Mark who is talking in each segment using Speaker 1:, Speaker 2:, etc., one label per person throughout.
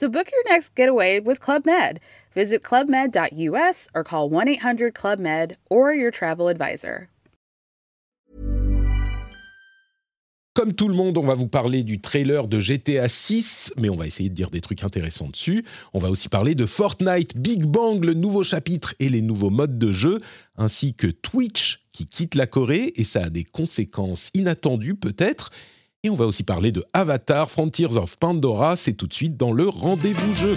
Speaker 1: So book your next getaway with Club Med. Visit clubmed.us or call 1 800 Club Med or your travel advisor.
Speaker 2: Comme tout le monde, on va vous parler du trailer de GTA 6, mais on va essayer de dire des trucs intéressants dessus. On va aussi parler de Fortnite, Big Bang, le nouveau chapitre et les nouveaux modes de jeu, ainsi que Twitch qui quitte la Corée, et ça a des conséquences inattendues peut-être. Et on va aussi parler de Avatar, Frontiers of Pandora, c'est tout de suite dans le rendez-vous jeu.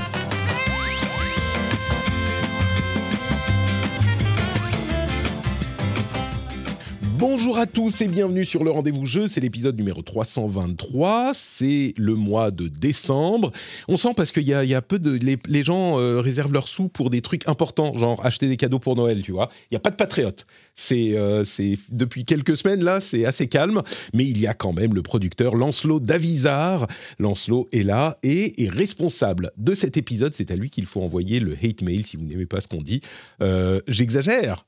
Speaker 2: Bonjour à tous et bienvenue sur le rendez-vous jeu, c'est l'épisode numéro 323, c'est le mois de décembre. On sent parce qu'il y, a peu de... Les, gens euh, réservent leurs sous pour des trucs importants, genre acheter des cadeaux pour Noël, tu vois. Il n'y a pas de patriote. C'est euh, depuis quelques semaines là, c'est assez calme, mais il y a quand même le producteur Lancelot Davizard. Lancelot est là et est responsable de cet épisode. C'est à lui qu'il faut envoyer le hate mail si vous n'aimez pas ce qu'on dit. Euh, j'exagère,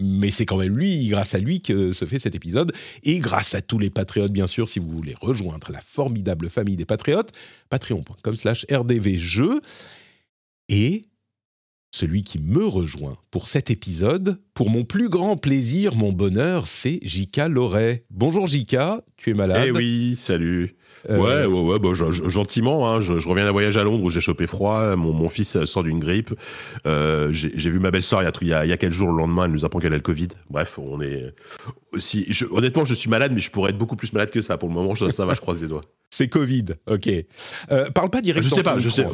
Speaker 2: mais c'est quand même lui, grâce à lui, que se fait cet épisode. Et grâce à tous les patriotes, bien sûr, si vous voulez rejoindre la formidable famille des patriotes, patreon.com slash rdvjeux. Et celui qui me rejoint pour cet épisode, pour mon plus grand plaisir, mon bonheur, c'est Jika Loret. Bonjour Jika, tu es malade?
Speaker 3: Eh oui, salut. Ouais, ouais, ouais, bah, gentiment. Hein, je, reviens d'un voyage à Londres où j'ai chopé froid. Mon, mon fils sort d'une grippe. Euh, j'ai vu ma belle-sœur il, y a, il y a quelques jours, le lendemain, elle nous apprend qu'elle a le Covid. Bref, on est. Si, honnêtement, je suis malade, mais je pourrais être beaucoup plus malade que ça. Pour le moment, ça va, je croise les doigts.
Speaker 2: C'est Covid, ok. Euh, parle pas direct.
Speaker 3: Je sais pas,
Speaker 2: je
Speaker 3: sais.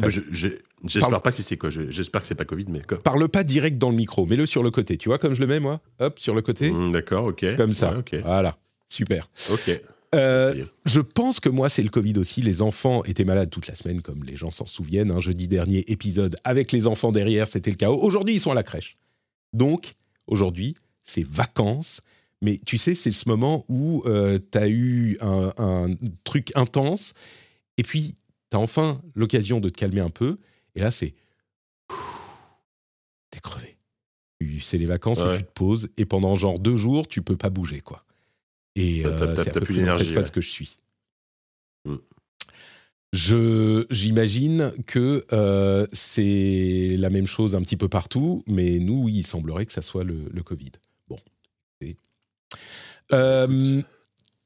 Speaker 3: J'espère pas que c'est quoi. J'espère que c'est pas Covid, mais.
Speaker 2: Parle pas direct dans le micro. Mets-le sur le côté. Tu vois comme je le mets moi? Hop, sur le côté.
Speaker 3: Mmh, d'accord, ok.
Speaker 2: Comme ça. ok. Voilà. Super.
Speaker 3: Ok.
Speaker 2: Euh, je pense que moi, c'est le Covid aussi. Les enfants étaient malades toute la semaine, comme les gens s'en souviennent. Un jeudi dernier, épisode avec les enfants derrière, c'était le chaos. Aujourd'hui, ils sont à la crèche. Donc, aujourd'hui, c'est vacances. Mais tu sais, c'est ce moment où euh, tu as eu un, truc intense, et puis tu as enfin l'occasion de te calmer un peu. Et là, c'est. T'es crevé. C'est les vacances et tu te poses, et pendant genre deux jours, tu peux pas bouger, quoi. Et euh, c'est à peu près dans cette phase que je suis. Mm. Je, j'imagine que euh, c'est la même chose un petit peu partout, mais nous, oui, il semblerait que ça soit le, le Covid. Bon. Euh,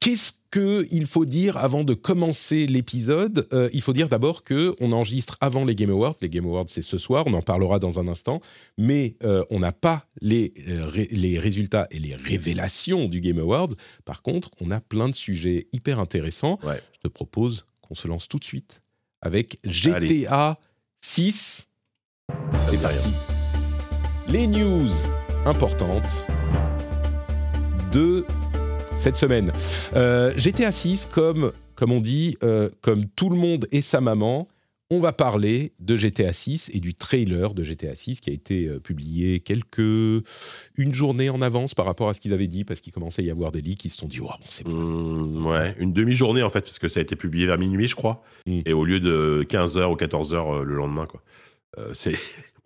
Speaker 2: Qu'est-ce qu'il faut dire avant de commencer l'épisode? Euh, Il faut dire d'abord que on enregistre avant les Game Awards. Les Game Awards, c'est ce soir, on en parlera dans un instant. Mais euh, on n'a pas les, euh, les résultats et les révélations du Game Awards. Par contre, on a plein de sujets hyper intéressants. Je te propose qu'on se lance tout de suite avec GTA 6. C'est parti. Les news importantes de cette semaine. Euh, GTA 6, comme, comme on dit, euh, comme tout le monde et sa maman, on va parler de GTA 6 et du trailer de GTA 6 qui a été euh, publié quelques une journée en avance par rapport à ce qu'ils avaient dit parce qu'il commençait à y avoir des leaks qui se sont dit oh bon c'est bon.
Speaker 3: Mmh, ouais une demi-journée en fait parce que ça a été publié vers minuit je crois mmh. et au lieu de 15h ou 14h le lendemain quoi c'est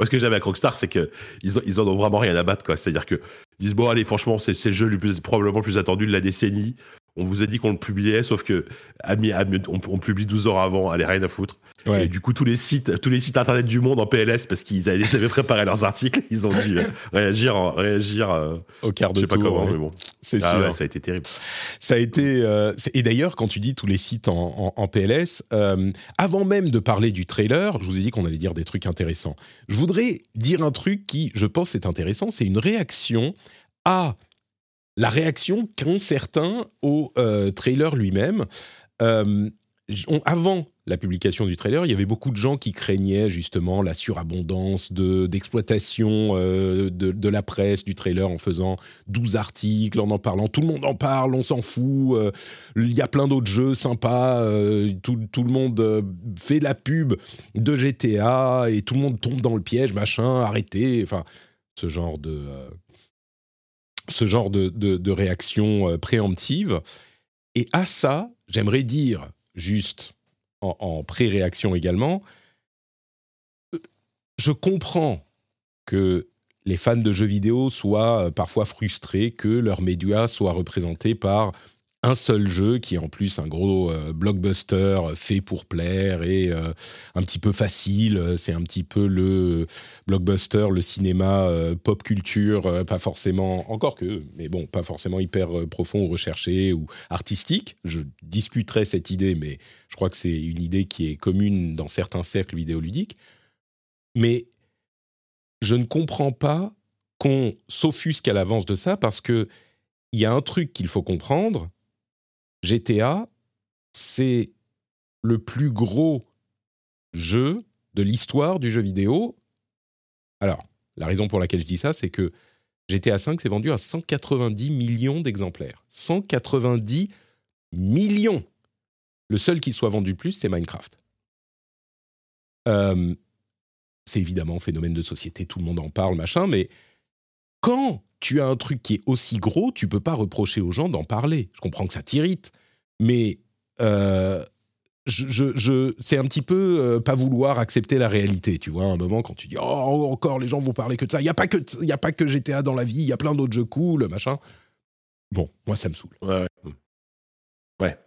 Speaker 3: moi ce que j'avais avec Rockstar c'est que ils, ont, vraiment rien à battre quoi. C'est à dire que ils disent bon allez franchement c'est le jeu le plus probablement le plus attendu de la décennie on vous a dit qu'on le publiait, sauf que on, on, publie 12 heures avant, allez, rien à foutre. Et du coup, tous les sites, tous les sites internet du monde en PLS, parce qu'ils avaient, préparé leurs articles, ils ont dû euh, réagir, réagir euh,
Speaker 2: au quart de
Speaker 3: je sais
Speaker 2: pas
Speaker 3: comment, mais bon.
Speaker 2: C'est
Speaker 3: ah
Speaker 2: sûr.
Speaker 3: ça a été terrible.
Speaker 2: Ça a été. Euh, et d'ailleurs, quand tu dis tous les sites en, en, PLS, avant même de parler du trailer, je vous ai dit qu'on allait dire des trucs intéressants. Je voudrais dire un truc qui, je pense, est intéressant. C'est une réaction à la réaction qu'ont certains au euh, trailer lui-même. Euh, avant la publication du trailer, il y avait beaucoup de gens qui craignaient justement la surabondance de, d'exploitation euh, de, la presse du trailer en faisant 12 articles, en en parlant. Tout le monde en parle, on s'en fout. Il y a plein d'autres jeux sympas. Tout, tout, le monde fait la pub de GTA et tout le monde tombe dans le piège, machin, arrêtez. Enfin, ce genre de, ce genre de, de réaction préemptive. Et à ça, j'aimerais dire juste en, pré-réaction également, je comprends que les fans de jeux vidéo soient euh, parfois frustrés que leur média soit représenté par un seul jeu qui est en plus un gros euh, blockbuster fait pour plaire et euh, un petit peu facile. C'est un petit peu le blockbuster, le cinéma pop culture, pas forcément, encore que, mais bon, pas forcément hyper profond ou recherché ou artistique. Je discuterai cette idée, mais je crois que c'est une idée qui est commune dans certains cercles vidéoludiques. Mais je ne comprends pas qu'on s'offusque à l'avance de ça parce que il y a un truc qu'il faut comprendre, GTA, c'est le plus gros jeu de l'histoire du jeu vidéo. Alors, la raison pour laquelle je dis ça, c'est que GTA 5 s'est vendu à 190 millions d'exemplaires. 190 millions Le seul qui soit vendu plus, c'est Minecraft. Euh, c'est évidemment un phénomène de société, tout le monde en parle, machin, mais quand tu as un truc qui est aussi gros, tu peux pas reprocher aux gens d'en parler. Je comprends que ça t'irrite, mais euh, je, c'est un petit peu euh, pas vouloir accepter la réalité, tu vois, à un moment quand tu dis oh encore les gens vont parler que de ça, il y a pas que a pas que GTA dans la vie, il y a plein d'autres jeux cool, machin. Bon, moi ça me saoule.
Speaker 3: Ouais. Ouais.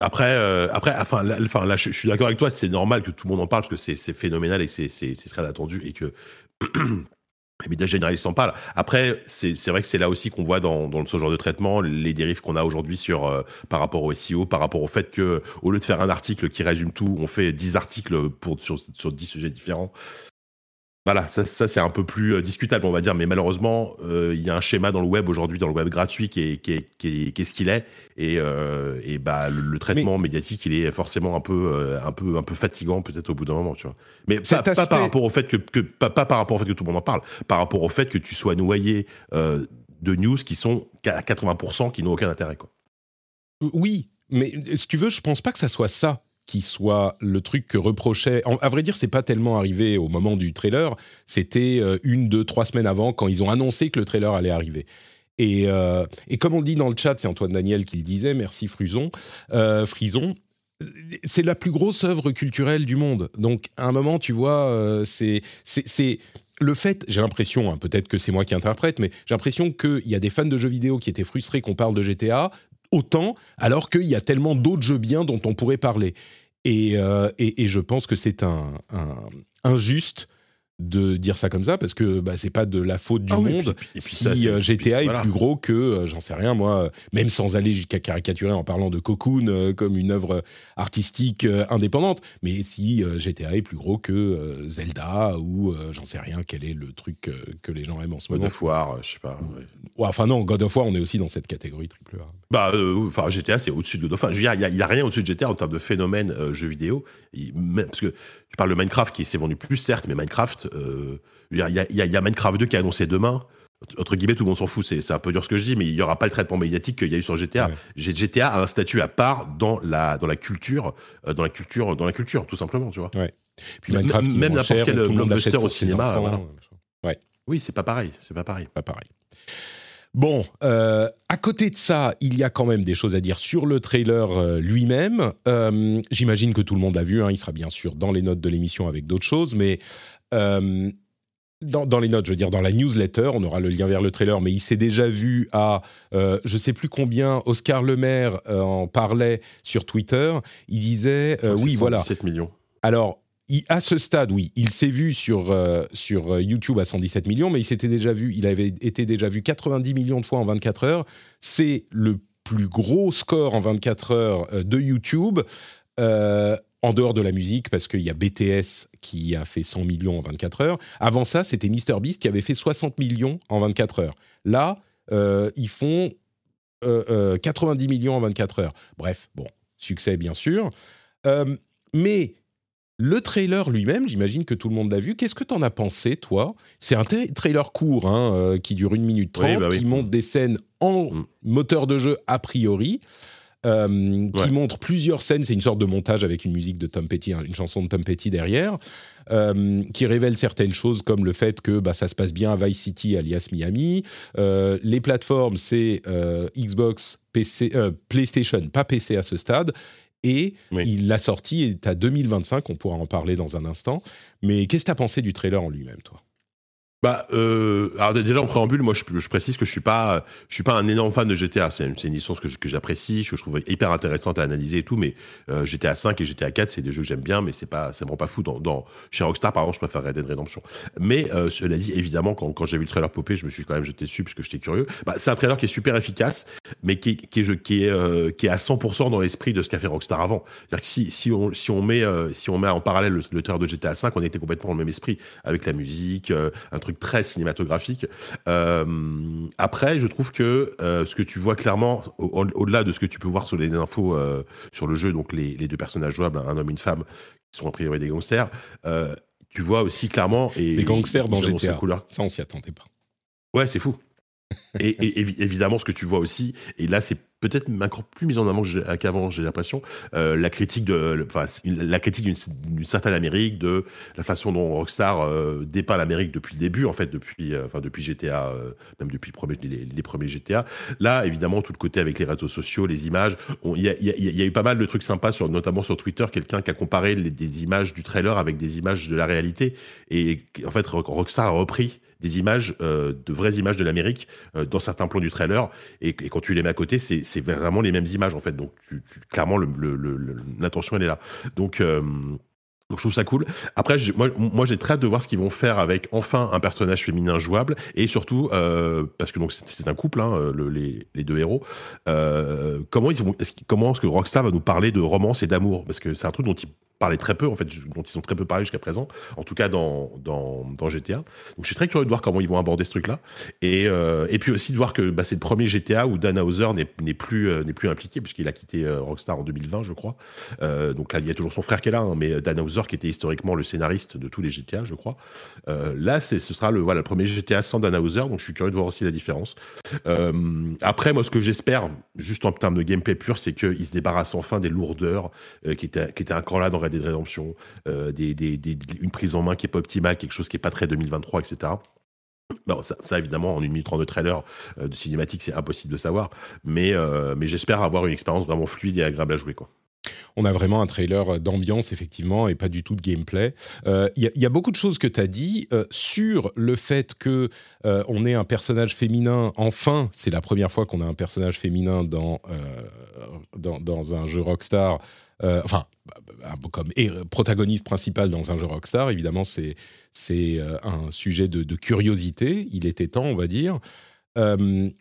Speaker 3: Après, euh, après, enfin, là, enfin, là, je, suis d'accord avec toi. C'est normal que tout le monde en parle parce que c'est phénoménal et c'est très attendu et que les médias généralistes s'en parlent. Après, c'est vrai que c'est là aussi qu'on voit dans, dans, ce genre de traitement les dérives qu'on a aujourd'hui sur euh, par rapport au SEO, par rapport au fait que au lieu de faire un article qui résume tout, on fait 10 articles pour sur, sur 10 sujets différents. Voilà, ça, c'est un peu plus euh, discutable, on va dire, mais malheureusement, euh, il y a un schéma dans le web aujourd'hui, dans le web gratuit, qui est, qui est, qui est, ce qu'il est, et, euh, et bah le, traitement médiatique, il est forcément un peu, un peu, un peu fatigant, peut-être au bout d'un moment, tu vois. Mais pas, par rapport au fait que, que pas, pas, par rapport au fait que tout le monde en parle, par rapport au fait que tu sois noyé de news qui sont à 80% qui n'ont aucun intérêt, quoi.
Speaker 2: Oui, mais si tu veux, je pense pas que ça soit ça qui soit le truc que reprochait. à vrai dire, c'est pas tellement arrivé au moment du trailer. C'était euh, une, deux, trois semaines avant quand ils ont annoncé que le trailer allait arriver. Et, euh, comme on dit dans le chat, c'est Antoine Daniel qui le disait. Merci Fruson, euh, Frison. C'est la plus grosse œuvre culturelle du monde. Donc, à un moment, tu vois, c'est c'est le fait, j'ai l'impression, hein, peut-être que c'est moi qui interprète, mais j'ai l'impression qu'il y a des fans de jeux vidéo qui étaient frustrés qu'on parle de GTA, autant, alors qu'il y a tellement d'autres jeux bien dont on pourrait parler. Et, euh, je pense que c'est un, injuste de dire ça comme ça parce que bah, c'est pas de la faute du ah monde si euh, GTA est plus gros que euh, j'en sais rien moi même sans aller jusqu'à caricaturer en parlant de Cocoon euh, comme une œuvre artistique indépendante. Mais si GTA est plus gros que Zelda ou j'en sais rien quel est le truc que les gens aiment en ce moment.
Speaker 3: God of War je sais pas
Speaker 2: enfin non God of War on est aussi dans cette catégorie triple A.
Speaker 3: Bah enfin GTA c'est au-dessus de God of War. Il y, a rien au-dessus de GTA en termes de phénomène jeu vidéo. Parce que tu parles de Minecraft qui s'est vendu plus certes mais Minecraft euh, il y, a, Minecraft 2 qui est annoncé demain. Entre guillemets, tout le monde s'en fout. C'est un peu dur ce que je dis, mais il n'y aura pas le traitement médiatique qu'il y a eu sur GTA. GTA a un statut à part dans la, dans la culture, euh, dans la culture, dans la culture, tout simplement, tu vois.
Speaker 2: Puis Minecraft,
Speaker 3: même n'importe quel blockbuster au cinéma.
Speaker 2: Ouais.
Speaker 3: Oui, c'est pas pareil. C'est pas pareil.
Speaker 2: Pas pareil. Bon, euh, à côté de ça, il y a quand même des choses à dire sur le trailer lui-même. J'imagine que tout le monde l'a vu. Hein, il sera bien sûr dans les notes de l'émission avec d'autres choses, mais euh, dans, les notes, je veux dire, dans la newsletter, on aura le lien vers le trailer, mais il s'est déjà vu à, euh, je sais plus combien, Oscar Lemaire euh, en parlait sur Twitter. Il disait, oui, voilà.
Speaker 3: 117 millions.
Speaker 2: Alors, à ce stade, oui, il s'est vu sur, sur YouTube à 117 millions, mais il s'était déjà vu, il avait été déjà vu 90 millions de fois en 24 heures. C'est le plus gros score en 24 heures de YouTube en dehors de la musique, parce qu'il y a BTS qui a fait 100 millions en 24 heures. Avant ça, c'était MrBeast qui avait fait 60 millions en 24 heures. Là, euh, ils font 90 euh, euh, millions en 24 heures. Bref, bon, succès bien sûr. mais le trailer lui-même, j'imagine que tout le monde l'a vu. Qu'est-ce que tu en as pensé, toi? C'est un trailer court hein, euh, qui dure une minute trente, bah qui montre des scènes en mm. moteur de jeu a priori. Euh, qui montre plusieurs scènes. C'est une sorte de montage avec une musique de Tom Petty, hein, une chanson de Tom Petty derrière, euh, qui révèle certaines choses comme le fait que bah, ça se passe bien à Vice City, alias Miami. les plateformes, c'est Xbox, PC, PlayStation, pas PC à ce stade, et il l'a sorti est à 2025, on pourra en parler dans un instant. Mais qu'est-ce que tu as pensé du trailer en lui-même, toi?
Speaker 3: Bah, euh, alors déjà en préambule, moi je, précise que je suis pas, je suis pas un énorme fan de GTA. C'est une, licence que, j'apprécie, que je trouve hyper intéressante à analyser et tout. Mais euh, GTA 5 et GTA 4, c'est des jeux que j'aime bien, mais c'est pas, ça me rend pas fou. Dans, chez Rockstar, par exemple, je préfère Red Dead Redemption. Mais euh, cela dit, évidemment, quand, j'ai vu le trailer popper, je me suis quand même jeté dessus parce que j'étais curieux. Bah, c'est un trailer qui est super efficace, mais qui, est, qui est, euh, qui est à 100% dans l'esprit de ce qu'a fait Rockstar avant. C'est-à-dire que si, si on, si on met, si on met en parallèle le, le trailer de GTA 5, on était complètement dans le même esprit avec la musique, un truc très cinématographique graphique. Euh, après, je trouve que euh, ce que tu vois clairement, au-delà de ce que tu peux voir sur les infos euh, sur le jeu, donc les, deux personnages jouables, un homme et une femme, qui sont a priori des gangsters, tu vois aussi clairement.
Speaker 2: Et, des gangsters dans GTA. Couleur. Ça, on s'y attendait pas.
Speaker 3: Ouais, c'est fou. Et, évidemment, ce que tu vois aussi, et là, c'est peut-être encore plus mise en avant qu'avant, j'ai l'impression, euh, la critique de, enfin, la critique d'une certaine Amérique, de la façon dont Rockstar euh, dépeint l'Amérique depuis le début, en fait, depuis, euh, depuis GTA, même depuis les, premiers GTA. Là, évidemment, tout le côté avec les réseaux sociaux, les images, il y, a eu pas mal de trucs sympas, notamment sur Twitter, quelqu'un qui a comparé des images du trailer avec des images de la réalité, et en fait, Rockstar a repris des images, euh, de vraies images de l'Amérique euh, dans certains plans du trailer. Et, quand tu les mets à côté, c'est vraiment les mêmes images en fait. Donc clairement, l'intention elle est là. Donc euh, donc je trouve ça cool. Après, moi, moi j'ai très hâte de voir ce qu'ils vont faire avec enfin un personnage féminin jouable et surtout parce que c'est un couple, hein, le, les, deux héros. Comment vont, est-ce, comment est-ce que Rockstar va nous parler de romance et d'amour? Parce que c'est un truc dont ils parlaient très peu en fait, dont ils ont très peu parlé jusqu'à présent, en tout cas dans, dans, dans GTA. Donc je suis très curieux de voir comment ils vont aborder ce truc-là et, euh, et puis aussi de voir que bah, c'est le premier GTA où Dan Hauser n'est, plus euh, plus impliqué puisqu'il a quitté euh, Rockstar en 2020, je crois. Donc là, il y a toujours son frère qui est là, hein, mais Dan Hauser qui était historiquement le scénariste de tous les GTA, je crois. Là, ce sera le, voilà, premier GTA sans Dan Hauser, donc je suis curieux de voir aussi la différence. Après, moi, ce que j'espère, juste en termes de gameplay pur, c'est qu'il se débarrasse enfin des lourdeurs qui, étaient, qui étaient encore là dans Des, des, une prise en main qui est pas optimale, quelque chose qui est pas très 2023, etc. Bon, ça, évidemment, en une minute trente de trailer de cinématique, c'est impossible de savoir. Mais, mais j'espère avoir une expérience vraiment fluide et agréable à jouer. Quoi
Speaker 2: on a vraiment un trailer d'ambiance, effectivement, et pas du tout de gameplay. Il euh, y, a beaucoup de choses que tu as dit euh, sur le fait que euh, on ait un personnage féminin. Enfin, c'est la première fois qu'on a un personnage féminin dans, dans, un jeu Rockstar. Enfin, comme protagoniste principal dans un jeu Rockstar, évidemment, c'est c'est un sujet de, curiosité. Il était temps, on va dire. Le,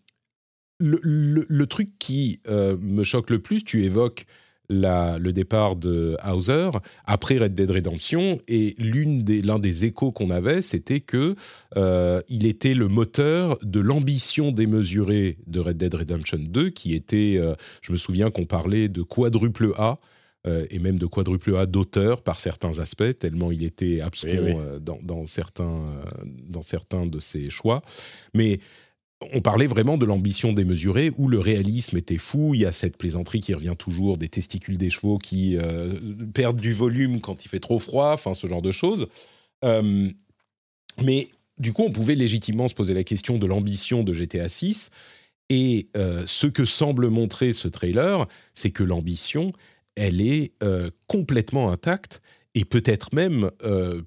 Speaker 2: le, truc qui me choque le plus, tu évoques le départ de Hauser après Red Dead Redemption et l'un des, échos qu'on avait, c'était que euh, il était le moteur de l'ambition démesurée de Red Dead Redemption 2, qui était, euh, je me souviens qu'on parlait de quadruple A euh, et même de quadruple A d'auteur par certains aspects, tellement il était abscon Dans, dans, certains, dans certains de ses choix. Mais on parlait vraiment de l'ambition démesurée où le réalisme était fou. Il y a cette plaisanterie qui revient toujours des testicules des chevaux qui euh, perdent du volume quand il fait trop froid, enfin ce genre de choses. Euh, mais du coup, on pouvait légitimement se poser la question de l'ambition de GTA 6. Et euh, ce que semble montrer ce trailer, c'est que l'ambition, elle est complètement intacte et peut-être même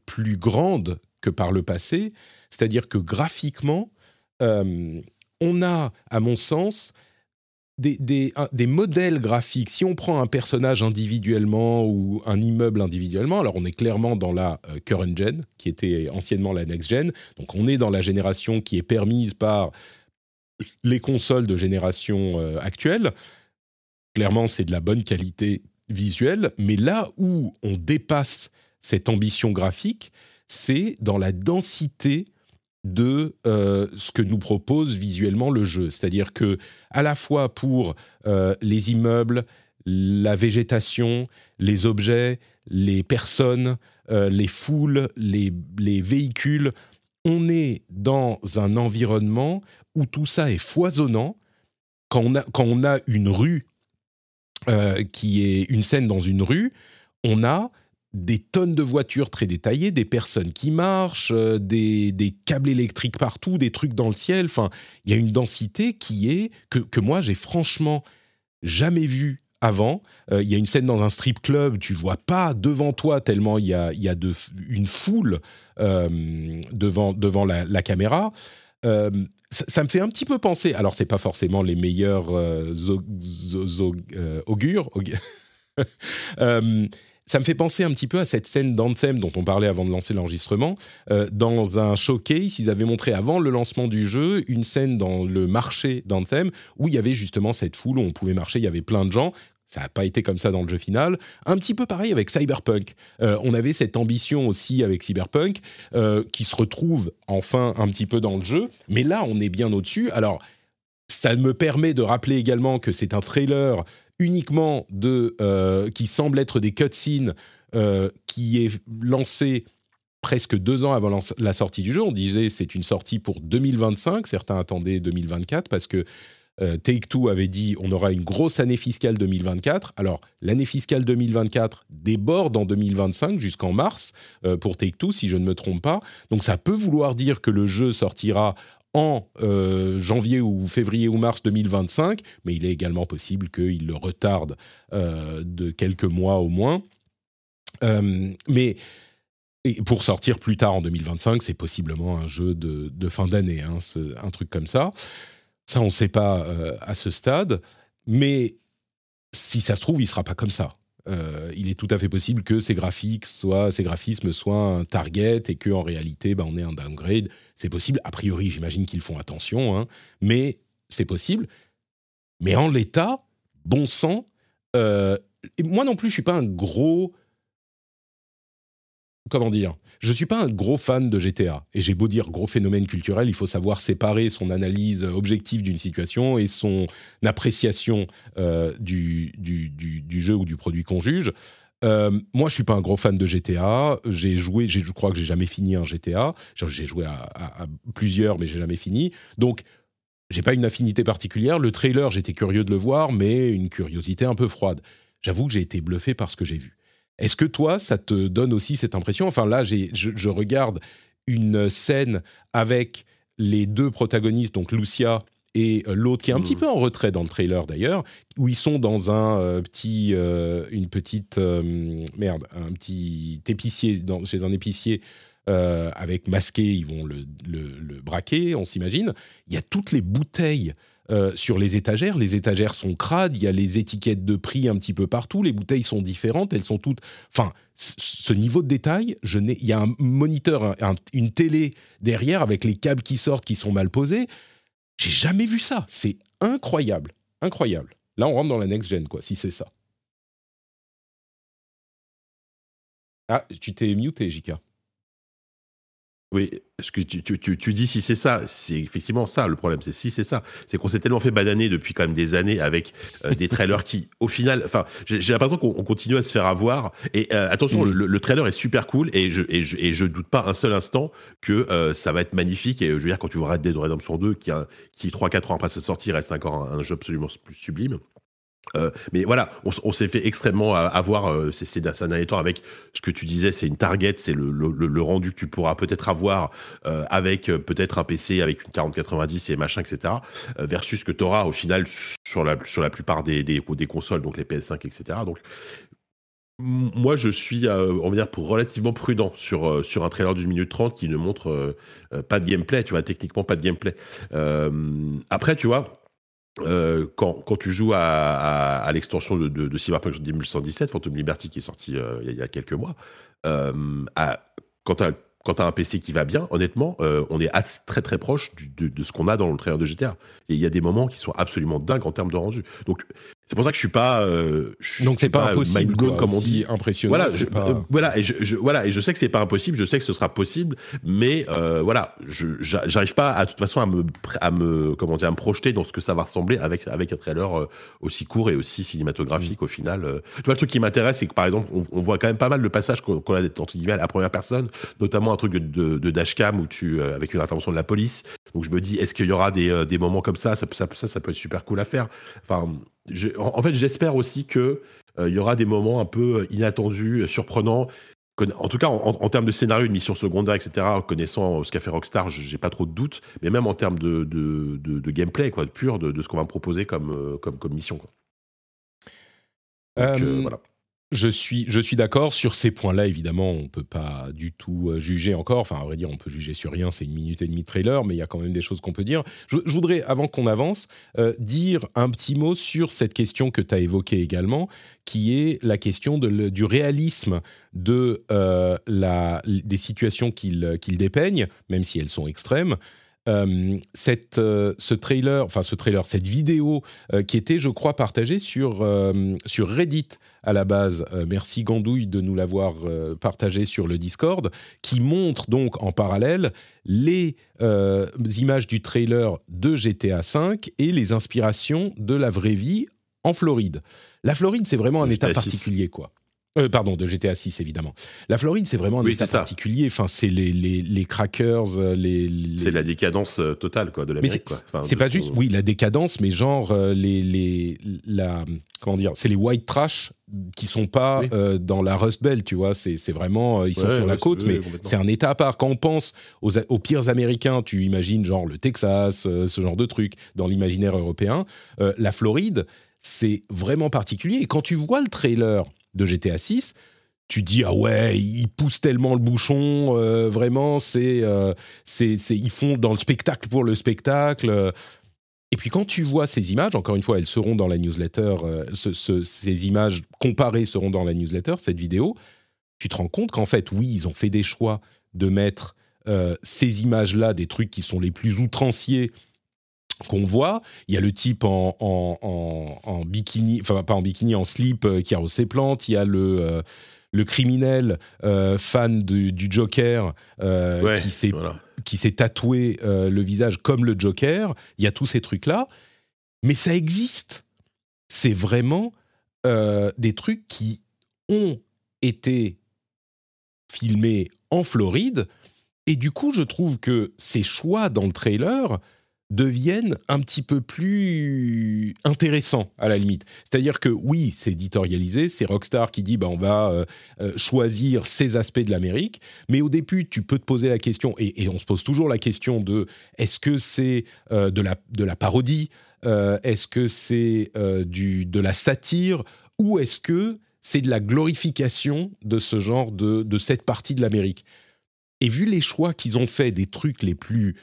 Speaker 2: plus grande que par le passé. C'est-à-dire que graphiquement, euh, on a, à mon sens, des, modèles graphiques. Si on prend un personnage individuellement ou un immeuble individuellement, alors on est clairement dans la euh, current gen, qui était anciennement la next gen. Donc on est dans la génération qui est permise par les consoles de génération euh, actuelle. Clairement, c'est de la bonne qualité visuelle, mais là où on dépasse cette ambition graphique, c'est dans la densité de euh, ce que nous propose visuellement le jeu. C'est-à-dire que à la fois pour euh, les immeubles, la végétation, les objets, les personnes, les foules, les, les véhicules. On est dans un environnement où tout ça est foisonnant. Quand on a une rue qui est une scène dans une rue, on a des tonnes de voitures très détaillées, des personnes qui marchent, euh, des, câbles électriques partout, des trucs dans le ciel. Enfin, il y a une densité qui est que, moi j'ai franchement jamais vu avant. Euh, il y a une scène dans un strip club, tu vois pas devant toi tellement il y a, y a une foule euh, devant, devant la, caméra. Ça, me fait un petit peu penser. Alors c'est pas forcément les meilleurs augures. ça me fait penser un petit peu à cette scène d'Anthem dont on parlait avant de lancer l'enregistrement. Euh, dans un showcase, ils avaient montré avant le lancement du jeu une scène dans le marché d'Anthem où il y avait justement cette foule où on pouvait marcher, il y avait plein de gens. Ça n'a pas été comme ça dans le jeu final. Un petit peu pareil avec Cyberpunk. Euh, on avait cette ambition aussi avec Cyberpunk euh, qui se retrouve enfin un petit peu dans le jeu. Mais là, on est bien au-dessus. Alors, ça me permet de rappeler également que c'est un trailer uniquement de euh, qui semble être des cutscenes qui est lancé presque deux ans avant la sortie du jeu. On disait c'est une sortie pour 2025. Certains attendaient 2024 parce que euh, Take Two avait dit on aura une grosse année fiscale 2024. Alors l'année fiscale 2024 déborde en 2025 jusqu'en mars pour Take Two si je ne me trompe pas. Donc ça peut vouloir dire que le jeu sortira en euh, janvier ou février ou mars 2025, mais il est également possible qu'il le retarde euh, de quelques mois au moins. Euh, mais pour sortir plus tard en 2025, c'est possiblement un jeu de, fin d'année, hein, un truc comme ça. Ça, on ne sait pas à ce stade, mais si ça se trouve, il ne sera pas comme ça. Euh, il est tout à fait possible que ces graphiques soient, ces graphismes soient un target et qu'en réalité, ben, on ait un downgrade. C'est possible. A priori, j'imagine qu'ils font attention, hein, mais c'est possible. Mais en l'état, bon sang. Euh, moi non plus, je suis pas un gros. Comment dire je suis pas un gros fan de GTA et j'ai beau dire gros phénomène culturel, il faut savoir séparer son analyse objective d'une situation et son appréciation euh, du, jeu ou du produit qu'on juge. Euh, moi, je suis pas un gros fan de GTA. J'ai joué, je crois que j'ai jamais fini un GTA. J'ai joué à, plusieurs, mais j'ai jamais fini. Donc, j'ai pas une affinité particulière. Le trailer, j'étais curieux de le voir, mais une curiosité un peu froide. J'avoue que j'ai été bluffé par ce que j'ai vu. Est-ce que toi, ça te donne aussi cette impression? Enfin là, je, je, regarde une scène avec les deux protagonistes, donc Lucia et euh, l'autre qui est un petit mmh. peu en retrait dans le trailer d'ailleurs, où ils sont dans un euh, petit, euh, une petite merde, un petit épicier chez un épicier avec masqué, ils vont le, le braquer, on s'imagine. Il y a toutes les bouteilles euh, sur les étagères. Les étagères sont crades, il y a les étiquettes de prix un petit peu partout, les bouteilles sont différentes, elles sont toutes... Enfin, ce niveau de détail, je n'ai... il y a un moniteur, une télé derrière avec les câbles qui sortent, qui sont mal posés. J'ai jamais vu ça. C'est incroyable. Incroyable. Là, on rentre dans la next-gen, quoi, si c'est ça. Ah, tu t'es muté, Jika.
Speaker 3: Oui, ce que tu, tu, tu, dis si c'est ça, c'est effectivement ça le problème. C'est si c'est ça, c'est qu'on s'est tellement fait bananer depuis quand même des années avec euh, des trailers qui, au final, enfin, j'ai l'impression qu'on continue à se faire avoir. Et euh, attention, mm. le, trailer est super cool et je, et je, et je doute pas un seul instant que euh, ça va être magnifique. Et je veux dire, quand tu vois Red Dead Redemption 2, qui, a, qui 3-4 ans après sa sortie reste encore un, un jeu absolument sublime. Euh, mais voilà, on, s'est fait extrêmement avoir euh, c'est d'un derniers temps avec ce que tu disais, c'est une target, c'est le, le, rendu que tu pourras peut-être avoir euh, avec peut-être un PC avec une 4090 et machin, etc. versus ce que tu auras au final sur la, sur la plupart des, des, des consoles, donc les PS5, etc. Donc moi, je suis, on va dire, pour relativement prudent sur, sur un trailer d'une minute trente qui ne montre pas de gameplay, tu vois, techniquement pas de gameplay. après, tu vois, euh, quand, quand, tu joues à, l'extension de, de, de, Cyberpunk 2117, Phantom Liberty, qui est sorti euh, il, y a, quelques mois, euh, quand tu as, un PC qui va bien, honnêtement, on est très très proche de, ce qu'on a dans le trailer de GTA. Il y a des moments qui sont absolument dingues en termes de rendu. Donc, c'est pour ça que je suis pas. Euh,
Speaker 2: Donc c'est pas, impossible, comme on dit. Impressionnant.
Speaker 3: Voilà, je, euh, voilà, et je, voilà, et je sais que c'est pas impossible. Je sais que ce sera possible, mais euh, voilà, je j'arrive pas à toute façon à me à me comment dire à me projeter dans ce que ça va ressembler avec avec un trailer aussi court et aussi cinématographique au final. Tu vois, le truc qui m'intéresse, c'est que par exemple, on, voit quand même pas mal de passages qu'on a entre guillemets à la première personne, notamment un truc de, de dashcam où tu avec une intervention de la police. Donc je me dis, est-ce qu'il y aura des, des moments comme ça? Ça, ça ça, ça peut être super cool à faire. Enfin en, fait, j'espère aussi que euh, il y aura des moments un peu euh, inattendus, euh, surprenants. En tout cas, en, termes de scénario, de mission secondaire, etc., connaissant ce qu'a fait Rockstar, j'ai pas trop de doutes. Mais même en termes de, de, gameplay, quoi, de pur, de, ce qu'on va me proposer comme, comme, comme mission. Quoi.
Speaker 2: voilà. Je suis, je suis d'accord sur ces points-là. Évidemment, on peut pas du tout euh, juger encore. Enfin, à vrai dire, on peut juger sur rien. C'est une minute et demie de trailer, mais il y a quand même des choses qu'on peut dire. Je, voudrais, avant qu'on avance, euh, dire un petit mot sur cette question que tu as évoquée également, qui est la question du réalisme de euh, la, des situations qu'il qu'il dépeigne, même si elles sont extrêmes. Cette, ce trailer, enfin ce trailer, cette vidéo qui était, je crois, partagée sur, sur Reddit à la base. Euh, merci Gandouille de nous l'avoir euh, partagé sur le Discord, qui montre donc en parallèle les euh, images du trailer de GTA V et les inspirations de la vraie vie en Floride. La Floride, c'est vraiment un état particulier, quoi. Pardon, de GTA 6, évidemment. La Floride, c'est vraiment un état particulier. Enfin, c'est les, les, les, crackers, les...
Speaker 3: C'est la décadence totale, quoi, de l'Amérique.
Speaker 2: C'est pas juste, oui, la décadence, mais genre, les, les, la, comment dire, c'est les white trash qui sont pas euh, dans la Rust Belt, tu vois. C'est vraiment, euh, ils sont sur la côte, mais c'est un état à part. Quand on pense aux, aux, pires américains, tu imagines genre le Texas, euh, ce genre de truc dans l'imaginaire européen. la Floride, c'est vraiment particulier. Et quand tu vois le trailer de GTA 6, tu dis ah ouais ils poussent tellement le bouchon vraiment c'est c'est ils font dans le spectacle pour le spectacle. Et puis quand tu vois ces images, encore une fois, elles seront dans la newsletter, euh, ces images comparées seront dans la newsletter, cette vidéo, tu te rends compte qu'en fait, oui, ils ont fait des choix de mettre euh, ces images-là, des trucs qui sont les plus outranciers qu'on voit. Il y a le type en, en, bikini, enfin pas en bikini, en slip euh, qui arrose ses plantes. Il y a le, le criminel fan du Joker qui s'est tatoué euh, le visage comme le Joker. Il y a tous ces trucs-là. Mais ça existe. C'est vraiment euh, des trucs qui ont été filmés en Floride. Et du coup, je trouve que ces choix dans le trailer deviennent un petit peu plus intéressants à la limite. C'est-à-dire que oui, c'est éditorialisé, c'est Rockstar qui dit bah, on va euh, euh, choisir ces aspects de l'Amérique, mais au début, tu peux te poser la question, et, on se pose toujours la question de est-ce que c'est euh, de, la, de la parodie, est-ce que c'est de la satire, ou est-ce que c'est de la glorification de ce genre de, de cette partie de l'Amérique? Et vu les choix qu'ils ont fait des trucs les plus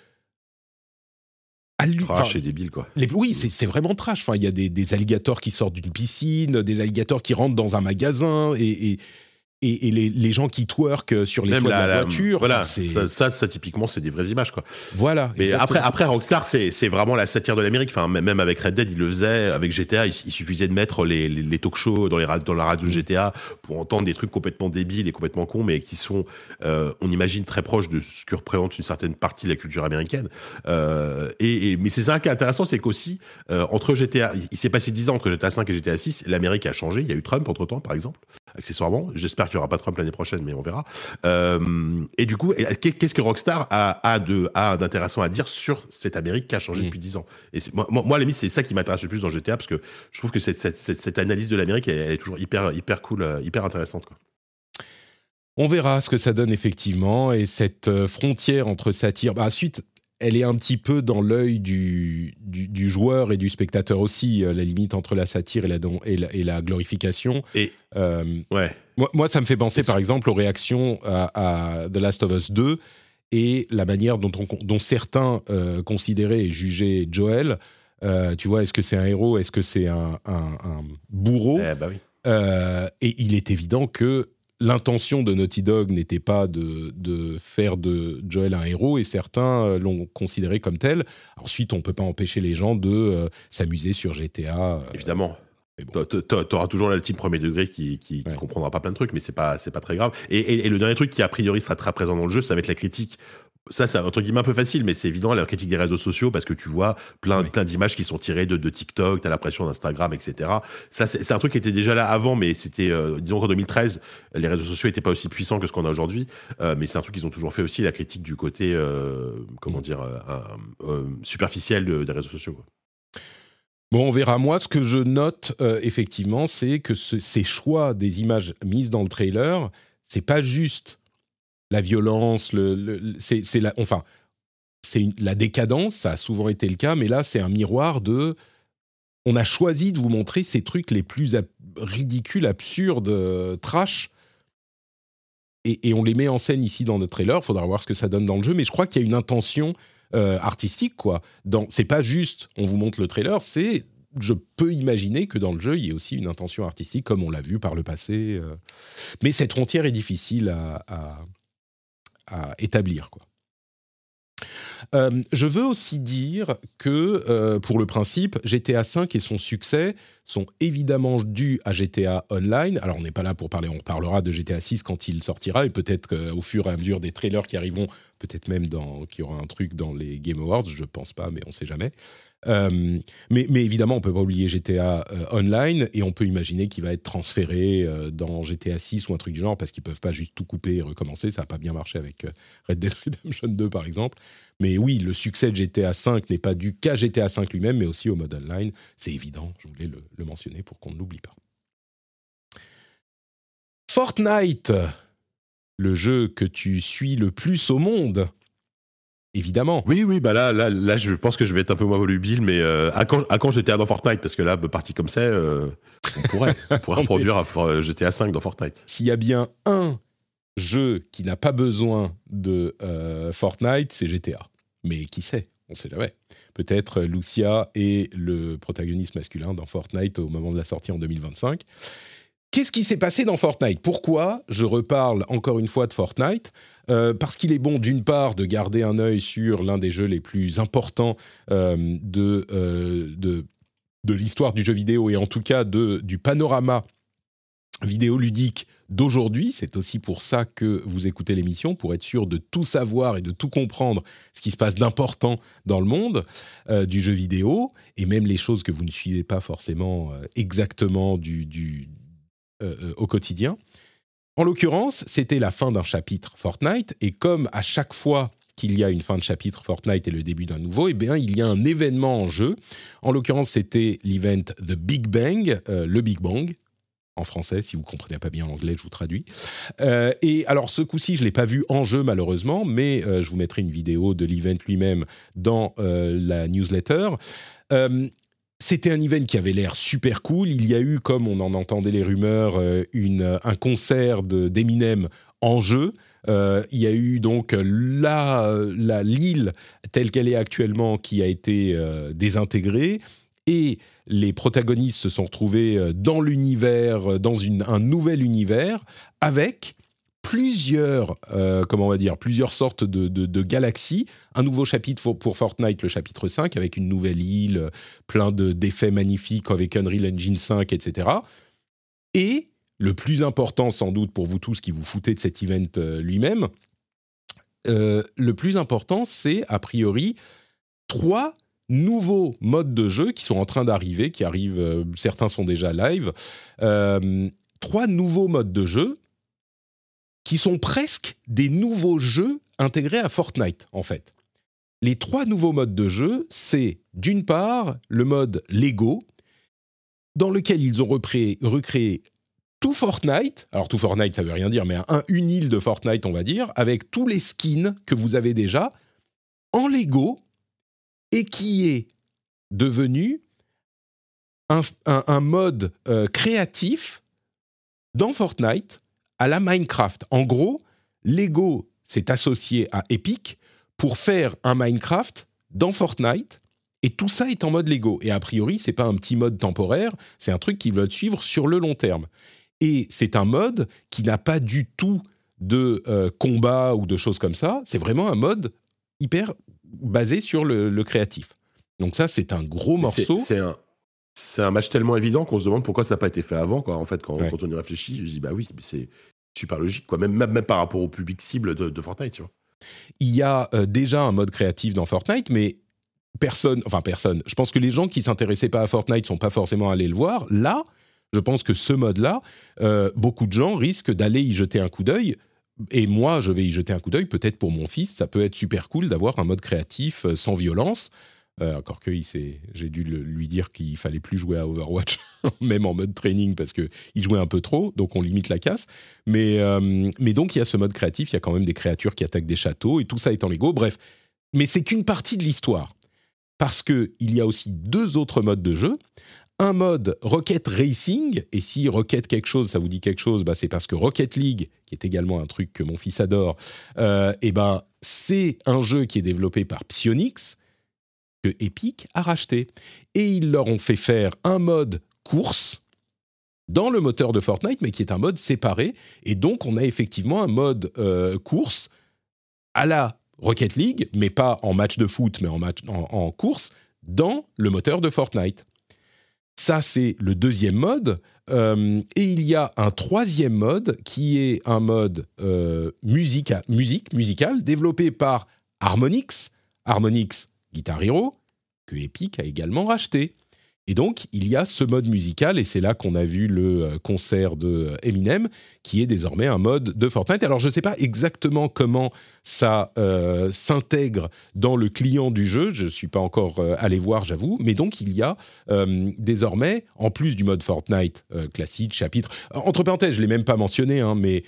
Speaker 3: Trash et débile, quoi.
Speaker 2: oui, c'est vraiment trash. Enfin, il y a des, des alligators qui sortent d'une piscine, des alligators qui rentrent dans un magasin, et, et, et, les, les, gens qui twerkent sur les toits de la, voiture.
Speaker 3: Voilà, ça, ça, ça, typiquement, c'est des vraies images, quoi.
Speaker 2: Voilà.
Speaker 3: Mais après, après, Rockstar, c'est vraiment la satire de l'Amérique. Enfin, même avec Red Dead, il le faisait. Avec GTA, il, suffisait de mettre les, les, talk shows dans, les, dans la radio de GTA pour entendre des trucs complètement débiles et complètement cons, mais qui sont, euh, on imagine, très proches de ce que représente une certaine partie de la culture américaine. Euh, et, mais c'est ça qui est intéressant, c'est qu'aussi, euh, entre GTA, il s'est passé 10 ans entre GTA 5 et GTA 6, l'Amérique a changé. Il y a eu Trump entre temps, par exemple, accessoirement. J'espère qu'il n'y aura pas Trump l'année prochaine, mais on verra. Euh, et du coup, qu'est-ce que Rockstar a, a de a d'intéressant à dire sur cette Amérique qui a changé mm. depuis 10 ans? Et moi, moi, à la limite, c'est ça qui m'intéresse le plus dans GTA, parce que je trouve que cette, cette, cette, analyse de l'Amérique, elle, est toujours hyper, hyper cool, euh, hyper intéressante. Quoi.
Speaker 2: On verra ce que ça donne effectivement, et cette euh, frontière entre satire. Bah, suite, elle est un petit peu dans l'œil du, du, joueur et du spectateur aussi, la limite entre la satire et la, et la, glorification.
Speaker 3: Et ouais.
Speaker 2: Moi, ça me fait penser, par exemple, aux réactions à, The Last of Us 2 et la manière dont, dont certains euh, considéraient et jugeaient Joel. Euh, tu vois, est-ce que c'est un héros? Est-ce que c'est un, bourreau?
Speaker 3: Eh, bah
Speaker 2: euh, Et il est évident que l'intention de Naughty Dog n'était pas de, de, faire de Joel un héros, et certains l'ont considéré comme tel. Ensuite, on ne peut pas empêcher les gens de s'amuser sur GTA.
Speaker 3: Évidemment. T'auras toujours la team premier degré qui, qui, comprendra pas plein de trucs, mais c'est pas, pas très grave. Et, et, le dernier truc qui a priori sera très présent dans le jeu, ça va être la critique ça, c'est entre guillemets un peu facile, mais c'est évident la critique des réseaux sociaux parce que tu vois plein, plein d'images qui sont tirées de, de TikTok, t'as l'impression d'Instagram, etc. Ça, c'est un truc qui était déjà là avant, mais c'était, euh, disons qu'en 2013, les réseaux sociaux n'étaient pas aussi puissants que ce qu'on a aujourd'hui. Euh, mais c'est un truc qu'ils ont toujours fait aussi, la critique du côté, euh, comment dire, superficiel des réseaux sociaux.
Speaker 2: Bon, on verra. Moi, ce que je note effectivement, c'est que ces choix des images mises dans le trailer, c'est pas juste la violence, le, c'est la, enfin, c'est la décadence, ça a souvent été le cas, mais là, c'est un miroir de. On a choisi de vous montrer ces trucs les plus ridicules, absurdes, trash. Et, on les met en scène ici dans notre trailer. Il faudra voir ce que ça donne dans le jeu. Mais je crois qu'il y a une intention euh, artistique, quoi. C'est pas juste on vous montre le trailer, c'est je peux imaginer que dans le jeu, il y ait aussi une intention artistique, comme on l'a vu par le passé. Euh. Mais cette frontière est difficile à établir. Quoi. Euh, je veux aussi dire que, euh, pour le principe, GTA V et son succès sont évidemment dus à GTA Online. Alors, on n'est pas là pour parler, on parlera de GTA 6 quand il sortira, et peut-être qu'au fur et à mesure des trailers qui arriveront, peut-être même qu'il y aura un truc dans les Game Awards, je ne pense pas, mais on ne sait jamais. Euh, mais, évidemment, on peut pas oublier GTA euh, Online et on peut imaginer qu'il va être transféré euh, dans GTA 6 ou un truc du genre parce qu'ils peuvent pas juste tout couper et recommencer. Ça n'a pas bien marché avec Red Dead Redemption 2 par exemple. Mais oui, le succès de GTA 5 n'est pas dû qu'à GTA 5 lui-même, mais aussi au mode online. C'est évident, je voulais le mentionner pour qu'on ne l'oublie pas. Fortnite, le jeu que tu suis le plus au monde évidemment.
Speaker 3: Oui, oui, bah là, là, là, je pense que je vais être un peu moins volubile, mais euh, à quand, à quand j'étais dans Fortnite Parce que là, bah, parti comme ça, euh, on pourrait, on pourrait reproduire à GTA 5 dans Fortnite.
Speaker 2: S'il y a bien un jeu qui n'a pas besoin de euh, Fortnite, c'est GTA. Mais qui sait? On sait jamais. Peut-être Lucia et le protagoniste masculin dans Fortnite au moment de la sortie en 2025. Qu'est-ce qui s'est passé dans Fortnite? Pourquoi je reparle encore une fois de Fortnite? Euh, Parce qu'il est bon, d'une part, de garder un œil sur l'un des jeux les plus importants euh, de, euh, de, de l'histoire du jeu vidéo et en tout cas de, du panorama vidéoludique d'aujourd'hui. C'est aussi pour ça que vous écoutez l'émission, pour être sûr de tout savoir et de tout comprendre ce qui se passe d'important dans le monde du jeu vidéo, et même les choses que vous ne suivez pas forcément exactement du, du, euh, euh, au quotidien. En l'occurrence, c'était la fin d'un chapitre Fortnite, et comme à chaque fois qu'il y a une fin de chapitre Fortnite et le début d'un nouveau, eh bien, il y a un événement en jeu. En l'occurrence, c'était l'event The Big Bang, euh, le Big Bang, en français, si vous comprenez pas bien l'anglais, je vous traduis. et alors, ce coup-ci, je l'ai pas vu en jeu malheureusement, mais je vous mettrai une vidéo de l'event lui-même dans la newsletter. C'était un event qui avait l'air super cool. Il y a eu, comme on en entendait les rumeurs, euh, une, un concert d'Eminem en jeu. Euh, il y a eu donc la, la l'île telle qu'elle est actuellement qui a été euh, désintégrée et les protagonistes se sont retrouvés dans l'univers, dans un nouvel univers avec plusieurs, euh, comment on va dire, plusieurs sortes de, galaxies. Un nouveau chapitre pour, Fortnite, le chapitre 5, avec une nouvelle île, plein d'effets magnifiques avec Unreal Engine 5, etc. Et le plus important sans doute pour vous tous qui vous foutez de cet event euh, lui-même, euh, le plus important, c'est a priori trois nouveaux modes de jeu qui sont en train d'arriver, qui arrivent, certains sont déjà live. trois nouveaux modes de jeu qui sont presque des nouveaux jeux intégrés à Fortnite, en fait. Les trois nouveaux modes de jeu, c'est d'une part le mode Lego, dans lequel ils ont recréé, tout Fortnite, alors tout Fortnite ça veut rien dire, mais un, une île de Fortnite on va dire, avec tous les skins que vous avez déjà en Lego et qui est devenu un, mode euh, créatif dans Fortnite à la Minecraft. En gros, Lego s'est associé à Epic pour faire un Minecraft dans Fortnite. Et tout ça est en mode Lego. Et a priori, c'est pas un petit mode temporaire, c'est un truc qu'ils veulent suivre sur le long terme. Et c'est un mode qui n'a pas du tout de euh, combat ou de choses comme ça. C'est vraiment un mode hyper basé sur le, créatif. Donc ça, c'est un gros morceau.
Speaker 3: C'est un, c'est un match tellement évident qu'on se demande pourquoi ça n'a pas été fait avant. Quoi. En fait, quand, on y réfléchit, je dis bah oui, c'est super logique. Quoi. Même, même, par rapport au public cible de, Fortnite. Tu vois.
Speaker 2: Il y a euh, déjà un mode créatif dans Fortnite, mais personne, enfin personne. Je pense que les gens qui s'intéressaient pas à Fortnite sont pas forcément allés le voir. Là, je pense que ce mode-là, euh, beaucoup de gens risquent d'aller y jeter un coup d'œil. Et moi, je vais y jeter un coup d'œil. Peut-être pour mon fils, ça peut être super cool d'avoir un mode créatif euh, sans violence. Euh, encore que j'ai dû lui dire qu'il fallait plus jouer à Overwatch, même en mode training, parce qu'il jouait un peu trop, donc on limite la casse. Mais, mais donc il y a ce mode créatif, il y a quand même des créatures qui attaquent des châteaux, et tout ça est en Lego. Bref, mais c'est qu'une partie de l'histoire. Parce qu'il y a aussi deux autres modes de jeu un mode Rocket Racing, et si Rocket quelque chose, ça vous dit quelque chose, bah c'est parce que Rocket League, qui est également un truc que mon fils adore, euh, et ben c'est un jeu qui est développé par Psyonix, que Epic a racheté. Et ils leur ont fait faire un mode course dans le moteur de Fortnite, mais qui est un mode séparé, et donc on a effectivement un mode euh, course à la Rocket League, mais pas en match de foot, mais en, match, en course, dans le moteur de Fortnite. Ça, c'est le deuxième mode. Euh, et il y a un troisième mode qui est un mode euh, musique, musique, musical développé par Harmonix. Harmonix Guitar Hero, que Epic a également racheté. Et donc, il y a ce mode musical, et c'est là qu'on a vu le euh, concert de Eminem, qui est désormais un mode de Fortnite. Alors, je ne sais pas exactement comment ça euh, s'intègre dans le client du jeu, je ne suis pas encore euh, allé voir, j'avoue, mais donc il y a désormais, en plus du mode Fortnite classique, chapitre, entre parenthèses, je ne l'ai même pas mentionné, hein, mais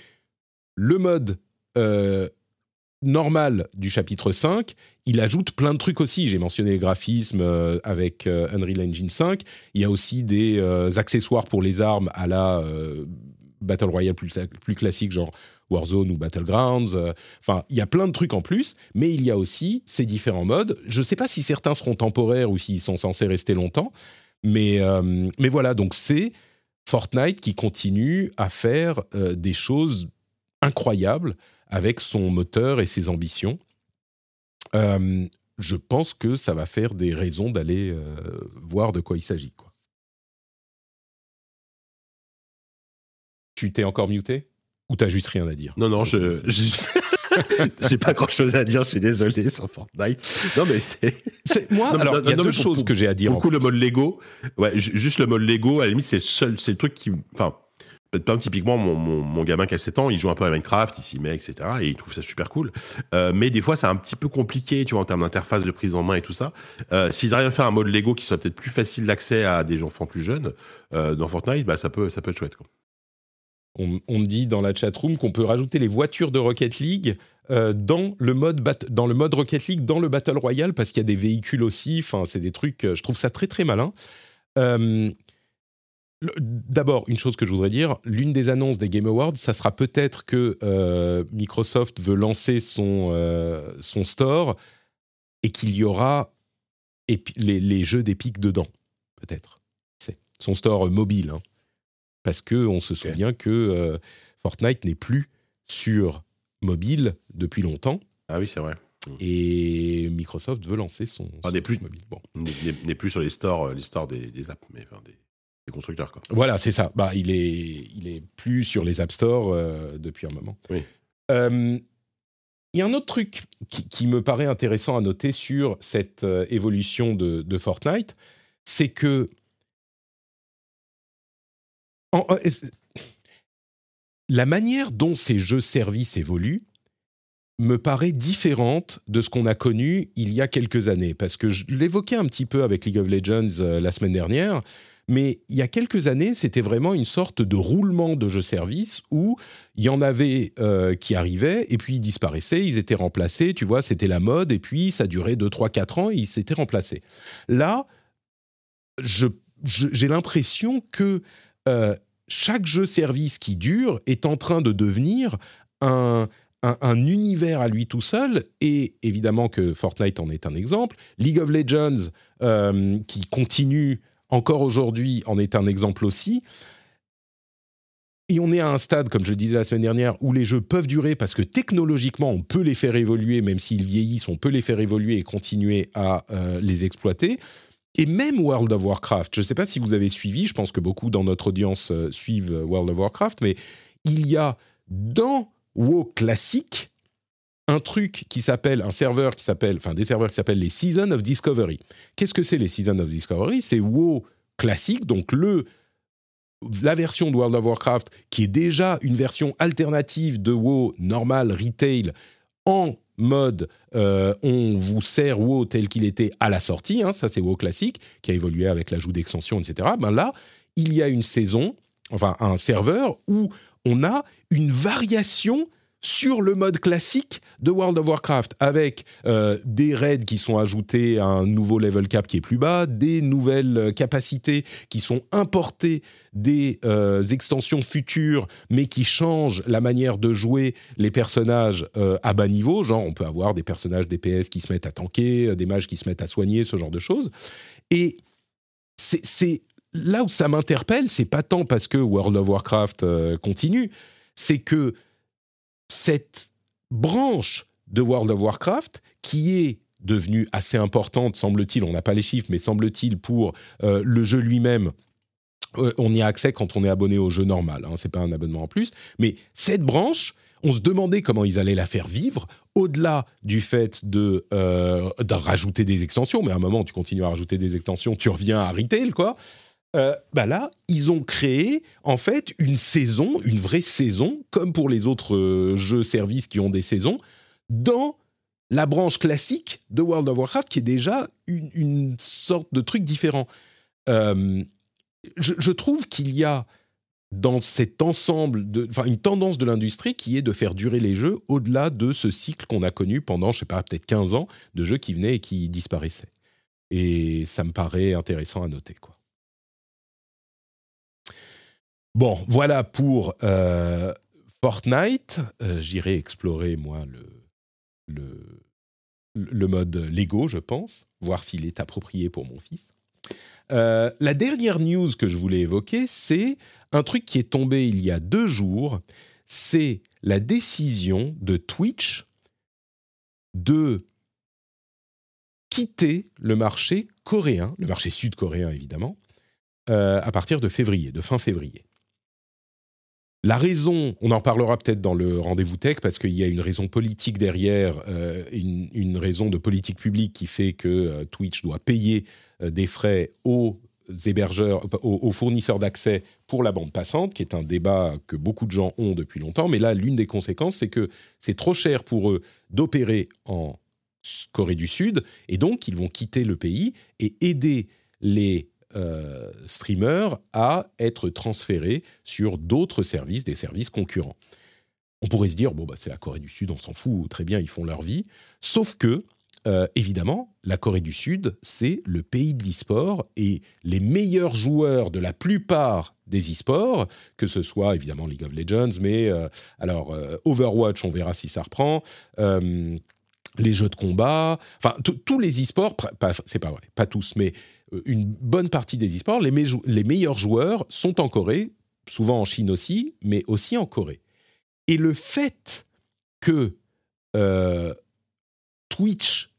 Speaker 2: le mode normal du chapitre 5, il ajoute plein de trucs aussi. J'ai mentionné les graphismes euh, avec euh, Unreal Engine 5. Il y a aussi des euh, accessoires pour les armes à la Battle Royale plus, classique, genre Warzone ou Battlegrounds. Enfin, il y a plein de trucs en plus, mais il y a aussi ces différents modes. Je ne sais pas si certains seront temporaires ou s'ils sont censés rester longtemps, mais, mais voilà, donc c'est Fortnite qui continue à faire des choses incroyables avec son moteur et ses ambitions. Euh, je pense que ça va faire des raisons d'aller euh, voir de quoi il s'agit. Quoi. Tu t'es encore muté? Ou t'as juste rien à dire?
Speaker 3: Non, non, je... J'ai pas grand chose à dire, je suis désolé sur Fortnite. Non, mais c'est.
Speaker 2: Moi, alors, il y a deux choses que j'ai à dire.
Speaker 3: Beaucoup le mode Lego. Ouais, juste le mode Lego, à la limite, c'est le seul, c'est le truc qui. Enfin, typiquement, mon, mon, gamin qui a 7 ans, il joue un peu à Minecraft, il s'y met, etc. Et il trouve ça super cool. Euh, mais des fois, c'est un petit peu compliqué, tu vois, en termes d'interface, de prise en main et tout ça. Euh, S'ils arrivent à faire un mode Lego qui soit peut-être plus facile d'accès à des enfants plus jeunes euh, dans Fortnite, bah, ça, peut, ça peut être chouette.
Speaker 2: On, on, me dit dans la chatroom qu'on peut rajouter les voitures de Rocket League euh, dans, le mode dans le mode Rocket League, dans le Battle Royale, parce qu'il y a des véhicules aussi. Enfin, c'est des trucs, je trouve ça très très malin. D'abord, une chose que je voudrais dire, l'une des annonces des Game Awards, ça sera peut-être que euh, Microsoft veut lancer son, euh, son store et qu'il y aura les, les, jeux d'Epic dedans, peut-être. C'est son store mobile, hein. parce que on se souvient que euh, Fortnite n'est plus sur mobile depuis longtemps.
Speaker 3: Ah oui, c'est vrai.
Speaker 2: Et Microsoft veut lancer son,
Speaker 3: n'est plus, mobile. Bon. N'est plus sur les stores, les stores des, des apps, mais enfin, des constructeurs. Quoi.
Speaker 2: Voilà, c'est ça. Bah, il est, il est plus sur les App Store euh, depuis un moment. Euh, il y a un autre truc qui, me paraît intéressant à noter sur cette euh, évolution de, Fortnite, c'est que la manière dont ces jeux services évoluent me paraît différente de ce qu'on a connu il y a quelques années. Parce que je l'évoquais un petit peu avec League of Legends la semaine dernière. Mais il y a quelques années, c'était vraiment une sorte de roulement de jeux-service où il y en avait euh, qui arrivaient et puis ils disparaissaient, ils étaient remplacés, tu vois, c'était la mode et puis ça durait 2, 3, 4 ans et ils s'étaient remplacés. Là, j'ai l'impression que euh, chaque jeu-service qui dure est en train de devenir un, univers à lui tout seul, et évidemment que Fortnite en est un exemple. League of Legends, euh, qui continue encore aujourd'hui en est un exemple aussi. Et on est à un stade, comme je le disais la semaine dernière, où les jeux peuvent durer parce que technologiquement, on peut les faire évoluer, même s'ils vieillissent, on peut les faire évoluer et continuer à euh, les exploiter. et même World of Warcraft, je ne sais pas si vous avez suivi, je pense que beaucoup dans notre audience euh, suivent euh, World of Warcraft, mais il y a dans WoW classique un truc qui s'appelle, un serveur qui s'appelle, enfin des serveurs qui s'appellent les Seasons of Discovery. Qu'est-ce que c'est les Seasons of Discovery? C'est WoW classique, donc le la version de World of Warcraft, qui est déjà une version alternative de WoW normal, retail, en mode euh, on vous sert WoW tel qu'il était à la sortie, hein, ça c'est WoW classique, qui a évolué avec l'ajout d'extensions, etc. Ben là, il y a une saison, enfin un serveur où on a une variation sur le mode classique de World of Warcraft, avec euh, des raids qui sont ajoutés à un nouveau level cap qui est plus bas, des nouvelles euh, capacités qui sont importées des euh, extensions futures, mais qui changent la manière de jouer les personnages à bas niveau. Genre, on peut avoir des personnages DPS qui se mettent à tanker, des mages qui se mettent à soigner, ce genre de choses. Et c'est là où ça m'interpelle, c'est pas tant parce que World of Warcraft continue, c'est que cette branche de World of Warcraft qui est devenue assez importante, semble-t-il, on n'a pas les chiffres, mais semble-t-il pour euh, le jeu lui-même. Euh, on y a accès quand on est abonné au jeu normal, hein, c'est pas un abonnement en plus. Mais cette branche, on se demandait comment ils allaient la faire vivre, au-delà du fait de, euh, de, rajouter des extensions. Mais à un moment, tu continues à rajouter des extensions, tu reviens à retail, quoi. Euh, bah là, ils ont créé en fait une saison, une vraie saison, comme pour les autres euh, jeux services qui ont des saisons, dans la branche classique de World of Warcraft, qui est déjà une, sorte de truc différent. Euh, je, trouve qu'il y a dans cet ensemble, enfin une tendance de l'industrie qui est de faire durer les jeux au-delà de ce cycle qu'on a connu pendant, je sais pas, peut-être 15 ans de jeux qui venaient et qui disparaissaient. Et ça me paraît intéressant à noter, quoi. Bon, voilà pour euh, Fortnite. Euh, j'irai explorer, moi, le, le, mode Lego, je pense, voir s'il est approprié pour mon fils. Euh, la dernière news que je voulais évoquer, c'est un truc qui est tombé il y a deux jours. C'est la décision de Twitch de quitter le marché coréen, le marché sud-coréen évidemment, à partir de février, de fin février. La raison, on en parlera peut-être dans le rendez-vous tech, parce qu'il y a une raison politique derrière, euh, une, raison de politique publique qui fait que euh, Twitch doit payer euh, des frais aux hébergeurs, aux, fournisseurs d'accès pour la bande passante, qui est un débat que beaucoup de gens ont depuis longtemps. Mais là, l'une des conséquences, c'est que c'est trop cher pour eux d'opérer en Corée du Sud, et donc ils vont quitter le pays et aider les euh, streamers à être transférés sur d'autres services, des services concurrents. On pourrait se dire, bon, bah, c'est la Corée du Sud, on s'en fout, très bien, ils font leur vie. Sauf que, euh, évidemment, la Corée du Sud, c'est le pays de l'e-sport et les meilleurs joueurs de la plupart des e-sports, que ce soit évidemment League of Legends, mais euh, alors Overwatch, on verra si ça reprend. les jeux de combat, enfin tous les e-sports, c'est pas vrai, pas tous, mais euh, une bonne partie des e-sports, les, meilleurs joueurs sont en Corée, souvent en Chine aussi, mais aussi en Corée. Et le fait que euh, Twitch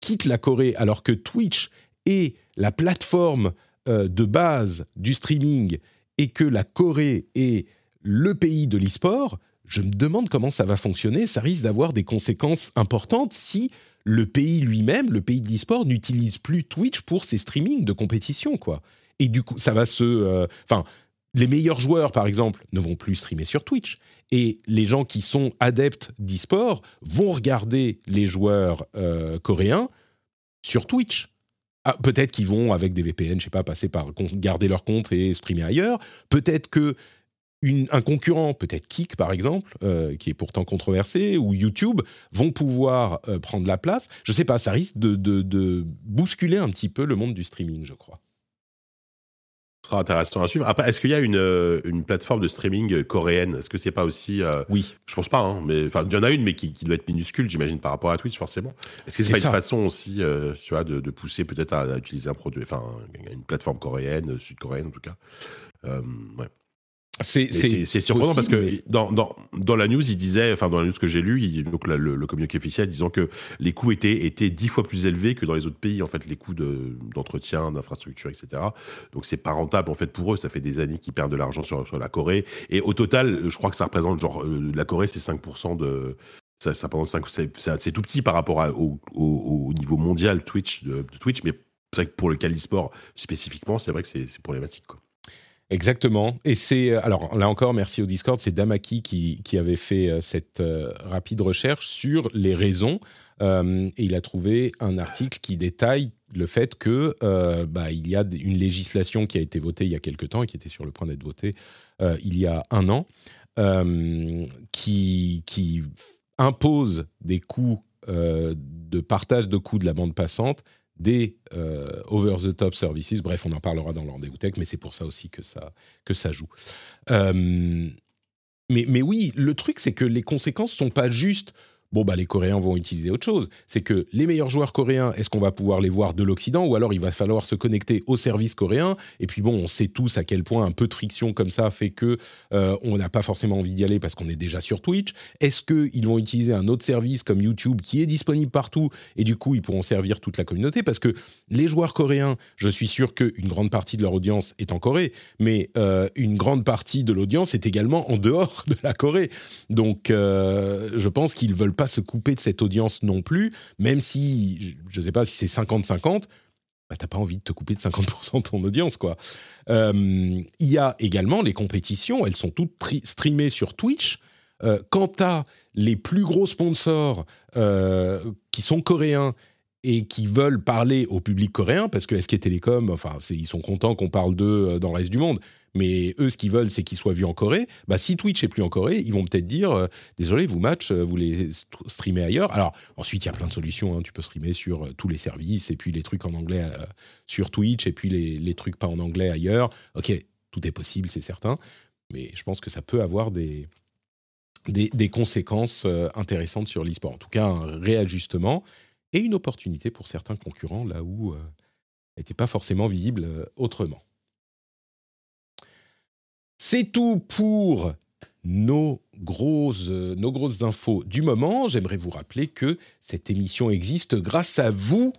Speaker 2: quitte la Corée alors que Twitch est la plateforme euh, de base du streaming et que la Corée est le pays de l'e-sport, je me demande comment ça va fonctionner. Ça risque d'avoir des conséquences importantes si le pays lui-même, le pays de l'e-sport, n'utilise plus Twitch pour ses streamings de compétition, quoi. Et du coup, ça va se... Euh, enfin, les meilleurs joueurs, par exemple, ne vont plus streamer sur Twitch. Et les gens qui sont adeptes d'e-sport vont regarder les joueurs euh, coréens sur Twitch. Ah, peut-être qu'ils vont, avec des VPN, je sais pas, passer par garder leur compte et streamer ailleurs. Peut-être que un concurrent, peut-être Kik par exemple, euh, qui est pourtant controversé, ou YouTube, vont pouvoir euh, prendre la place. Je ne sais pas, ça risque de, bousculer un petit peu le monde du streaming, je crois.
Speaker 3: Ce sera intéressant à suivre. Après, est-ce qu'il y a une, euh, plateforme de streaming coréenne? Est-ce que c'est pas aussi
Speaker 2: Oui.
Speaker 3: Je pense pas, hein, mais enfin, il y en a une, mais qui, doit être minuscule, j'imagine, par rapport à Twitch, forcément. Est-ce que c'est pas une façon aussi, tu vois, de, pousser peut-être à, à, utiliser un produit, enfin, une plateforme coréenne, sud-coréenne en tout cas? Ouais. C'est surprenant parce que dans, dans, dans, la news, il disait, enfin dans la news que j'ai lu, il, donc le, le, communiqué officiel disant que les coûts étaient étaient dix fois plus élevés que dans les autres pays. En fait, les coûts d'entretien, d'infrastructure, etc. Donc c'est pas rentable en fait pour eux. Ça fait des années qu'ils perdent de l'argent sur, sur, la Corée. Et au total, je crois que ça représente genre euh, la Corée, c'est 5% de ça, ça c'est tout petit par rapport au, au, niveau mondial Twitch de, de Twitch, mais c'est vrai que pour le Cali Sport spécifiquement, c'est vrai que c'est problématique. Quoi.
Speaker 2: Exactement. Et c'est euh, alors là encore, merci au Discord, c'est Damaki qui, qui avait fait euh, cette euh, rapide recherche sur les raisons. et il a trouvé un article qui détaille le fait que bah, il y a une législation qui a été votée il y a quelque temps et qui était sur le point d'être votée il y a un an, qui, qui impose des coûts de partage de coûts de la bande passante des euh, over-the-top services. Bref, on en parlera dans le rendez-vous tech, mais c'est pour ça aussi que ça, que ça joue. Euh, mais, mais oui, le truc, c'est que les conséquences sont pas juste bon, bah, les Coréens vont utiliser autre chose. C'est que les meilleurs joueurs coréens, est-ce qu'on va pouvoir les voir de l'Occident ou alors il va falloir se connecter au service coréen? Et puis bon, on sait tous à quel point un peu de friction comme ça fait que euh, on n'a pas forcément envie d'y aller parce qu'on est déjà sur Twitch. Est-ce qu'ils vont utiliser un autre service comme YouTube qui est disponible partout et du coup ils pourront servir toute la communauté? Parce que les joueurs coréens, je suis sûr qu'une grande partie de leur audience est en Corée, mais euh, une grande partie de l'audience est également en dehors de la Corée. Donc euh, je pense qu'ils veulent pas se couper de cette audience non plus, même si, je ne sais pas si c'est 50-50, bah, t'as pas envie de te couper de 50% de ton audience, quoi. Euh, il y a également les compétitions, elles sont toutes streamées sur Twitch. Euh, quant à les plus gros sponsors euh, qui sont coréens et qui veulent parler au public coréen, parce que SK Telecom, enfin, ils sont contents qu'on parle d'eux dans le reste du monde, mais eux, ce qu'ils veulent, c'est qu'ils soient vus en Corée. Bah, si Twitch est plus en Corée, ils vont peut-être dire euh, désolé, vous match, euh, vous les streamez ailleurs. Alors ensuite, il y a plein de solutions. Hein. Tu peux streamer sur euh, tous les services et puis les trucs en anglais sur Twitch et puis les, trucs pas en anglais ailleurs. Ok, tout est possible, c'est certain. Mais je pense que ça peut avoir des, des, des conséquences intéressantes sur l'e-sport. En tout cas, un réajustement et une opportunité pour certains concurrents là où n'était pas forcément visible autrement. C'est tout pour nos grosses, nos grosses infos du moment. J'aimerais vous rappeler que cette émission existe grâce à vous.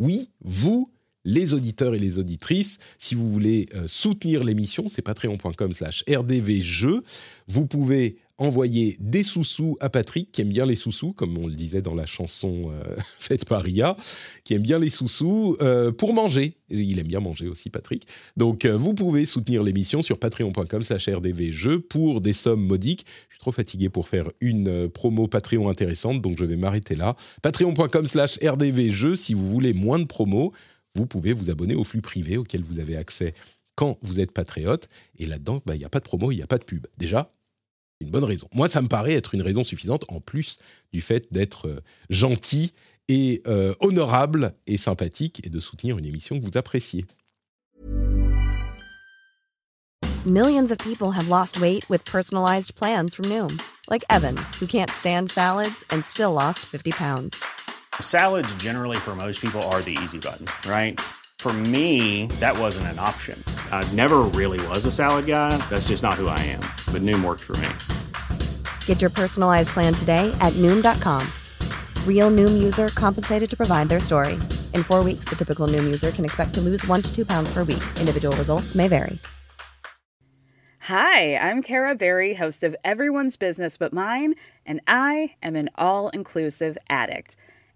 Speaker 2: Oui, vous, les auditeurs et les auditrices. Si vous voulez euh, soutenir l'émission, c'est patreon.com slash rdvjeux. Vous pouvez envoyer des sous-sous à Patrick, qui aime bien les sous-sous, comme on le disait dans la chanson euh, faite par Ria, qui aime bien les sous-sous euh, pour manger. Il aime bien manger aussi, Patrick. Donc, euh, vous pouvez soutenir l'émission sur patreon.com slash rdvjeux pour des sommes modiques. Je suis trop fatigué pour faire une promo Patreon intéressante, donc je vais m'arrêter là. Patreon.com slash rdvjeux, si vous voulez moins de promos, vous pouvez vous abonner au flux privé auquel vous avez accès quand vous êtes patriote. Et là-dedans, bah, il n'y a pas de promo, il n'y a pas de pub. Déjà, une bonne raison. Moi, ça me paraît être une raison suffisante, en plus du fait d'être euh, gentil et euh, honorable et sympathique et de soutenir une émission que vous appréciez.
Speaker 4: Millions of people have lost weight with personalized plans from Noom, like Evan, who can't stand salads and still lost 50 pounds.
Speaker 5: Salads generally for most people are the easy button, right? For me, that wasn't an option. I never really was a salad guy. That's just not who I am. But Noom worked for me.
Speaker 4: Get your personalized plan today at Noom.com. Real Noom user compensated to provide their story. In four weeks, the typical Noom user can expect to lose one to two pounds per week. Individual results may vary.
Speaker 1: Hi, I'm Kara Berry, host of Everyone's Business But Mine, and I am an all inclusive addict.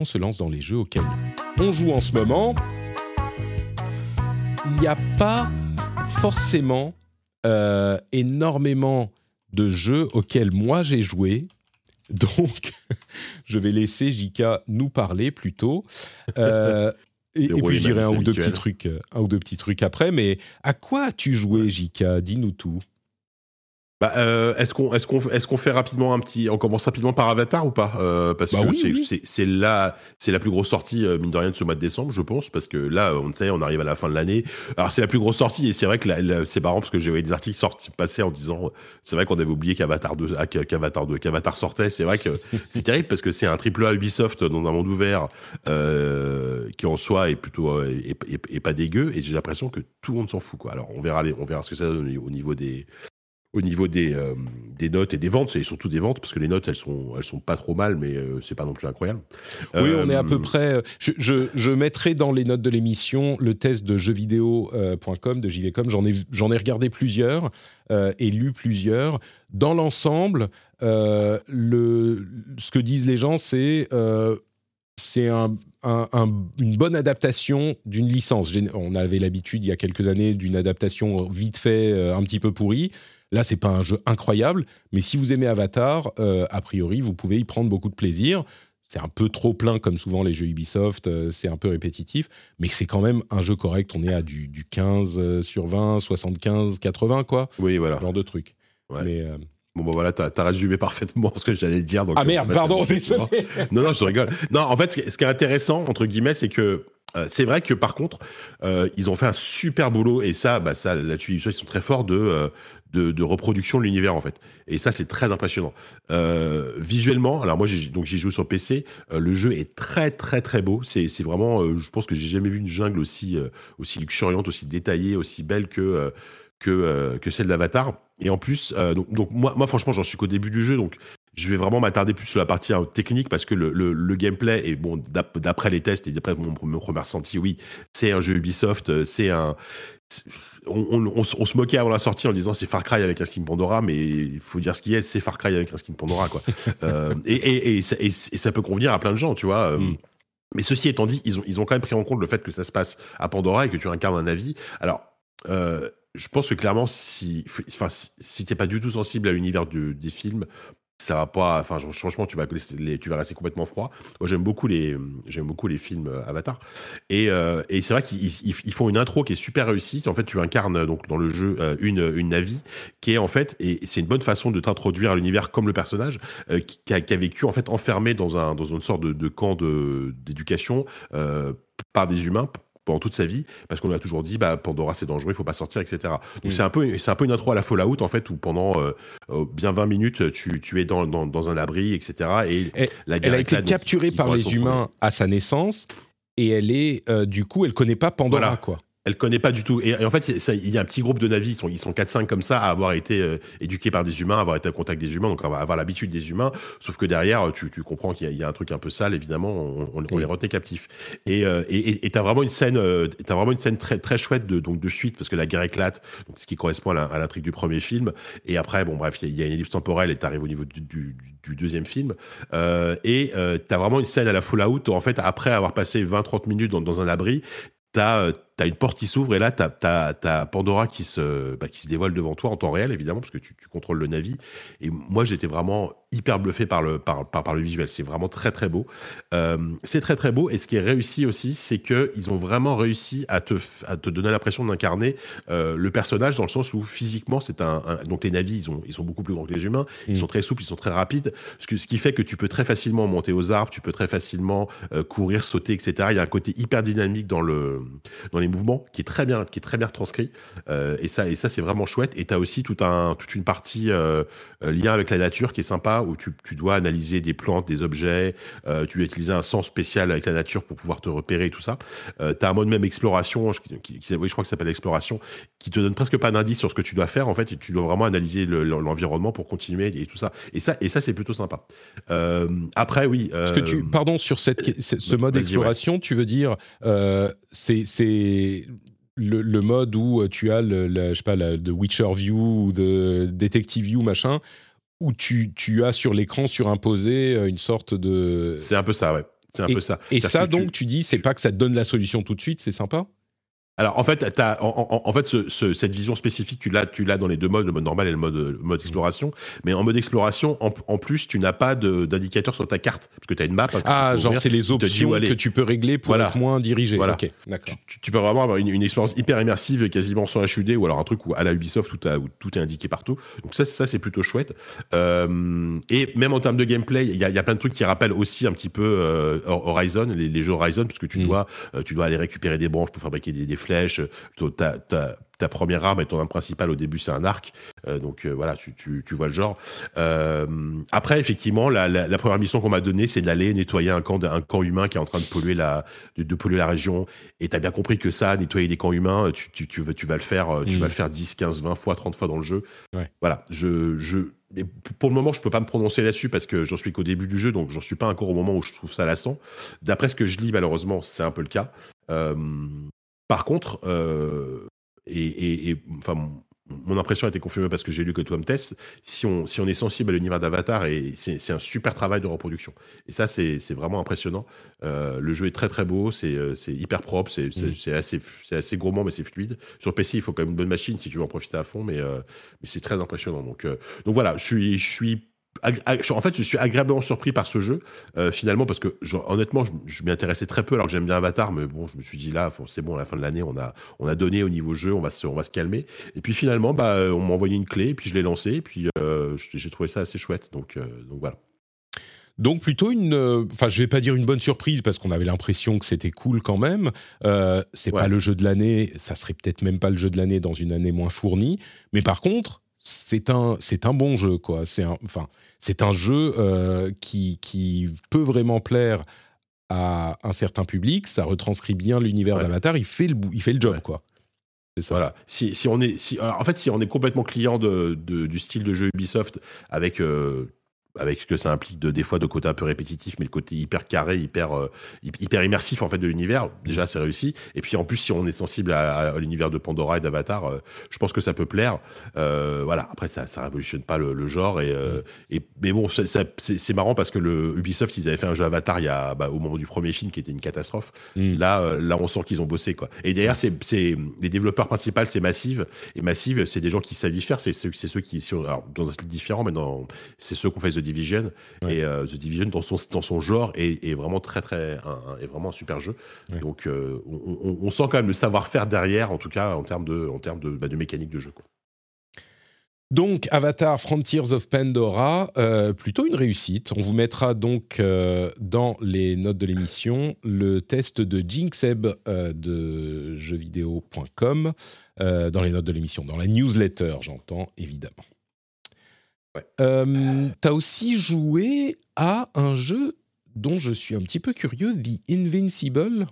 Speaker 2: On se lance dans les jeux auxquels on joue en ce moment. Il n'y a pas forcément euh, énormément de jeux auxquels moi j'ai joué. Donc, je vais laisser Jika nous parler plutôt. Euh, Et, et puis je dirais un ou deux petits trucs, euh, un ou deux petits trucs après. Mais à quoi as-tu joué, Jika Dis-nous tout.
Speaker 3: Bah, euh, est-ce qu'on est-ce qu'on est-ce qu'on fait rapidement un petit on commence rapidement par Avatar ou pas Euh, parce
Speaker 2: Bah
Speaker 3: que
Speaker 2: oui,
Speaker 3: c'est
Speaker 2: oui.
Speaker 3: c'est c'est la c'est la plus grosse sortie euh, mine de rien de ce mois de décembre je pense parce que là on sait on arrive à la fin de l'année. Alors c'est la plus grosse sortie et c'est vrai que c'est marrant parce que j'ai vu des articles sortis passer en disant c'est vrai qu'on avait oublié qu'Avatar 2 ah, qu'Avatar 2 qu'Avatar sortait. C'est vrai que c'est terrible parce que c'est un triple A Ubisoft dans un monde ouvert euh, qui en soi est plutôt euh, est, est- est pas dégueu et j'ai l'impression que tout le monde s'en fout quoi. Alors on verra les, on verra ce que ça donne au niveau des au niveau des, euh, des notes et des ventes, c'est surtout des ventes parce que les notes elles sont elles sont pas trop mal, mais euh, c'est pas non plus incroyable.
Speaker 2: Oui,
Speaker 3: Euh,
Speaker 2: on est à peu près. Je, je, je mettrai dans les notes de l'émission le test de jeuxvideo.com de JVcom. J'en ai j'en ai regardé plusieurs euh, et lu plusieurs. Dans l'ensemble, euh, le ce que disent les gens, c'est euh, c'est un, un- un- une bonne adaptation d'une licence. On avait l'habitude il y a quelques années d'une adaptation vite fait, euh, un petit peu pourrie. Là, c'est pas un jeu incroyable, mais si vous aimez Avatar, euh, a priori, vous pouvez y prendre beaucoup de plaisir. C'est un peu trop plein, comme souvent les jeux Ubisoft, euh, c'est un peu répétitif, mais c'est quand même un jeu correct. On est à du, du 15 euh, sur 20, 75, 80, quoi,
Speaker 3: Oui, voilà.
Speaker 2: ce genre de truc.
Speaker 3: Ouais.
Speaker 2: Mais, euh,
Speaker 3: Bon, bah voilà, t'as as résumé parfaitement ce que j'allais dire. Donc,
Speaker 2: Ah merde, pardon, désolé.
Speaker 3: Non, non, je rigole. Non, en fait, ce qui est, ce qui est intéressant, entre guillemets, c'est que euh, c'est vrai que par contre, euh, ils ont fait un super boulot, et ça, bah, ça là-dessus, ils sont très forts de, de, reproduction de l'univers, en fait. Et ça, c'est très impressionnant. Euh, visuellement, alors moi, j'ai- donc j'y joue sur PC, euh, le jeu est très, très, très beau. C'est vraiment, euh, je pense que j'ai jamais vu une jungle aussi, aussi luxuriante, aussi détaillée, aussi belle que. que, que celle d'Avatar. Et en plus, donc, moi, franchement, j'en suis qu'au début du jeu, donc je vais vraiment m'attarder plus sur la partie hein, technique parce que le, le, gameplay, et bon, d'ap- d'après les tests et d'après mon, mon premier ressenti, oui, c'est un jeu Ubisoft, c'est un. On, on- on se- on se moquait avant la sortie en disant c'est Far Cry avec un skin Pandora, mais il faut dire ce qui est, c'est Far Cry avec un skin Pandora, quoi. Euh, et, et, et, ça- et- et ça peut convenir à plein de gens, tu vois. euh,
Speaker 2: Mm.
Speaker 3: Mais ceci étant dit, ils ont, ils ont quand même pris en compte le fait que ça se passe à Pandora et que tu incarnes un avis. Alors, euh, je pense que clairement, si, enfin, si, t'es pas du tout sensible à l'univers des films, ça va pas. Enfin, franchement, tu vas, les- tu vas rester complètement froid. Moi, j'aime beaucoup les, j'aime beaucoup les films euh, Avatar. Et, euh, et c'est vrai qu'ils ils- ils font une intro qui est super réussie. En fait, tu incarnes euh, donc dans le jeu une une Navi qui est en fait et c'est une bonne façon de t'introduire à l'univers comme le personnage qui, a, qui a vécu en fait enfermé dans un dans une sorte de, de camp de d'éducation par des humains pendant toute sa vie parce qu'on lui a toujours dit bah Pandora c'est dangereux il faut pas sortir etc donc
Speaker 2: Mm.
Speaker 3: c'est un peu c'est un peu une intro à la Fallout en fait où pendant euh, euh, bien 20 minutes tu, tu es dans, dans, dans un abri etc et
Speaker 2: Elle-
Speaker 3: la
Speaker 2: Elle
Speaker 3: guerre
Speaker 2: a été
Speaker 3: donc
Speaker 2: capturée par les humains à sa naissance et elle est euh, du coup elle connaît pas Pandora
Speaker 3: Voilà.
Speaker 2: quoi.
Speaker 3: Elle connaît pas du tout. Et, et en fait, il y a un petit groupe de navis, ils sont, ils sont 4-5 comme ça, à avoir été euh, éduqués par des humains, à avoir été en contact des humains, donc à avoir- avoir l'habitude des humains. Sauf que derrière, tu, tu comprends qu'il y, a- il y a un truc un peu sale, évidemment, on, on- on
Speaker 2: Oui.
Speaker 3: les retenait captifs. Et euh, et t'as vraiment une scène, euh, vraiment une scène très très chouette de donc de suite parce que la guerre éclate, donc ce qui correspond à l'intrigue du premier film. Et après, bon bref, il y, a- il y a une ellipse temporelle et t'arrives au niveau du, du, du deuxième film. Euh, et euh, t'as vraiment une scène à la Fallout où en fait, après avoir passé 20-30 minutes dans, dans un abri, t'as t'as une porte qui s'ouvre et là t'as t'as Pandora qui se bah, qui se dévoile devant toi en temps réel évidemment parce que tu, tu contrôles le navire et moi j'étais vraiment hyper bluffé par le par, par, par le visuel. C'est vraiment très très beau. Euh, c'est très très beau. Et ce qui est réussi aussi c'est que ils ont vraiment réussi à te à te donner l'impression d'incarner euh, le personnage dans le sens où physiquement c'est un, un- donc les navis ils ont ils sont beaucoup plus grands que les humains. Ils
Speaker 2: Mm.
Speaker 3: sont très souples ils sont très rapides. Ce, que, ce qui fait que tu peux très facilement monter aux arbres tu peux très facilement euh, courir sauter etc il y a un côté hyper dynamique dans le dans les mouvements qui est très bien qui est très bien transcrit Euh, et ça et ça c'est vraiment chouette. Et tu as aussi tout un toute une partie euh, euh, lien avec la nature qui est sympa où tu, tu dois analyser des plantes des objets euh, tu dois utiliser un sens spécial avec la nature pour pouvoir te repérer et tout ça. Tu as un mode même exploration je, qui, qui- oui, je crois que ça s'appelle exploration qui te donne presque pas d'indice sur ce que tu dois faire en fait et tu dois vraiment analyser le- le- l'environnement pour continuer et tout ça. Et ça et ça c'est plutôt sympa. Après oui
Speaker 2: Parce que tu, pardon, sur cette, ce mode exploration, tu veux dire, c'est le, le mode où tu as le, je sais pas, la, de Witcher View ou de Detective View, machin, où tu, tu as sur l'écran surimposé euh, une sorte de.
Speaker 3: c'est un peu ça ouais c'est un peu ça
Speaker 2: Et ça,
Speaker 3: que
Speaker 2: donc, tu dis, c'est pas que ça te donne la solution tout de suite, c'est sympa?
Speaker 3: Alors en fait, as, en, fait, cette vision spécifique, tu l'as, tu l'as dans les deux modes, le mode normal et le mode, mode exploration. Mais en mode exploration, en, plus, tu n'as pas d'indicateur sur ta carte parce que tu as une map.
Speaker 2: Ah, genre c'est les options que tu peux régler pour être moins dirigé.
Speaker 3: Voilà. d'accord. Tu, peux vraiment avoir une, expérience hyper immersive, quasiment sans HUD, ou alors un truc où à la Ubisoft où tout est indiqué partout. Donc ça, ça c'est plutôt chouette. Euh, et même en termes de gameplay, il y, a, plein de trucs qui rappellent aussi un petit peu euh, Horizon, les, jeux Horizon, puisque tu mm. dois, euh, tu dois aller récupérer des branches pour fabriquer des, des flèches. Ta, ta, ta, première arme et ton arme principale au début, c'est un arc. donc voilà, tu, tu, tu, vois le genre. après, effectivement, la, la, première mission qu'on m'a donnée, c'est d'aller nettoyer un camp, un camp humain qui est en train de polluer la, de, polluer la région. Et tu as bien compris que ça, nettoyer des camps humains, tu, tu, tu, tu vas le faire, tu mm. vas le faire 10, 15, 20 fois, 30 fois dans le jeu. Voilà, je, je, mais pour le moment, je peux pas me prononcer là-dessus parce que j'en suis qu'au début du jeu, donc j'en suis pas encore au moment où je trouve ça lassant. D'après ce que je lis, malheureusement, c'est un peu le cas. Euh, par contre, euh, et, et, et, enfin, mon impression a été confirmée parce que j'ai lu que Tom Test, si on, si on est sensible à l'univers d'Avatar, et c'est un super travail de reproduction. Et ça, c'est vraiment impressionnant. Euh, le jeu est très très beau, c'est euh, hyper propre, c'est mm. assez, assez gourmand, mais c'est fluide. Sur PC, il faut quand même une bonne machine si tu veux en profiter à fond, mais, euh, mais c'est très impressionnant. Donc, donc voilà, je suis, je suis en fait, je suis agréablement surpris par ce jeu, euh, finalement, parce que honnêtement, je, m'y intéressais très peu alors que j'aime bien Avatar, mais bon, je me suis dit là, c'est bon, à la fin de l'année, on a, on a donné au niveau jeu, on va se, on va se calmer. Et puis finalement, bah, on m'a envoyé une clé, et puis je l'ai lancé, et puis euh, j'ai trouvé ça assez chouette. Donc, euh, donc voilà.
Speaker 2: Donc plutôt une, enfin je vais pas dire une bonne surprise parce qu'on avait l'impression que c'était cool quand même. c'est pas le jeu de l'année, ça serait peut-être même pas le jeu de l'année dans une année moins fournie. Mais par contre, c'est un, c'est un bon jeu, quoi. C'est un, enfin, c'est un jeu euh, qui, qui peut vraiment plaire à un certain public. Ça retranscrit bien l'univers d'Avatar. Il fait le, il fait le job, quoi.
Speaker 3: Ça. Voilà. Si, si, on est, si, en fait, si on est complètement client de, du style de jeu Ubisoft avec euh, avec ce que ça implique de des fois de côté un peu répétitif mais le côté hyper carré hyper euh, hyper immersif en fait de l'univers déjà c'est réussi. Et puis en plus si on est sensible à, l'univers de Pandora et d'Avatar euh, je pense que ça peut plaire. Euh, voilà. Après ça ça révolutionne pas le, genre et, et mais bon c'est marrant parce que le Ubisoft ils avaient fait un jeu Avatar il y a bah, au moment du premier film qui était une catastrophe. Mm. là là on sent qu'ils ont bossé quoi. Et derrière c'est les développeurs principaux c'est Massive. Et Massive c'est des gens qui savent y faire. C'est ceux c'est ceux qui sont alors, dans un style différent mais dans c'est ceux qu'on fait The Division. Et euh, The Division, dans son, dans son genre, est, vraiment très, très, un, est vraiment un super jeu. Donc, euh, on, sent quand même le savoir-faire derrière, en tout cas, en termes de, en termes de, bah, de mécanique de jeu. Quoi.
Speaker 2: Donc, Avatar Frontiers of Pandora, euh, plutôt une réussite. On vous mettra donc dans les notes de l'émission le test de Jinxeb de jeuxvideo.com, dans les notes de l'émission, dans la newsletter, j'entends évidemment. Ouais. Euh, T'as aussi joué à un jeu dont je suis un petit peu curieux, The Invincible.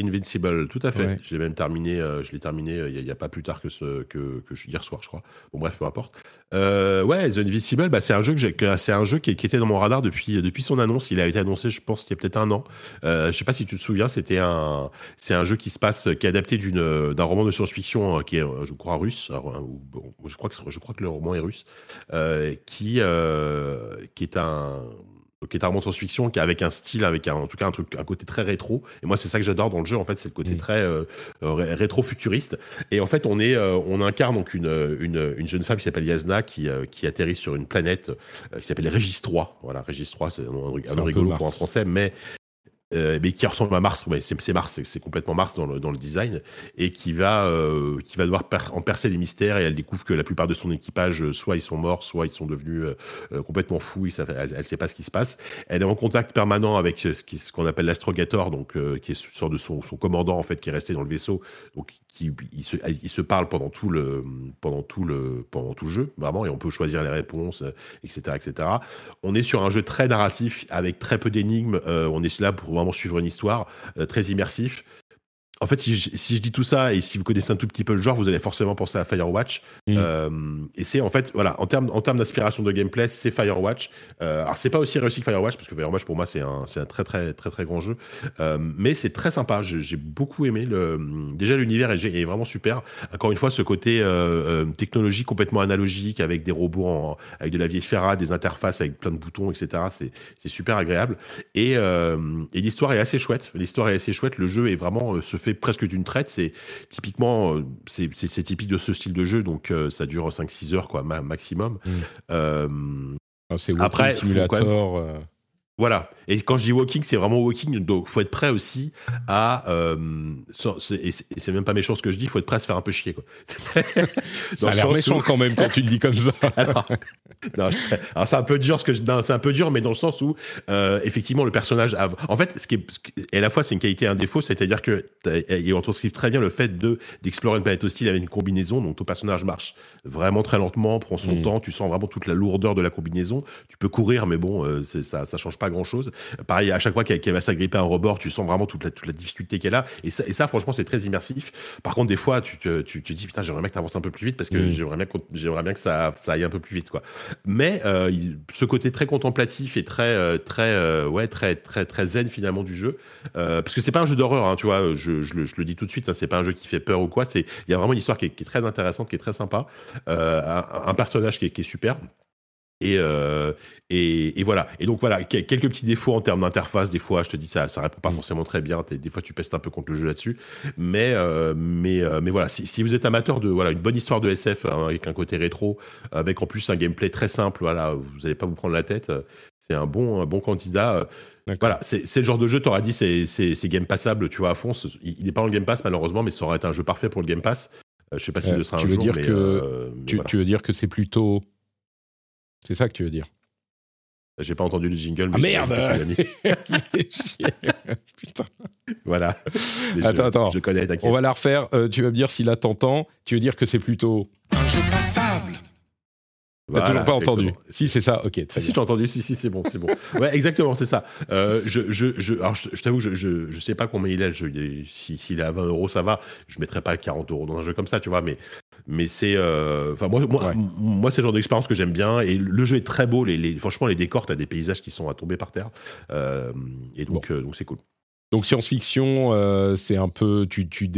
Speaker 3: Invincible, tout à fait. Je l'ai même terminé, euh, je l'ai terminé euh, il n'y a, pas plus tard que, ce, que, que, hier soir, je crois. Bon, bref, peu importe. Euh, ouais, The Invincible, bah, c'est un jeu, que c'est un jeu qui, qui, était dans mon radar depuis, depuis son annonce. Il a été annoncé, je pense, il y a peut-être un an. Je sais pas si tu te souviens, c'était un, c'est un jeu qui se passe, qui est adapté d'une, d'un roman de science-fiction qui est, je crois, russe. bon, je, crois que, je crois que le roman est russe. qui, qui est un qui est un science-fiction, qui avec un style, avec un, en tout cas un truc, un côté très rétro. Et moi, c'est ça que j'adore dans le jeu. En fait, c'est le côté mm. très euh, euh, rétro-futuriste. Et en fait, on est, euh, on incarne donc une, une, une jeune femme qui s'appelle Yasna, qui, qui atterrit sur une planète qui s'appelle Régis 3. Voilà, Régis 3, c'est un, un, rigolo pour un français, mais euh, mais qui ressemble à Mars. C'est Mars, c'est complètement Mars dans le, design, et qui va, euh, qui va devoir en percer les mystères. Et elle découvre que la plupart de son équipage, euh, soit ils sont morts, soit ils sont devenus complètement fous. elle ne sait pas ce qui se passe. Elle est en contact permanent avec ce qu'on appelle l'astrogator, donc qui est sorte de son, commandant en fait, qui est resté dans le vaisseau, qui il se, il se parle pendant tout le pendant tout le pendant tout le jeu vraiment, et on peut choisir les réponses, etc., etc. On est sur un jeu très narratif avec très peu d'énigmes. on est là pour vraiment suivre une histoire, euh, très immersif. En fait, si je, si je, dis tout ça et si vous connaissez un tout petit peu le genre, vous allez forcément penser à Firewatch. Mm. Euh, et c'est en fait, voilà, en termes en termes d'inspiration de gameplay, c'est Firewatch. Euh, alors c'est pas aussi réussi que Firewatch parce que Firewatch pour moi c'est un très très très très grand jeu, euh, mais c'est très sympa. J'ai beaucoup aimé le déjà l'univers est, est, vraiment super. Encore une fois, ce côté technologie complètement analogique avec des robots en, avec de la vieille ferra, des interfaces avec plein de boutons, etc. C'est c'est super agréable et, et l'histoire est assez chouette. L'histoire est assez chouette. Le jeu est vraiment se fait fait presque d'une traite. C'est typiquement, c'est typique de ce style de jeu, donc ça dure 5-6 heures quoi, maximum.
Speaker 2: Mm. Ah, c'est Après, Simulator.
Speaker 3: Voilà. Et quand je dis walking, c'est vraiment walking. Donc, faut être prêt aussi à. Euh, et c'est même pas méchant ce que je dis. Faut être prêt à se faire un peu chier. Quoi.
Speaker 2: ça a l'air méchant quand même quand tu le dis comme ça.
Speaker 3: alors, c'est un peu dur ce que c'est un peu dur, mais dans le sens où euh, effectivement le personnage. A, en fait, ce qui est, et à la fois c'est une qualité et un défaut, c'est-à-dire que et on transcrive très bien le fait de d'explorer une planète hostile avec une combinaison. Donc ton personnage marche vraiment très lentement, prend son mm. temps. Tu sens vraiment toute la lourdeur de la combinaison. Tu peux courir, mais bon, euh, ça ça change pas grand chose. Pareil, à chaque fois qu'elle va s'agripper à un rebord, tu sens vraiment toute la, toute la difficulté qu'elle a. Et ça, et ça franchement, c'est très immersif. Par contre, des fois, tu te, tu, dis, putain, j'aimerais bien que tu avances un peu plus vite parce que mm. j'aimerais bien, j'aimerais bien que ça, ça aille un peu plus vite, quoi. Mais euh, ce côté très contemplatif et très, euh, très, euh, ouais, très, très, très zen finalement du jeu, parce que c'est pas un jeu d'horreur, hein, tu vois. Je, je, le, dis tout de suite, hein, c'est pas un jeu qui fait peur ou quoi. Il y a vraiment une histoire qui est, très intéressante, qui est très sympa, un, un, personnage qui est, qui est super. Euh, et, et, voilà. Et donc voilà, quelques petits défauts en termes d'interface. Des fois, je te dis ça, ça répond pas mm. forcément très bien. Des fois, tu pestes un peu contre le jeu là-dessus. Mais, euh, mais, euh, mais voilà, si, vous êtes amateur de voilà une bonne histoire de SF hein, avec un côté rétro, avec en plus un gameplay très simple, voilà, vous n'allez pas vous prendre la tête. C'est un bon, un bon candidat. Voilà, c'est le genre de jeu, t'aurais dit, c'est game passable, tu vois, à fond. Il n'est pas en Game Pass, malheureusement, mais ça aurait été un jeu parfait pour le Game Pass. je sais pas si ce sera un jour, mais,
Speaker 2: que, tu, tu, veux dire que c'est plutôt c'est ça que tu veux dire
Speaker 3: J'ai pas entendu le jingle.
Speaker 2: Mais ah merde
Speaker 3: Putain. Voilà.
Speaker 2: attends, attends.
Speaker 3: Je connais,
Speaker 2: On va la refaire. Euh, tu vas me dire si là t'entends. Tu veux dire que c'est plutôt.
Speaker 6: Un jeu passable
Speaker 2: T'as toujours pas entendu Si, c'est ça, ok.
Speaker 3: Si, si, j'ai entendu, si, si, c'est bon, c'est bon. ouais, exactement, c'est ça. Euh, je, je, je, alors, je, t'avoue, je, je, je, sais pas combien il est, s'il si, est à 20 euros, ça va. Je mettrais pas 40 euros dans un jeu comme ça, tu vois, mais, mais c'est. Euh, enfin, moi, moi, moi c'est le genre d'expérience que j'aime bien, et le jeu est très beau. Les, les franchement, les décors, t'as des paysages qui sont à tomber par terre. Euh, et donc, donc c'est cool.
Speaker 2: Donc science-fiction, c'est un peu, tu, tu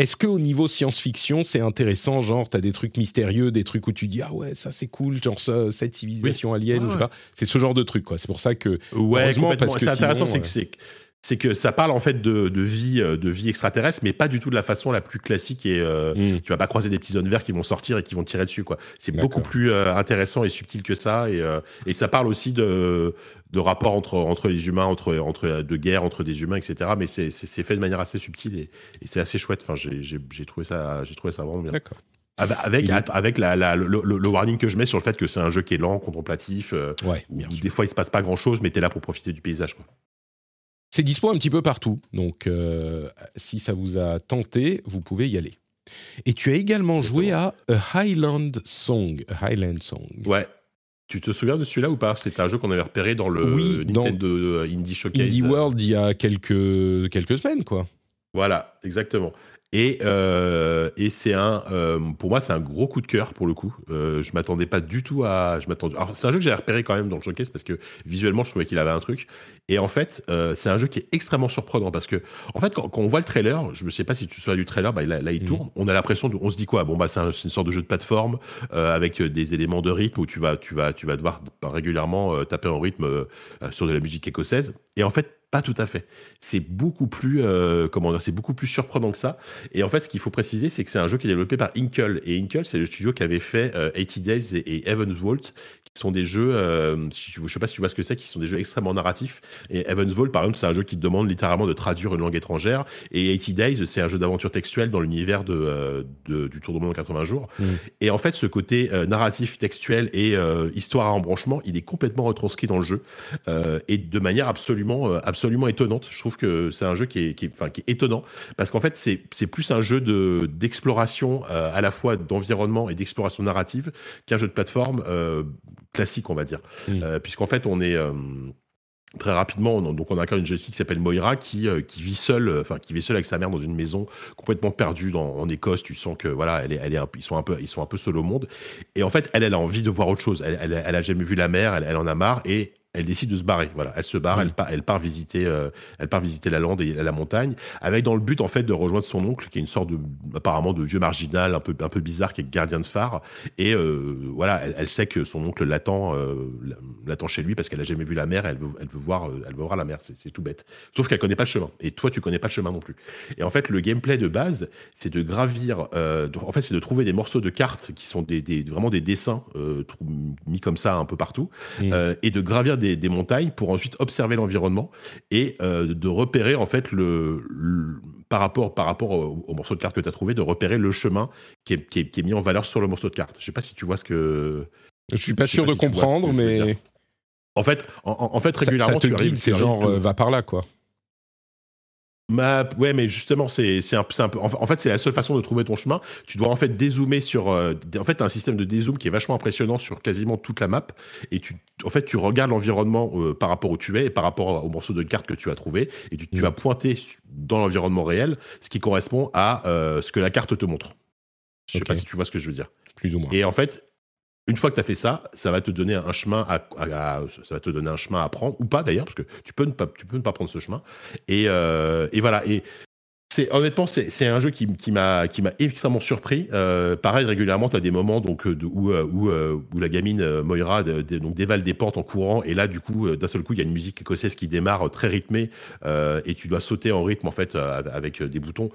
Speaker 2: est-ce qu'au niveau science-fiction, c'est intéressant Genre, tu as des trucs mystérieux, des trucs où tu dis Ah ouais, ça c'est cool, genre cette civilisation alien, C'est ce genre de truc, quoi. C'est pour ça que.
Speaker 3: Ouais, Parce que c'est intéressant, c'est que c'est que ça parle en fait de, de, vie euh, de vie extraterrestre mais pas du tout de la façon la plus classique et euh, mm. tu vas pas croiser des petits zones verts qui vont sortir et qui vont tirer dessus quoi c'est beaucoup plus euh, intéressant et subtil que ça et, et ça parle aussi de de rapports entre entre les humains entre entre de guerre entre des humains etc mais c'est fait de manière assez subtile et, et c'est assez chouette enfin j'ai trouvé ça j'ai trouvé ça vraiment bien
Speaker 2: d'accord
Speaker 3: avec, avec la, la, le, le, warning que je mets sur le fait que c'est un jeu qui est lent, contemplatif,
Speaker 2: ouais,
Speaker 3: des fois il se passe pas grand chose, mais tu es là pour profiter du paysage. Quoi.
Speaker 2: C'est dispo un petit peu partout, donc euh, si ça vous a tenté, vous pouvez y aller. Et tu as également joué à A Highland Song. Highland Song.
Speaker 3: Ouais. Tu te souviens de celui-là ou pas? C'était un jeu qu'on avait repéré dans le
Speaker 2: oui,
Speaker 3: Nintendo Indie Showcase.
Speaker 2: Indie World il y a quelques, quelques semaines, quoi.
Speaker 3: Voilà, exactement. Et, euh, et c'est un, euh, pour moi, c'est un gros coup de cœur pour le coup. Euh, je m'attendais pas du tout à, je m'attendais. Alors c'est un jeu que j'ai repéré quand même dans le showcase parce que visuellement, je trouvais qu'il avait un truc. Et en fait, euh, c'est un jeu qui est extrêmement surprenant parce que, en fait, quand, on voit le trailer, je ne sais pas si tu souviens du trailer, bah, là, il mhm. tourne. On a l'impression, de, on se dit quoi? Bon bah, c'est une sorte de jeu de plateforme avec des éléments de rythme où tu vas, tu vas, tu vas devoir régulièrement taper en rythme sur de la musique écossaise. Et en fait, pas tout à fait. C'est beaucoup plus, euh, comment dire, c'est beaucoup plus surprenant que ça. Et en fait, ce qu'il faut préciser, c'est que c'est un jeu qui est développé par Inkle. Et Inkle, c'est le studio qui avait fait 80 euh, Days et, Heaven's Vault, qui sont des jeux, euh, je sais pas si tu vois ce que c'est, qui sont des jeux extrêmement narratifs. Et Heaven's Vault, par exemple, c'est un jeu qui te demande littéralement de traduire une langue étrangère. Et 80 Days, c'est un jeu d'aventure textuelle dans l'univers de, du Tour du monde en 80 jours. Mm. Et en fait, ce côté narratif, textuel et histoire à embranchement, il est complètement retranscrit dans le jeu. et de manière absolument, absolument absolument étonnante. Je trouve que c'est un jeu qui est, qui enfin, qui est étonnant parce qu'en fait, c'est plus un jeu d'exploration euh, à la fois d'environnement et d'exploration narrative qu'un jeu de plateforme euh, classique, on va dire. Mm. Euh, puisqu'en fait, on est très rapidement, on, donc on a encore une jeune fille qui s'appelle Moira qui, qui vit seule, enfin qui vit seule avec sa mère dans une maison complètement perdue dans, en Écosse. Tu sens que voilà, elle est, elle est ils sont un peu, ils sont un peu seuls au monde. Et en fait, elle, elle a envie de voir autre chose. Elle, elle, elle a jamais vu la mer, elle, elle en a marre et elle décide de se barrer. Voilà, elle se barre,
Speaker 2: Mm.
Speaker 3: elle, part, elle part visiter, euh, elle part visiter la lande et la montagne, avec dans le but en fait de rejoindre son oncle, qui est une sorte de, apparemment de vieux marginal, un peu, un peu bizarre, qui est gardien de phare. Et euh, voilà, elle, elle sait que son oncle l'attend, euh, l'attend chez lui parce qu'elle a jamais vu la mer. Elle veut, elle veut voir, elle veut voir la mer. C'est tout bête. Sauf qu'elle connaît pas le chemin. Et toi, tu connais pas le chemin non plus. Et en fait, le gameplay de base, c'est de gravir. de- en fait, c'est de trouver des morceaux de cartes qui sont des, des- vraiment des dessins mis comme ça un peu partout,
Speaker 2: Mm.
Speaker 3: euh, et de gravir des, des montagnes pour ensuite observer l'environnement et euh, de repérer en fait le, le- par rapport par rapport au, au morceau de carte que tu as trouvé, de repérer le chemin qui est, qui est- qui est mis en valeur sur le morceau de carte. Je sais pas si tu vois ce que.
Speaker 2: Je suis pas
Speaker 3: Je
Speaker 2: sûr
Speaker 3: pas
Speaker 2: de
Speaker 3: si
Speaker 2: comprendre, mais.
Speaker 3: En fait, en, fait régulièrement
Speaker 2: ça te
Speaker 3: tu
Speaker 2: guide, c'est genre euh, va par là, quoi.
Speaker 3: Ma- ouais, mais justement, c'est un, peu. En fa- en fait, c'est la seule façon de trouver ton chemin. Tu dois en fait dézoomer sur. euh, en fait, t'as un système de dézoom qui est vachement impressionnant sur quasiment toute la map. Et tu, en fait, tu regardes l'environnement euh, par rapport où tu es et par rapport au morceau de carte que tu as trouvé. Et tu, tu
Speaker 2: Mm.
Speaker 3: vas pointer su- dans l'environnement réel, ce qui correspond à euh, ce que la carte te montre. Je sais pas si tu vois ce que je veux dire.
Speaker 2: Plus ou moins.
Speaker 3: Et en fait, une fois que tu as fait ça, ça va te donner un chemin à, ça va te donner un chemin à prendre ou pas d'ailleurs parce que tu peux ne pas tu peux ne pas prendre ce chemin. Et, euh, et voilà et honnêtement c'est un jeu qui, qui m'a extrêmement surpris. Euh, pareil régulièrement tu as des moments donc euh, où la gamine Moira de- dévale des portes en courant et là du coup d'un seul coup il y a une musique écossaise qui démarre très rythmée et tu dois sauter en rythme en fait avec des boutons.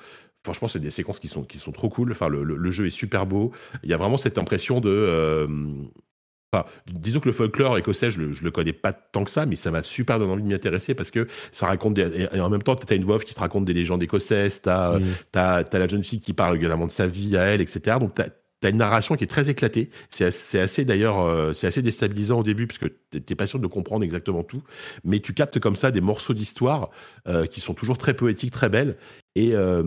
Speaker 3: Franchement, c'est des séquences qui sont, qui sont trop cool. Enfin, le, le- le jeu est super beau. Il y a vraiment cette impression de. euh, Enfin, disons que le folklore écossais, je le, je le connais pas tant que ça, mais ça m'a super donné envie de m'y intéresser parce que ça raconte des, et en même temps, tu as une voix qui te raconte des légendes écossaises, tu as,
Speaker 2: Mm.
Speaker 3: la jeune fille qui parle régulièrement de sa vie à elle, etc. Donc, tu as, une narration qui est très éclatée. C'est assez, assez d'ailleurs, euh, c'est assez déstabilisant au début parce que t'es pas sûr de comprendre exactement tout, mais tu captes comme ça des morceaux d'histoire euh, qui sont toujours très poétiques, très belles. Et, euh,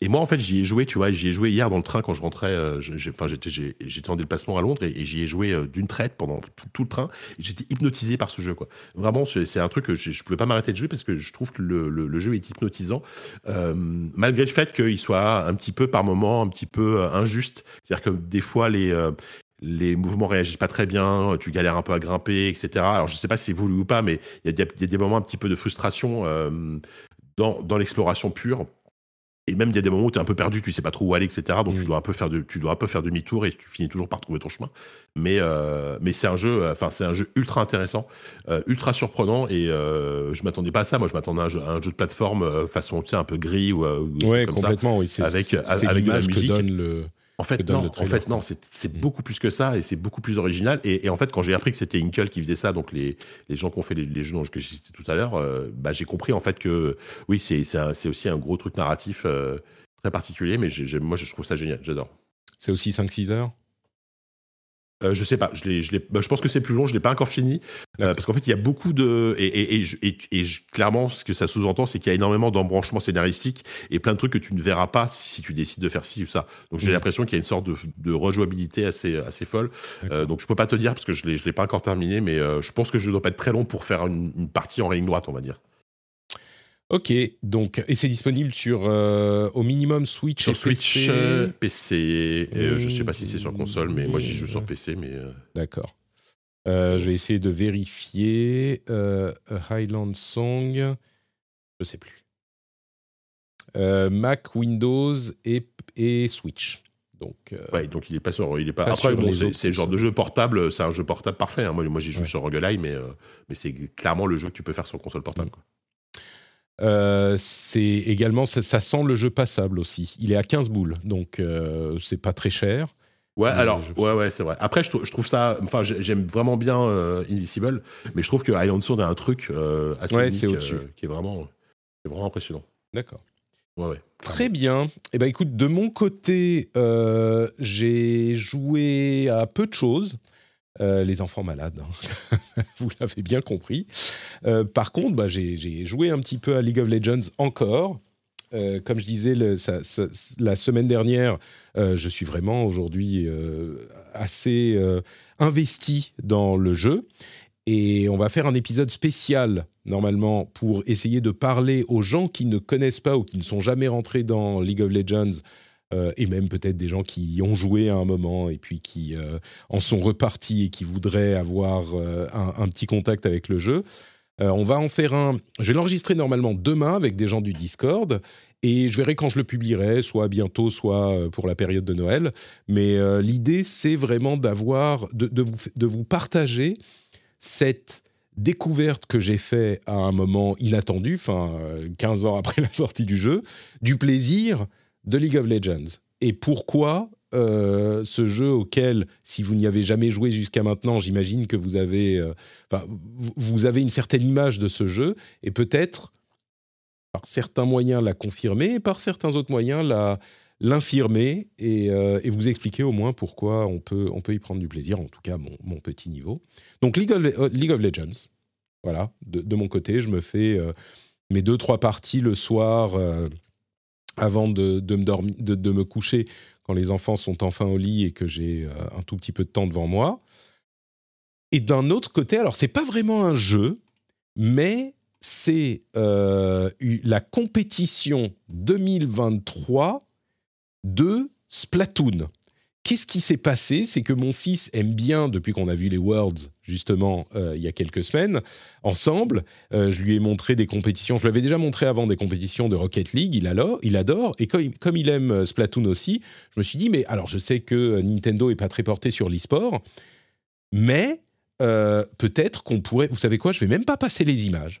Speaker 3: et moi, en fait, j'y ai joué, tu vois, j'y ai joué hier dans le train quand je rentrais. euh, j'étais, en déplacement à Londres et, j'y ai joué euh, d'une traite pendant tout, le train. J'étais hypnotisé par ce jeu, quoi. Vraiment, c'est un truc que je, je pouvais pas m'arrêter de jouer parce que je trouve que le, jeu est hypnotisant, euh, malgré le fait qu'il soit un petit peu par moment un petit peu injuste. C'est-à-dire que des fois les les mouvements réagissent pas très bien, tu galères un peu à grimper, etc. Alors je sais pas si c'est voulu ou pas, mais il y, a des- moments un petit peu de frustration dans l'exploration pure. Et même il y a des moments où tu es un peu perdu, tu sais pas trop où aller, etc. Donc
Speaker 2: Mm.
Speaker 3: tu dois un peu faire de, tu dois un peu faire demi-tour et tu finis toujours par trouver ton chemin. Mais euh, mais c'est un jeu, euh, enfin c'est un jeu ultra intéressant, euh, ultra surprenant et euh, je m'attendais pas à ça. Moi je m'attendais à un jeu, à un jeu de plateforme façon tu sais un peu gris ou,
Speaker 2: Ouais,
Speaker 3: ça.
Speaker 2: complètement, oui. C'est
Speaker 3: Avec-
Speaker 2: c'est-
Speaker 3: avec de la
Speaker 2: l'image que
Speaker 3: musique.
Speaker 2: donne le.
Speaker 3: En fait, non, en fait, non, c'est
Speaker 2: Mm.
Speaker 3: beaucoup plus que ça et c'est beaucoup plus original. Et, et en fait, quand j'ai appris que c'était Inkle qui faisait ça, donc les, les gens qui ont fait les, les jeux dont- que j'ai cités tout à l'heure, euh, bah, j'ai compris en fait que oui, c'est aussi un gros truc narratif euh, très particulier, mais j'ai- j'ai- moi je trouve ça génial, j'adore.
Speaker 2: C'est aussi 5-6 heures?
Speaker 3: Euh, je sais pas, je, l'ai- je, l'ai- bah, je pense que c'est plus long, je l'ai pas encore fini, euh, parce qu'en fait il y a beaucoup de et, et, clairement ce que ça sous-entend c'est qu'il y a énormément d'embranchements scénaristiques et plein de trucs que tu ne verras pas si tu décides de faire ci ou ça. Donc j'ai
Speaker 2: Mhm.
Speaker 3: l'impression qu'il y a une sorte de, de rejouabilité assez assez folle. Euh, donc je peux pas te dire parce que je l'ai je l'ai pas encore terminé, mais euh, je pense que je dois pas être très long pour faire une, une partie en ligne droite, on va dire.
Speaker 2: Ok, donc, et c'est disponible sur euh, au minimum Switch
Speaker 3: Sur
Speaker 2: et
Speaker 3: Switch,
Speaker 2: PC.
Speaker 3: euh, PC, euh, je sais pas si c'est sur console, mais moi j'y joue sur PC, mais euh,
Speaker 2: D'accord. Je vais essayer de vérifier. Highland Song, je sais plus. Mac, Windows et, et Switch. Donc,
Speaker 3: ouais, donc il est pas sur, il est pas.
Speaker 2: Pas
Speaker 3: Après, bon, c'est le genre de jeu portable, c'est un jeu portable parfait. hein. Moi, moi j'y joue
Speaker 2: Ouais.
Speaker 3: sur Roguelite, mais mais c'est clairement le jeu que tu peux faire sur console portable.
Speaker 2: Mmh.
Speaker 3: quoi.
Speaker 2: Euh, c'est également, ça, ça sent le jeu passable aussi. Il est à 15 boules, donc euh, c'est pas très cher.
Speaker 3: Ouais,
Speaker 2: Mais
Speaker 3: alors, ouais, ouais, c'est vrai. Après, je, trou- je trouve ça, enfin, j'ai- j'aime vraiment bien euh, Invisible, mais je trouve que Island Sword a un truc euh, assez
Speaker 2: Ouais,
Speaker 3: unique, euh, qui est vraiment, c'est vraiment impressionnant.
Speaker 2: D'accord.
Speaker 3: Ouais, ouais.
Speaker 2: Très bien. Eh ben, écoute, de mon côté, euh, j'ai joué à peu de choses. Euh, les enfants malades, hein. vous l'avez bien compris. Euh, par contre, bah, j'ai joué un petit peu à League of Legends encore. Euh, comme je disais la semaine dernière, je suis vraiment aujourd'hui assez investi dans le jeu. Et on va faire un épisode spécial, normalement, pour essayer de parler aux gens qui ne connaissent pas ou qui ne sont jamais rentrés dans League of Legends et même peut-être des gens qui y ont joué à un moment et puis qui en sont repartis et qui voudraient avoir un, petit contact avec le jeu. on va en faire un. Je vais l'enregistrer normalement demain avec des gens du Discord et je verrai quand je le publierai, soit bientôt, soit pour la période de Noël. Mais l'idée, c'est vraiment d'avoir, de, vous, de vous partager cette découverte que j'ai fait à un moment inattendu, enfin 15 ans après la sortie du jeu, du plaisir de League of Legends. Et pourquoi euh, ce jeu auquel, si vous n'y avez jamais joué jusqu'à maintenant, j'imagine que vous avez, euh, vous avez une certaine image de ce jeu, et peut-être par certains moyens la confirmer, et par certains autres moyens l'infirmer et, euh, et, vous expliquer au moins pourquoi on peut, on peut y prendre du plaisir, en tout cas mon, mon petit niveau. Donc League of, League of Legends, voilà, de, mon côté, je me fais mes deux, trois parties le soir avant de, de me dormir, de, de, me coucher quand les enfants sont enfin au lit et que j'ai euh, un tout petit peu de temps devant moi. Et d'un autre côté, alors c'est pas vraiment un jeu, mais c'est euh, la compétition 2023 de Splatoon. Qu'est-ce qui s'est passé? C'est que mon fils aime bien, depuis qu'on a vu les Worlds, justement, euh, il y a quelques semaines, ensemble, euh, je lui ai montré des compétitions, je lui avais déjà montré avant des compétitions de Rocket League, il adore, il adore. Et comme, il aime euh, Splatoon aussi, je me suis dit, mais alors je sais que Nintendo est pas très porté sur l'e-sport, mais peut-être qu'on pourrait, vous savez quoi, je vais même pas passer les images.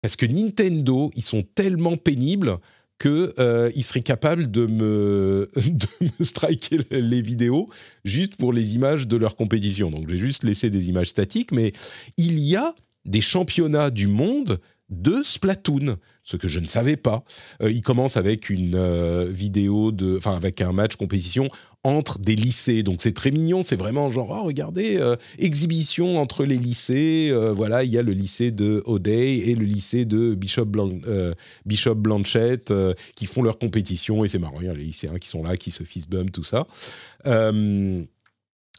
Speaker 2: Parce que Nintendo, ils sont tellement pénibles qu'il euh, serait capable de me, de striker les vidéos juste pour les images de leur compétition. Donc, j'ai juste laissé des images statiques, mais il y a des championnats du monde de Splatoon, ce que je ne savais pas. Euh, il commence avec une euh, vidéo de, enfin avec un match compétition entre des lycées. Donc c'est très mignon, c'est vraiment genre oh, regardez euh, exhibition entre les lycées. voilà, il y a le lycée de O'Day et le lycée de Bishop, Bishop Blanchette qui font leur compétition et c'est marrant, il y a les lycéens qui sont là, qui se fist bump tout ça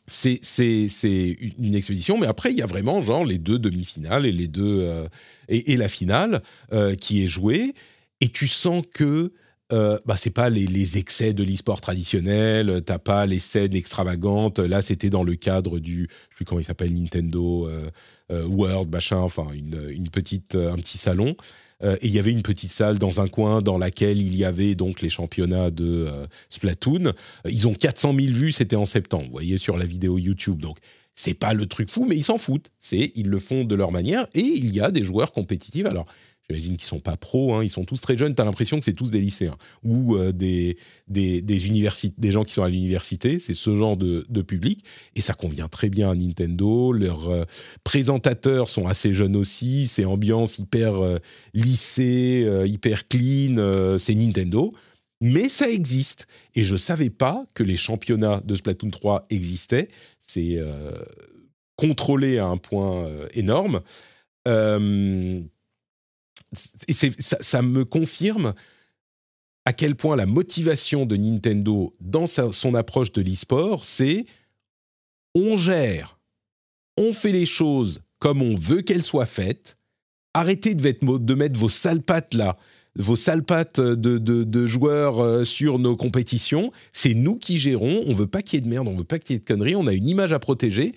Speaker 2: c'est une expédition, mais après il y a vraiment genre les deux demi-finales et les deux euh, et, la finale euh, qui est jouée et tu sens que euh, bah, c'est pas les, excès de l'e-sport traditionnel, t'as pas les scènes extravagantes. Là, c'était dans le cadre du, je sais plus comment il s'appelle, Nintendo World, machin, enfin une petite, un petit salon. Euh, et il y avait une petite salle dans un coin dans laquelle il y avait donc les championnats de euh, Splatoon. Euh, ils ont 400 000 vues, c'était en septembre, vous voyez, sur la vidéo YouTube. Donc, c'est pas le truc fou, mais ils s'en foutent. C'est, ils le font de leur manière et il y a des joueurs compétitifs. Alors, J'imagine qu'ils sont pas pros, hein, ils sont tous très jeunes. Tu as l'impression que c'est tous des lycéens ou euh, des, des, des, des gens qui sont à l'université. C'est ce genre de, public. Et ça convient très bien à Nintendo. Leurs euh, présentateurs sont assez jeunes aussi. C'est ambiance hyper euh, lycée, hyper clean. c'est Nintendo. Mais ça existe. Et je savais pas que les championnats de Splatoon 3 existaient. C'est contrôlé à un point énorme. Ça, ça, me confirme à quel point la motivation de Nintendo dans son approche de l'e-sport, c'est on gère, on fait les choses comme on veut qu'elles soient faites, arrêtez de, de mettre vos sales pattes là, vos sales pattes de, de, joueurs euh, sur nos compétitions, c'est nous qui gérons, on veut pas qu'il y ait de merde, on veut pas qu'il y ait de conneries, on a une image à protéger,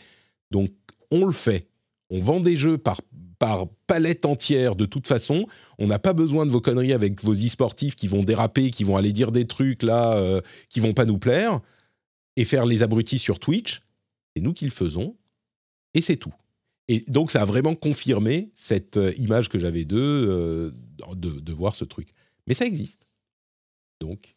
Speaker 2: donc on le fait. On vend des jeux par par palette entière de toute façon. On n'a pas besoin de vos conneries avec vos e-sportifs qui vont déraper, qui vont aller dire des trucs là euh, qui vont pas nous plaire et faire les abrutis sur Twitch. C'est nous qui le faisons et c'est tout. Et donc ça a vraiment confirmé cette euh, image que j'avais d'eux euh, de, de voir ce truc. Mais ça existe. Donc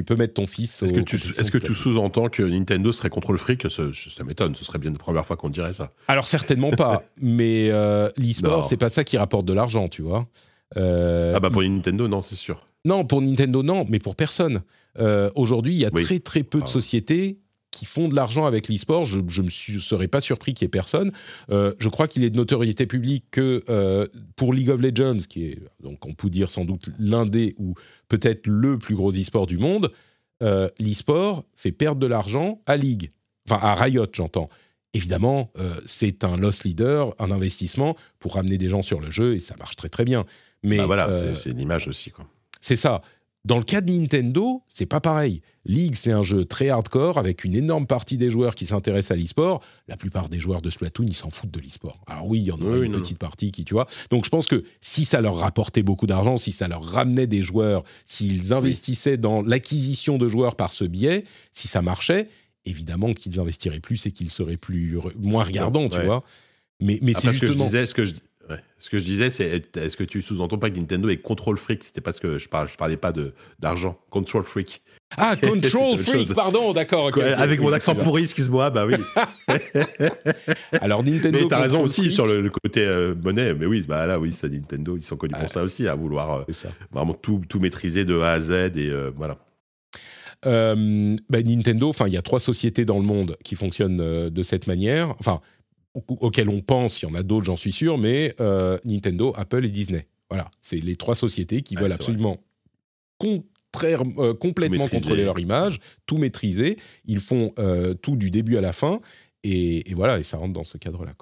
Speaker 2: tu peux mettre ton fils.
Speaker 3: Est-ce que tu, est-ce que tu sous-entends que Nintendo serait contre le fric? Ça, ça m'étonne, ce serait bien la première fois qu'on dirait ça.
Speaker 2: Alors certainement pas, mais euh, l'e-sport, c'est pas ça qui rapporte de l'argent, tu vois.
Speaker 3: Euh, ah bah pour Nintendo, non, c'est sûr.
Speaker 2: Non, pour Nintendo, non, mais pour personne. Euh, aujourd'hui, il y a très très peu de sociétés qui font de l'argent avec l'e-sport. Je ne me serais pas surpris qu'il y ait personne. Euh, je crois qu'il est de notoriété publique que euh, pour League of Legends, qui est, donc on peut dire sans doute l'un des ou peut-être le plus gros e-sport du monde, euh, l'e-sport fait perdre de l'argent à League. Enfin, à Riot, j'entends. Évidemment, c'est un loss leader, un investissement pour ramener des gens sur le jeu et ça marche très très bien. Mais
Speaker 3: bah voilà, c'est une image aussi.
Speaker 2: C'est ça Dans le cas de Nintendo, c'est pas pareil. League, c'est un jeu très hardcore avec une énorme partie des joueurs qui s'intéressent à l'e-sport. La plupart des joueurs de Splatoon, ils s'en foutent de l'e-sport. Alors oui, il y en a une petite partie qui, tu vois. Donc je pense que si ça leur rapportait beaucoup d'argent, si ça leur ramenait des joueurs, s'ils investissaient dans l'acquisition de joueurs par ce biais, si ça marchait, évidemment qu'ils investiraient plus et qu'ils seraient plus moins regardants, tu vois. Mais, mais c'est
Speaker 3: justement... ce que je disais, ce que je, ce que je disais, c'est est-ce que tu sous-entends pas que Nintendo est control freak? C'était parce que je, parle, je parlais pas d'argent. Control freak.
Speaker 2: Ah, control freak, pardon, d'accord.
Speaker 3: avec mon accent pourri, excuse-moi, bah oui.
Speaker 2: Alors Nintendo.
Speaker 3: Mais t'as raison aussi sur le, côté euh, monnaie. Mais oui, bah là, oui, c'est Nintendo. Ils sont connus pour ça aussi, à vouloir euh, vraiment tout, tout, maîtriser de A à Z et euh, voilà.
Speaker 2: Bah, Nintendo, enfin, il y a trois sociétés dans le monde qui fonctionnent de cette manière. Enfin, auxquels on pense, il y en a d'autres, j'en suis sûr, mais euh, Nintendo, Apple et Disney. Voilà, c'est les trois sociétés qui veulent absolument contraire, euh, complètement contrôler leur image, tout maîtriser. Ils font euh, tout du début à la fin, et, voilà, et ça rentre dans ce cadre-là.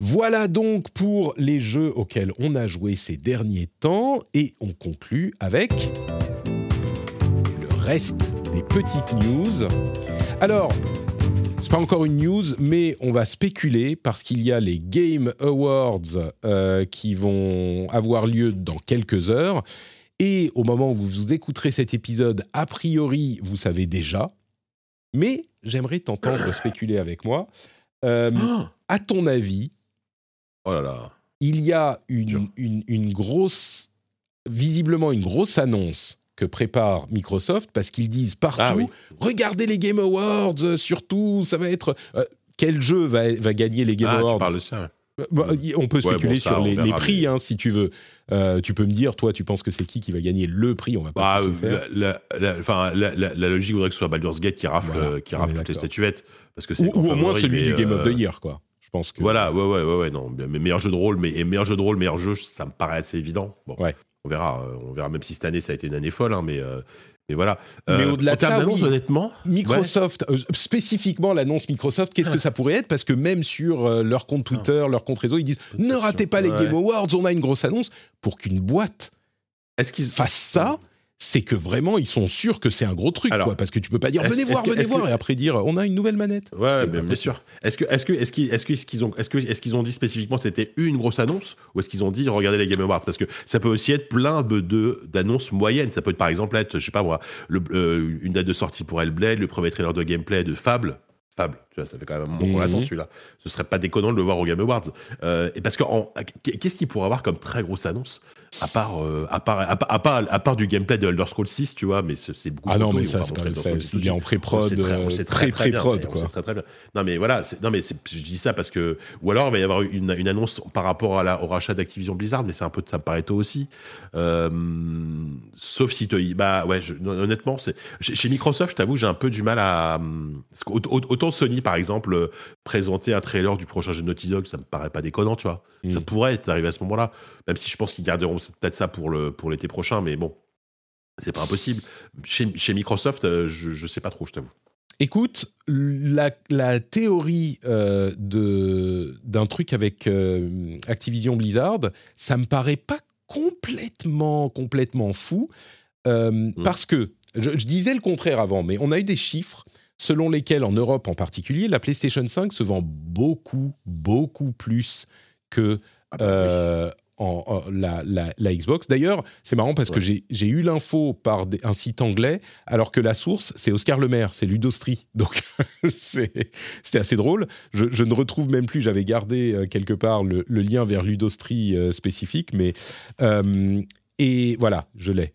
Speaker 2: Voilà donc pour les jeux auxquels on a joué ces derniers temps, et on conclut avec le reste des petites news. Alors, c'est pas encore une news, mais on va spéculer parce qu'il y a les Game Awards euh, qui vont avoir lieu dans quelques heures. Et au moment où vous écouterez cet épisode, a priori, vous savez déjà. Mais j'aimerais t'entendre spéculer avec moi. Euh, ah. à ton avis,
Speaker 3: oh là là.
Speaker 2: il y a une, une grosse, visiblement une grosse annonce que prépare Microsoft parce qu'ils disent partout ah regardez les Game Awards euh, surtout ça va être euh, quel jeu va, va, gagner les Game
Speaker 3: ah,
Speaker 2: Awards
Speaker 3: tu parles de ça.
Speaker 2: Bah, on peut spéculer sur les, prix hein, si tu veux. Euh, tu peux me dire, toi, tu penses que c'est qui qui va gagner le prix On va pas.
Speaker 3: Bah, la, la, logique voudrait que ce soit Baldur's Gate qui rafle, qui rafle toutes les statuettes, parce que c'est
Speaker 2: ou, au moins celui du Game of the Year, quoi. Je pense que.
Speaker 3: Voilà, ouais, ouais, ouais, ouais non, mais meilleur jeu de rôle, mais meilleur jeu de rôle, meilleur jeu, ça me paraît assez évident. Bon. Ouais on verra. Euh, on verra même si cette année ça a été une année folle, hein, mais euh, mais voilà.
Speaker 2: mais euh, au-delà de ça, honnêtement, Microsoft, spécifiquement l'annonce Microsoft, qu'est-ce que ça pourrait être? Parce que même sur leur compte Twitter, leur compte réseau, ils disent ne ratez pas les Game Awards, on a une grosse annonce pour qu'une boîte est-ce qu'ils fassent ça c'est que vraiment ils sont sûrs que c'est un gros truc, quoi, parce que tu peux pas dire venez voir, venez voir, et après dire on a une nouvelle manette.
Speaker 3: Ouais, bien, sûr. Est-ce que, est-ce que, est-ce qu'ils, est-ce qu'ils ont, est-ce que, est-ce qu'ils ont dit spécifiquement c'était une grosse annonce, ou est-ce qu'ils ont dit regardez les Game Awards, parce que ça peut aussi être plein de, d'annonces moyennes. Ça peut être par exemple être, je sais pas moi, le, euh, une date de sortie pour Hellblade, le premier trailer de gameplay de Fable. Fable, tu vois, ça fait quand même un moment qu'on l'attend mhm. celui-là. Ce serait pas déconnant de le voir au Game Awards. Euh, et parce que qu'est-ce qu'il pourrait avoir comme très grosse annonce à part, euh, à part, à, part, à part du gameplay de Elder Scrolls 6, tu vois, mais c'est beaucoup.
Speaker 2: Ah non, mais ça, c'est pas c'est bien en pré-prod, très, très, très, prod quoi.
Speaker 3: Très, très bien. Non, mais voilà, non, mais je dis ça parce que, ou alors il va y avoir une, une annonce par rapport à la, au rachat d'Activision Blizzard, mais c'est un peu, ça me paraît tôt aussi. Euh, sauf si te, bah ouais, je, honnêtement, c'est chez Microsoft, je t'avoue, j'ai un peu du mal à. Autant Sony, par exemple, présenter un trailer du prochain jeu de Naughty Dog, ça me paraît pas déconnant, tu vois. Ça mm. pourrait être arrivé à ce moment-là, même si je pense qu'ils garderont peut-être ça pour le pour l'été prochain, mais bon, c'est pas impossible. Chez, chez Microsoft, euh, je, je sais pas trop, je t'avoue.
Speaker 2: Écoute, la, la théorie euh, de d'un truc avec euh, Activision Blizzard, ça me paraît pas complètement complètement fou mm. parce que je, je, disais le contraire avant, mais on a eu des chiffres selon lesquels en Europe en particulier, la PlayStation 5 se vend beaucoup beaucoup plus que ah bah euh, en, la, la, Xbox. D'ailleurs, c'est marrant parce que j'ai eu l'info par un site anglais, alors que la source, c'est Oscar Lemaire, c'est Ludostri. Donc, c'était assez drôle. Je, ne retrouve même plus, j'avais gardé euh, quelque part le, lien vers Ludostri euh, spécifique, mais. et voilà, je l'ai.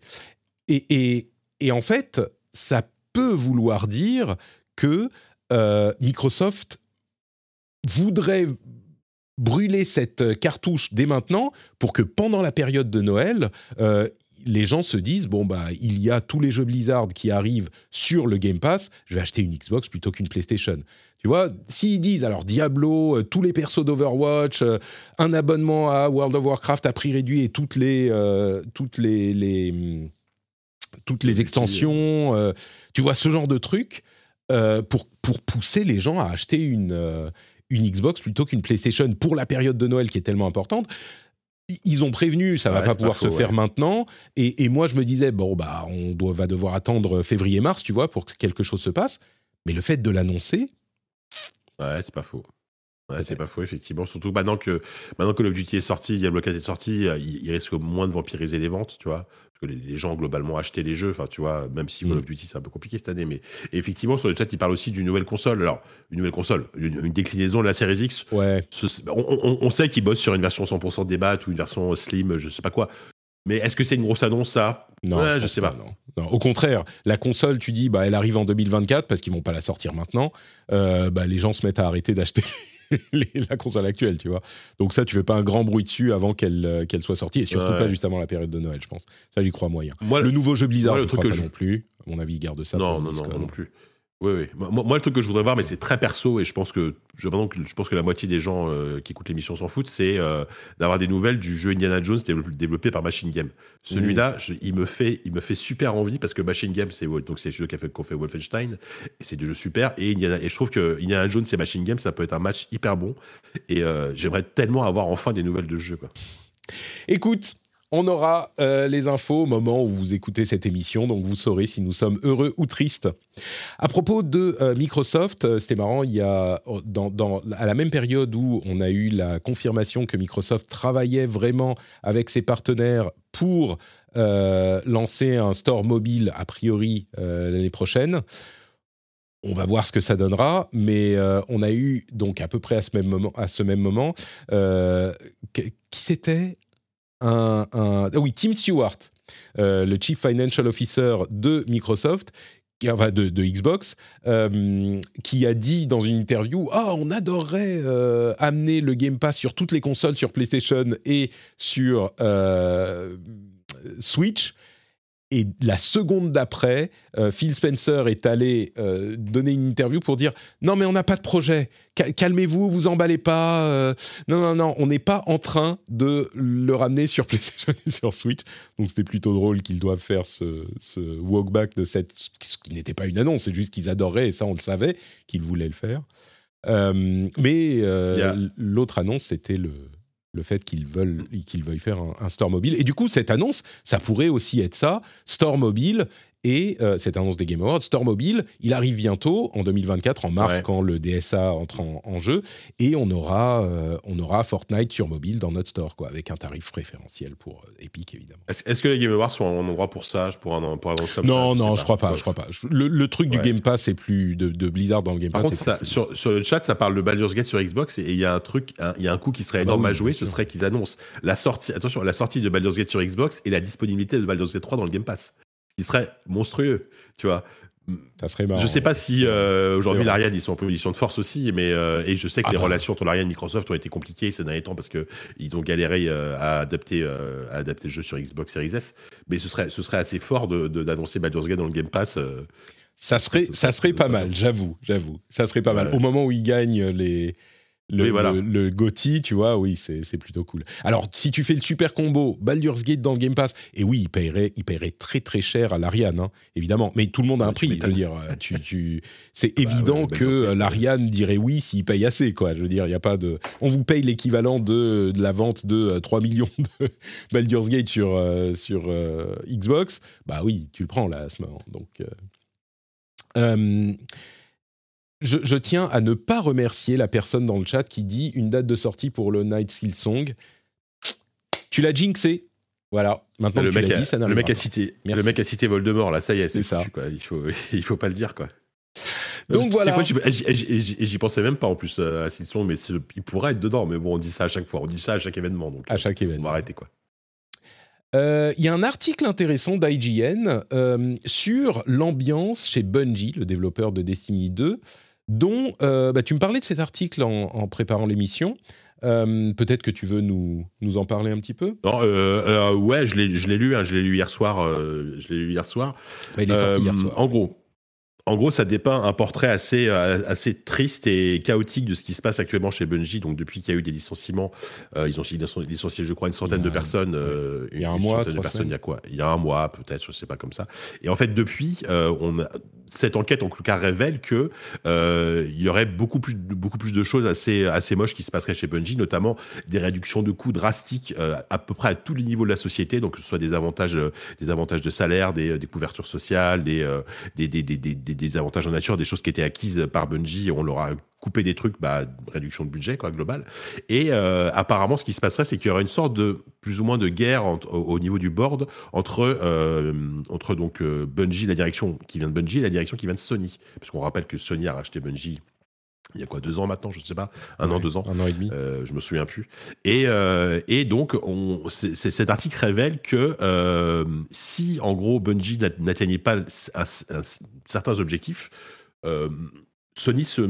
Speaker 2: Et, et, et, en fait, ça peut vouloir dire que Microsoft voudrait brûler cette euh, cartouche dès maintenant pour que pendant la période de Noël, euh, les gens se disent bon bah il y a tous les jeux Blizzard qui arrivent sur le Game Pass, je vais acheter une Xbox plutôt qu'une PlayStation. Tu vois, s'ils disent alors Diablo, euh, tous les persos d'Overwatch, un abonnement à World of Warcraft à prix réduit et toutes les toutes les, hum, toutes les extensions, tu vois ce genre de trucs pour pour pousser les gens à acheter une une Xbox plutôt qu'une PlayStation pour la période de Noël qui est tellement importante. ils ont prévenu, ça va
Speaker 3: Ouais,
Speaker 2: pas pouvoir
Speaker 3: pas
Speaker 2: se faire
Speaker 3: ouais.
Speaker 2: maintenant. Et, et moi, je me disais, bon, bah, on doit, va devoir attendre février-mars, tu vois, pour que quelque chose se passe. Mais le fait de l'annoncer,
Speaker 3: Ouais, c'est pas faux. Ouais, c'est pas faux, effectivement. Surtout maintenant que, maintenant que Call of Duty est sorti, Diablo 4 est sorti, euh, il, il risque moins de vampiriser les ventes, tu vois. Que les, gens, globalement, achetaient les jeux. Enfin, tu vois, même si Call
Speaker 2: Mm.
Speaker 3: of Duty, c'est un peu compliqué cette année. Mais et effectivement, sur le chat, il parle aussi d'une nouvelle console. Alors, une nouvelle console, une, une déclinaison de la Series X.
Speaker 2: ouais,
Speaker 3: Ce- on, on- on sait qu'ils bossent sur une version 100% débat ou une version slim, je sais pas quoi. Mais est-ce que c'est une grosse annonce, ça?
Speaker 2: Non,
Speaker 3: Ouais, je sais pas.
Speaker 2: non. Non, Au contraire, la console, tu dis, bah, elle arrive en 2024 parce qu'ils vont pas la sortir maintenant. Euh, bah, les gens se mettent à arrêter d'acheter les- la console actuelle, tu vois. Donc ça, tu fais pas un grand bruit dessus avant qu'elle euh, qu'elle soit sortie, et surtout
Speaker 3: Ouais.
Speaker 2: pas juste avant la période de Noël, je pense. Ça, j'y crois moyen.
Speaker 3: Moi,
Speaker 2: le nouveau jeu Blizzard,
Speaker 3: moi, le
Speaker 2: je
Speaker 3: truc
Speaker 2: crois
Speaker 3: que
Speaker 2: pas
Speaker 3: je-
Speaker 2: non plus. À mon avis, ils gardent ça.
Speaker 3: non,
Speaker 2: pour
Speaker 3: non, non,
Speaker 2: BlizzCon.
Speaker 3: moi non plus. Oui, oui. Moi, moi, le truc que je voudrais voir, mais c'est très perso, et je pense que je, pense que la moitié des gens euh, qui écoutent l'émission s'en foutent, c'est euh, d'avoir des nouvelles du jeu Indiana Jones développé, par Machine Game. Celui-là, il me fait, il me fait super envie parce que Machine Game, c'est donc c'est le jeu qu'a fait, qu'on fait Wolfenstein, et c'est des jeux super. Et Indiana, et je trouve que Indiana Jones et Machine Game, ça peut être un match hyper bon. Et euh, j'aimerais tellement avoir enfin des nouvelles de ce jeu. Quoi.
Speaker 2: Écoute, on aura euh, les infos au moment où vous écoutez cette émission, donc vous saurez si nous sommes heureux ou tristes. À propos de euh, Microsoft, euh, c'était marrant, il y a oh, à la même période où on a eu la confirmation que Microsoft travaillait vraiment avec ses partenaires pour lancer un store mobile a priori l'année prochaine. On va voir ce que ça donnera, mais on a eu donc à peu près à ce même moment, à ce même moment, qui c'était? Ah oui Tim Stewart, euh, le Chief Financial Officer de Microsoft, enfin de, Xbox, euh, qui a dit dans une interview Ah, on adorerait euh, amener le Game Pass sur toutes les consoles, sur PlayStation et sur Switch. Et la seconde d'après, euh, Phil Spencer est allé euh, donner une interview pour dire non mais on n'a pas de projet, Ca- calmez-vous, vous emballez pas, euh, non non non, on n'est pas en train de le ramener sur PlayStation et sur Switch. Donc c'était plutôt drôle qu'ils doivent faire ce, ce walkback de cette, ce qui n'était pas une annonce, c'est juste qu'ils adoraient et ça on le savait qu'ils voulaient le faire. Mais l'autre annonce c'était le le fait qu'ils veulent veuillent faire un, un store mobile. Et du coup, cette annonce, ça pourrait aussi être ça, store mobile. Et euh, cette annonce des Game Awards, Store Mobile, il arrive bientôt en 2024, en mars,
Speaker 3: Ouais.
Speaker 2: quand le DSA entre en, en jeu, et on aura, euh, on aura Fortnite sur mobile dans notre store, quoi, avec un tarif préférentiel pour euh, Epic, évidemment.
Speaker 3: Est-ce que les Game Awards sont un endroit pour ça, pour un pour annonce comme
Speaker 2: non,
Speaker 3: ça
Speaker 2: non,
Speaker 3: sais
Speaker 2: je crois pas, je crois pas. Je- Le, le truc du. Game Pass, c'est plus de, de Blizzard dans le Game
Speaker 3: Par
Speaker 2: Pass.
Speaker 3: contre,
Speaker 2: c'est
Speaker 3: ça- sur, sur le chat, ça parle de Baldur's Gate sur Xbox et il y a un truc, il y a un coup qui serait
Speaker 2: Ah bah
Speaker 3: énorme
Speaker 2: oui,
Speaker 3: à jouer, ce serait qu'ils annoncent la sortie, attention, la sortie de Baldur's Gate sur Xbox et la disponibilité de Baldur's Gate 3 dans le Game Pass. Qui serait monstrueux, tu vois.
Speaker 2: ça serait marrant.
Speaker 3: je sais pas si euh, aujourd'hui l'Ariane ils sont en position de force aussi, mais euh, et je sais que
Speaker 2: Ah
Speaker 3: les
Speaker 2: bah.
Speaker 3: relations entre l'Ariane et Microsoft ont été compliquées ces derniers temps parce que ils ont galéré euh, à adapter à adapter le jeu sur Xbox Series S. Mais ce serait ce serait assez fort de de- d'annoncer Baldur's Gate dans le Game Pass.
Speaker 2: Ça serait, ça
Speaker 3: serait-
Speaker 2: pas mal, j'avoue, j'avoue. Ça serait pas mal. Au moment où ils gagnent les, le,
Speaker 3: Oui, voilà.
Speaker 2: le, le GOTY, tu vois, oui, c'est plutôt cool. Alors, si tu fais le super combo Baldur's Gate dans le Game Pass, et oui, il paierait, il paierait très très cher à l'Ariane, hein, évidemment. Mais tout le monde a un
Speaker 3: Ouais,
Speaker 2: prix, je veux dire. euh, Tu, tu... C'est
Speaker 3: Bah
Speaker 2: évident
Speaker 3: ouais,
Speaker 2: que euh, l'Ariane dirait oui s'il paye assez, quoi. Je veux dire, il y a pas de. On vous paye l'équivalent de, de la vente de euh, 3 millions de Baldur's Gate sur, euh, sur euh, Xbox. Bah oui, tu le prends là à ce moment. Donc. euh, euh, je, je tiens à ne pas remercier la personne dans le chat qui dit une date de sortie pour le Night Skill Song. Tu l'as jinxé. Voilà. Maintenant
Speaker 3: le
Speaker 2: que
Speaker 3: mec, a,
Speaker 2: dit, ça
Speaker 3: le mec a cité,
Speaker 2: Merci.
Speaker 3: le mec a cité Voldemort là, ça y est, c'est
Speaker 2: ça.
Speaker 3: quoi. Il faut, il faut pas le dire quoi.
Speaker 2: Donc voilà.
Speaker 3: quoi, j'y- pensais même pas en plus euh, à Silson, mais il pourrait être dedans. Mais bon, on dit ça à chaque fois, on dit ça à chaque événement, donc
Speaker 2: À
Speaker 3: euh,
Speaker 2: chaque
Speaker 3: on
Speaker 2: événement.
Speaker 3: va arrêter quoi.
Speaker 2: Euh, Il y a un article intéressant d'IGN euh, sur l'ambiance chez Bungie, le développeur de Destiny 2, dont euh, bah, tu me parlais de cet article en, en préparant l'émission. Euh, Peut-être que tu veux nous, nous en parler un petit peu?
Speaker 3: Non, euh, ouais, je l'ai, lu, hein, je l'ai lu hier soir. je l'ai lu hier soir.
Speaker 2: Bah, il est sorti hier soir.
Speaker 3: En gros, en gros, ça dépeint un portrait assez, assez triste et chaotique de ce qui se passe actuellement chez Bungie. Donc, depuis qu'il y a eu des licenciements, euh, ils ont licencié, je crois, une centaine de personnes.
Speaker 2: Euh, il y a un mois, de personnes,
Speaker 3: il y a quoi? Il y a un mois, peut-être, je sais pas comme ça. Et en fait, depuis, on cette enquête, en tout cas, révèle que il y aurait beaucoup plus, beaucoup plus de choses assez, assez moches qui se passeraient chez Bungie, notamment des réductions de coûts drastiques à peu près à tous les niveaux de la société. Donc, que ce soit des avantages, des avantages de salaire, des, couvertures sociales, des, des, des, des avantages en nature, des choses qui étaient acquises par Bungie, on leur a coupé des trucs, bah, réduction de budget quoi, global. Et euh, apparemment, ce qui se passerait, c'est qu'il y aurait une sorte de plus ou moins de guerre au, niveau du board entre euh, entre donc euh, Bungie, la direction qui vient de Bungie, la direction qui vient de Sony, parce qu'on rappelle que Sony a racheté Bungie il y a quoi, deux ans maintenant, je ne sais pas, un an, deux ans,
Speaker 2: un an et demi,
Speaker 3: euh, je me souviens plus. Et, euh, et donc, on, cet article révèle que euh, si, en gros, Bungie n'atteignait pas certains objectifs, euh, Sony se,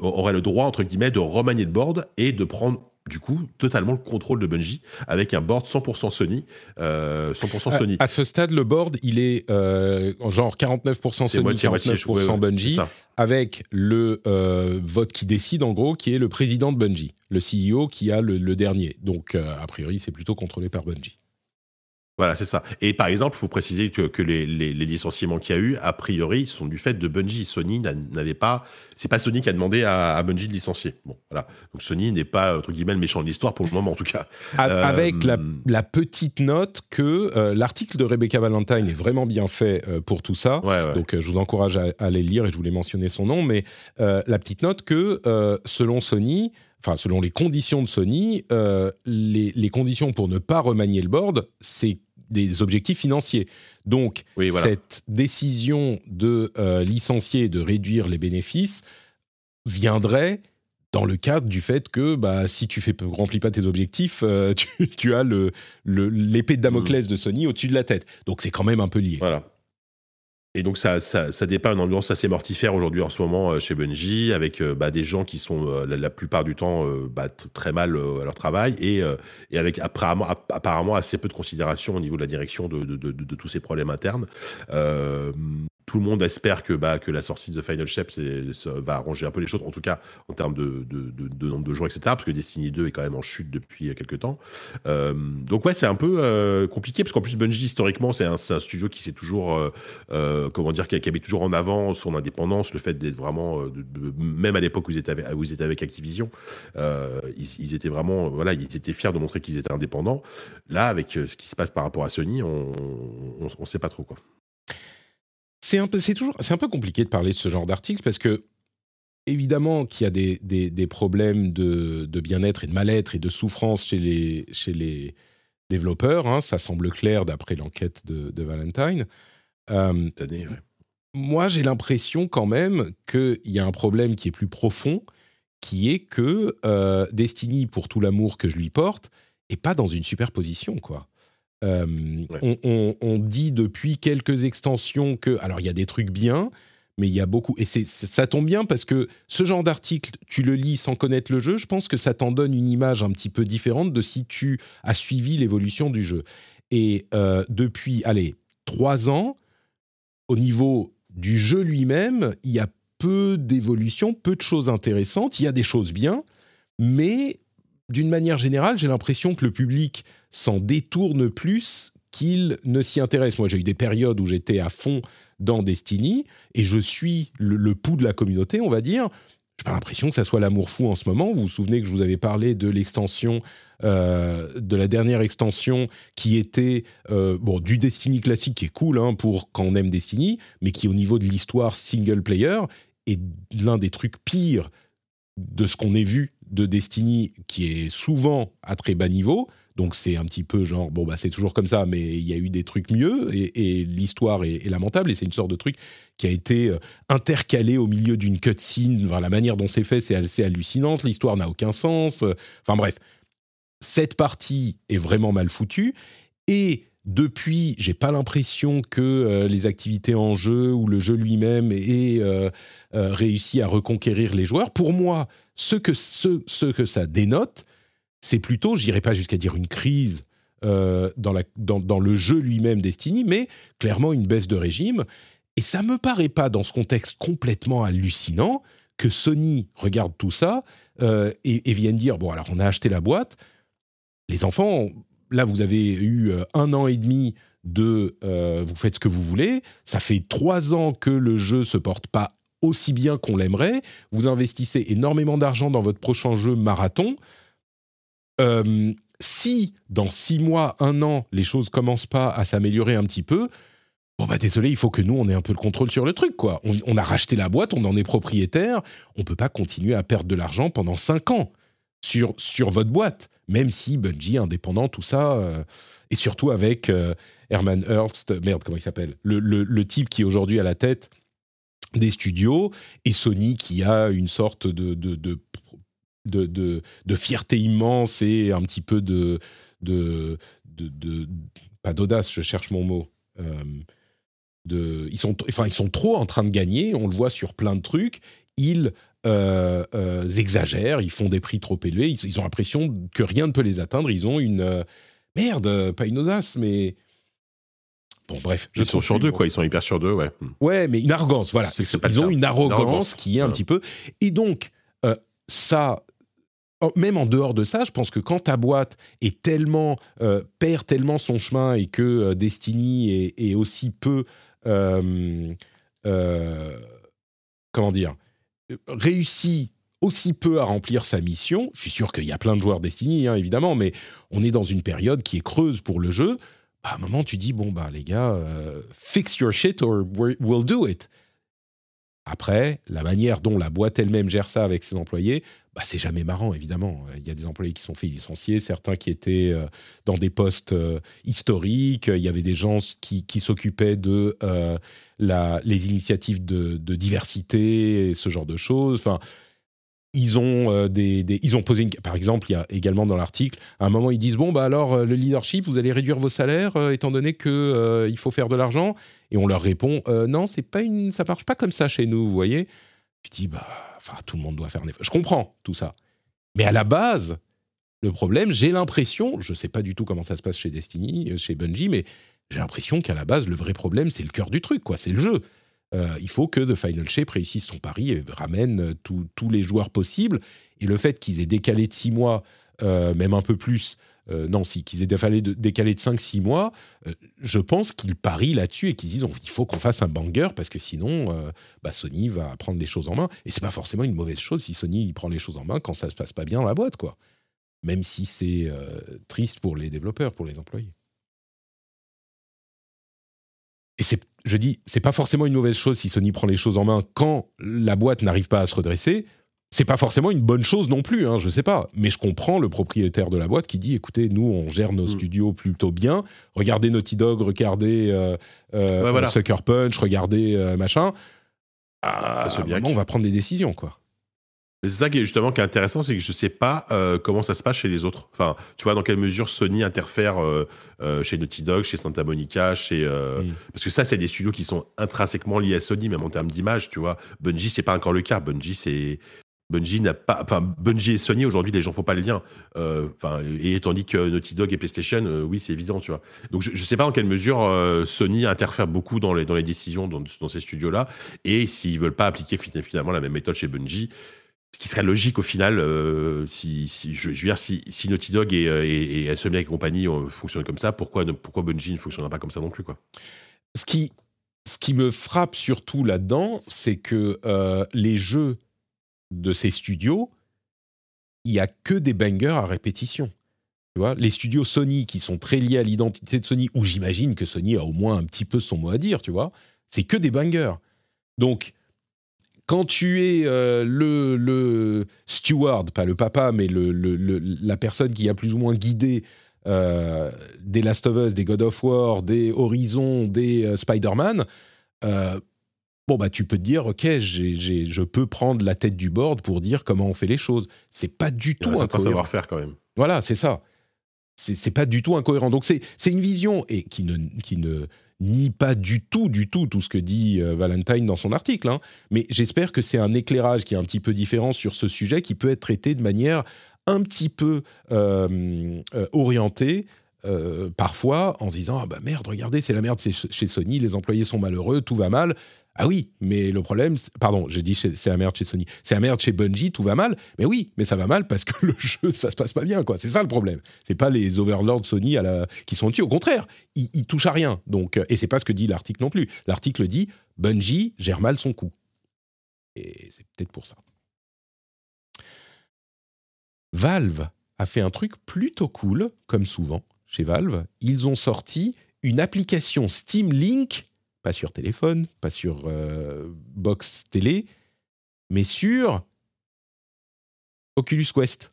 Speaker 3: aurait le droit, entre guillemets, de remanier le board et de prendre du coup totalement le contrôle de Bungie avec un board 100% Sony. 100% euh, Sony.
Speaker 2: À, ce stade, le board, il est euh, genre 49% Sony, 49% Bungie, avec le euh, vote qui décide en gros, qui est le président de Bungie, le CEO qui a le dernier. Donc a priori, c'est plutôt contrôlé par Bungie.
Speaker 3: Voilà, c'est ça. Et par exemple, il faut préciser que, que les, les, les, licenciements qu'il y a eu, a priori, sont du fait de Bungie. Sony n'avait pas. C'est pas Sony qui a demandé à, à, Bungie de licencier. Bon, voilà. Donc Sony n'est pas, entre guillemets, le méchant de l'histoire pour le moment, en tout cas.
Speaker 2: Avec la, euh, la, petite note que euh, l'article de Rebecca Valentine est vraiment bien fait euh, pour tout ça. Donc je vous encourage à, à, aller lire et je voulais mentionner son nom. Mais la petite note que, selon Sony, enfin selon les conditions de Sony, euh, les, les, conditions pour ne pas remanier le board, c'est des objectifs financiers. Donc cette décision de euh, licencier et de réduire les bénéfices viendrait dans le cadre du fait que bah, si tu ne remplis pas tes objectifs, euh, tu, tu, as l'épée le, de Damoclès mmh. de Sony au-dessus de la tête. Donc c'est quand même un peu lié.
Speaker 3: Voilà. Et donc ça, ça, ça dépeint une ambiance assez mortifère aujourd'hui en ce moment euh, chez Bungie, avec euh, bah, des gens qui sont euh, la, plupart du temps bah, très mal à leur travail et, et avec apparemment, apparemment assez peu de considération au niveau de la direction de, de, de, de tous ces problèmes internes tout le monde espère que, bah, que la sortie de The Final Shape va arranger un peu les choses, en tout cas en termes de, nombre de joueurs, etc. Parce que Destiny 2 est quand même en chute depuis quelques temps. Euh, donc ouais, c'est un peu euh, compliqué, parce qu'en plus Bungie, historiquement, c'est un, studio qui s'est toujours, euh, comment dire, qui, qui toujours en avant son indépendance, le fait d'être vraiment, même à l'époque où ils étaient avec, où ils Activision, ils, étaient vraiment, voilà, ils étaient fiers de montrer qu'ils étaient indépendants. Là, avec ce qui se passe par rapport à Sony, on ne sait pas trop quoi
Speaker 2: c'est un peu, c'est toujours, c'est un peu compliqué de parler de ce genre d'article parce que évidemment qu'il y a des, des, problèmes de, de bien-être et de mal-être et de souffrance chez les, chez les développeurs. Hein, ça semble clair d'après l'enquête de, de, Valentine.
Speaker 3: Euh,
Speaker 2: moi, j'ai l'impression quand même qu'il y a un problème qui est plus profond, qui est que euh, Destiny, pour tout l'amour que je lui porte, est pas dans une super position, quoi. Euh, on, dit depuis quelques extensions que, alors il y a des trucs bien, mais il y a beaucoup, et c'est, ça tombe bien parce que ce genre d'article, tu le lis sans connaître le jeu, je pense que ça t'en donne une image un petit peu différente de si tu as suivi l'évolution du jeu. Et euh, depuis, allez, trois ans, au niveau du jeu lui-même, il y a peu d'évolution, peu de choses intéressantes, il y a des choses bien, mais d'une manière générale, j'ai l'impression que le public s'en détourne plus qu'il ne s'y intéresse. Moi, j'ai eu des périodes où j'étais à fond dans Destiny et je suis le, pouls de la communauté, on va dire. J'ai pas l'impression que ça soit l'amour fou en ce moment. Vous vous souvenez que je vous avais parlé de l'extension, euh, de la dernière extension qui était euh, bon du Destiny classique qui est cool hein, pour quand on aime Destiny, mais qui au niveau de l'histoire single player est l'un des trucs pires de ce qu'on ait vu de Destiny qui est souvent à très bas niveau. Donc c'est un petit peu genre, bon, bah c'est toujours comme ça, mais il y a eu des trucs mieux et, l'histoire est, lamentable et c'est une sorte de truc qui a été euh, intercalé au milieu d'une cutscene. La manière dont c'est fait, c'est assez hallucinante. L'histoire n'a aucun sens. Enfin bref, cette partie est vraiment mal foutue et depuis, j'ai pas l'impression que euh, les activités en jeu ou le jeu lui-même ait euh, réussi à reconquérir les joueurs. Pour moi, ce que, ce, ce que ça dénote, c'est plutôt, je n'irai pas jusqu'à dire une crise euh, dans, le jeu lui-même Destiny, mais clairement une baisse de régime. Et ça me paraît pas, dans ce contexte complètement hallucinant, que Sony regarde tout ça euh, et, et, vienne dire, bon, alors on a acheté la boîte, les enfants, là, vous avez eu euh, un an et demi de vous faites ce que vous voulez, ça fait trois ans que le jeu se porte pas aussi bien qu'on l'aimerait, vous investissez énormément d'argent dans votre prochain jeu marathon. Euh, si dans six mois, un an, les choses commencent pas à s'améliorer un petit peu, bon bah désolé, il faut que nous on ait un peu le contrôle sur le truc quoi. On, a racheté la boîte, on en est propriétaire, on peut pas continuer à perdre de l'argent pendant cinq ans sur sur votre boîte, même si Bungie indépendant tout ça euh, et surtout avec euh, Herman Hurst, merde comment il s'appelle, le, le, type qui est aujourd'hui à la tête des studios et Sony qui a une sorte de, de, de, de fierté immense et un petit peu de... de, de pas d'audace, je cherche mon mot. Euh, de, ils, sont, enfin, ils sont trop en train de gagner, on le voit sur plein de trucs. Ils euh, euh, exagèrent, ils font des prix trop élevés, ils, ils, ont l'impression que rien ne peut les atteindre. Ils ont une... Merde, pas une audace, mais Bon, bref.
Speaker 3: Ils sont sur deux, quoi. Ils sont hyper sur deux, ouais.
Speaker 2: Ouais, mais une arrogance, voilà. Ils ont une arrogance,
Speaker 3: Une arrogance,
Speaker 2: qui est un
Speaker 3: voilà.
Speaker 2: petit peu. Et donc, ça. Oh, Même en dehors de ça, je pense que quand ta boîte est tellement euh, perd tellement son chemin et que euh, Destiny est, aussi peu euh, comment dire réussit aussi peu à remplir sa mission. Je suis sûr qu'il y a plein de joueurs Destiny, hein, évidemment, mais on est dans une période qui est creuse pour le jeu. Bah, à un moment, tu dis bon bah les gars, fix your shit or we- we'll do it. Après, la manière dont la boîte elle-même gère ça avec ses employés, bah, c'est jamais marrant, évidemment. Il y a des employés qui sont fait licencier, certains qui étaient euh, dans des postes euh, historiques. Il y avait des gens qui, s'occupaient de euh, les initiatives de, diversité et ce genre de choses. Enfin, ils ont, posé une. Par exemple, il y a également dans l'article, à un moment, ils disent Bon, bah alors, le leadership, vous allez réduire vos salaires étant donné qu'il il faut faire de l'argent? Et on leur répond Non, c'est pas une, ça marche pas comme ça chez nous, vous voyez? Je dis Bah, enfin, tout le monde doit faire un effort. Je comprends tout ça. Mais à la base, le problème, j'ai l'impression, je sais pas du tout comment ça se passe chez Destiny, euh, chez Bungie, mais j'ai l'impression qu'à la base, le vrai problème, c'est le cœur du truc, quoi. C'est le jeu. Euh, il faut que The Final Shape réussisse son pari et ramène euh, tous- les joueurs possibles. Et le fait qu'ils aient décalé de 6 mois, même un peu plus, euh, si, qu'ils aient décalé de, de 5-6 mois, euh, je pense qu'ils parient là-dessus et qu'ils disent il faut qu'on fasse un banger parce que sinon, euh, bah, Sony va prendre les choses en main. Et c'est pas forcément une mauvaise chose si Sony prend les choses en main quand ça se passe pas bien dans la boîte, quoi. Même si c'est euh, triste pour les développeurs, pour les employés. Et c'est, je dis, c'est pas forcément une mauvaise chose si Sony prend les choses en main quand la boîte n'arrive pas à se redresser. C'est pas forcément une bonne chose non plus, hein, je sais pas. Mais je comprends le propriétaire de la boîte qui dit, écoutez, nous on gère nos
Speaker 3: Mm.
Speaker 2: studios plutôt bien. Regardez Naughty Dog, regardez euh, euh,
Speaker 3: Ouais, voilà.
Speaker 2: Sucker Punch, regardez euh, machin. Ah, moment, on va prendre des décisions, quoi.
Speaker 3: C'est ça qui est justement qui est intéressant, c'est que je sais pas euh, comment ça se passe chez les autres. Enfin, tu vois dans quelle mesure Sony interfère euh, euh, chez Naughty Dog, chez Santa Monica, chez euh,
Speaker 2: Mm.
Speaker 3: parce que ça c'est des studios qui sont intrinsèquement liés à Sony, même en termes d'image, tu vois. Bungie c'est pas encore le cas. Bungie c'est Bungie n'a pas, enfin Bungie et Sony aujourd'hui les gens font pas le lien. Euh, Enfin et tandis que Naughty Dog et PlayStation, euh, oui c'est évident, tu vois. Donc je, je sais pas dans quelle mesure euh, Sony interfère beaucoup dans les dans les décisions dans, dans ces studios là et s'ils veulent pas appliquer fin- finalement la même méthode chez Bungie. Ce qui serait logique au final, si, je, veux dire, si, Naughty Dog et, euh, et, compagnie fonctionnent comme ça, pourquoi, ne- pourquoi Bungie ne fonctionnera pas comme ça non plus quoi?
Speaker 2: Ce qui, ce qui me frappe surtout là-dedans, c'est que les jeux de ces studios, il y a que des bangers à répétition. Tu vois, les studios Sony qui sont très liés à l'identité de Sony, où j'imagine que Sony a au moins un petit peu son mot à dire, tu vois, c'est que des bangers. Donc, quand tu es euh, le, le steward, pas le papa, mais le, le- la personne qui a plus ou moins guidé euh, des Last of Us, des God of War, des Horizon, des euh, Spider-Man, bon, bah, tu peux te dire, OK, je peux prendre la tête du board pour dire comment on fait les choses. C'est pas du tout incohérent.
Speaker 3: savoir-faire quand même.
Speaker 2: Voilà, c'est ça. C'est c'est pas du tout incohérent. Donc c'est c'est une vision et qui ne qui ne nie pas du tout du tout tout ce que dit euh, Valentine dans son article. hein. Mais j'espère que c'est un éclairage qui est un petit peu différent sur ce sujet qui peut être traité de manière un petit peu euh, euh, orientée parfois en se disant ah bah merde, regardez, c'est la merde chez Sony, les employés sont malheureux, tout va mal. Ah oui, mais le problème, pardon, j'ai dit c'est la merde chez Sony, c'est la merde chez Bungie, tout va mal. Mais oui, mais ça va mal parce que le jeu, ça se passe pas bien, quoi. C'est ça le problème. C'est pas les overlords Sony qui sont dessus. Au contraire, ils, touchent à rien. Donc, et c'est pas ce que dit l'article non plus. L'article dit Bungie gère mal son coup. Et c'est peut-être pour ça. Valve a fait un truc plutôt cool, comme souvent chez Valve. Ils ont sorti une application Steam Link pas sur téléphone, pas sur euh, box télé, mais sur Oculus Quest.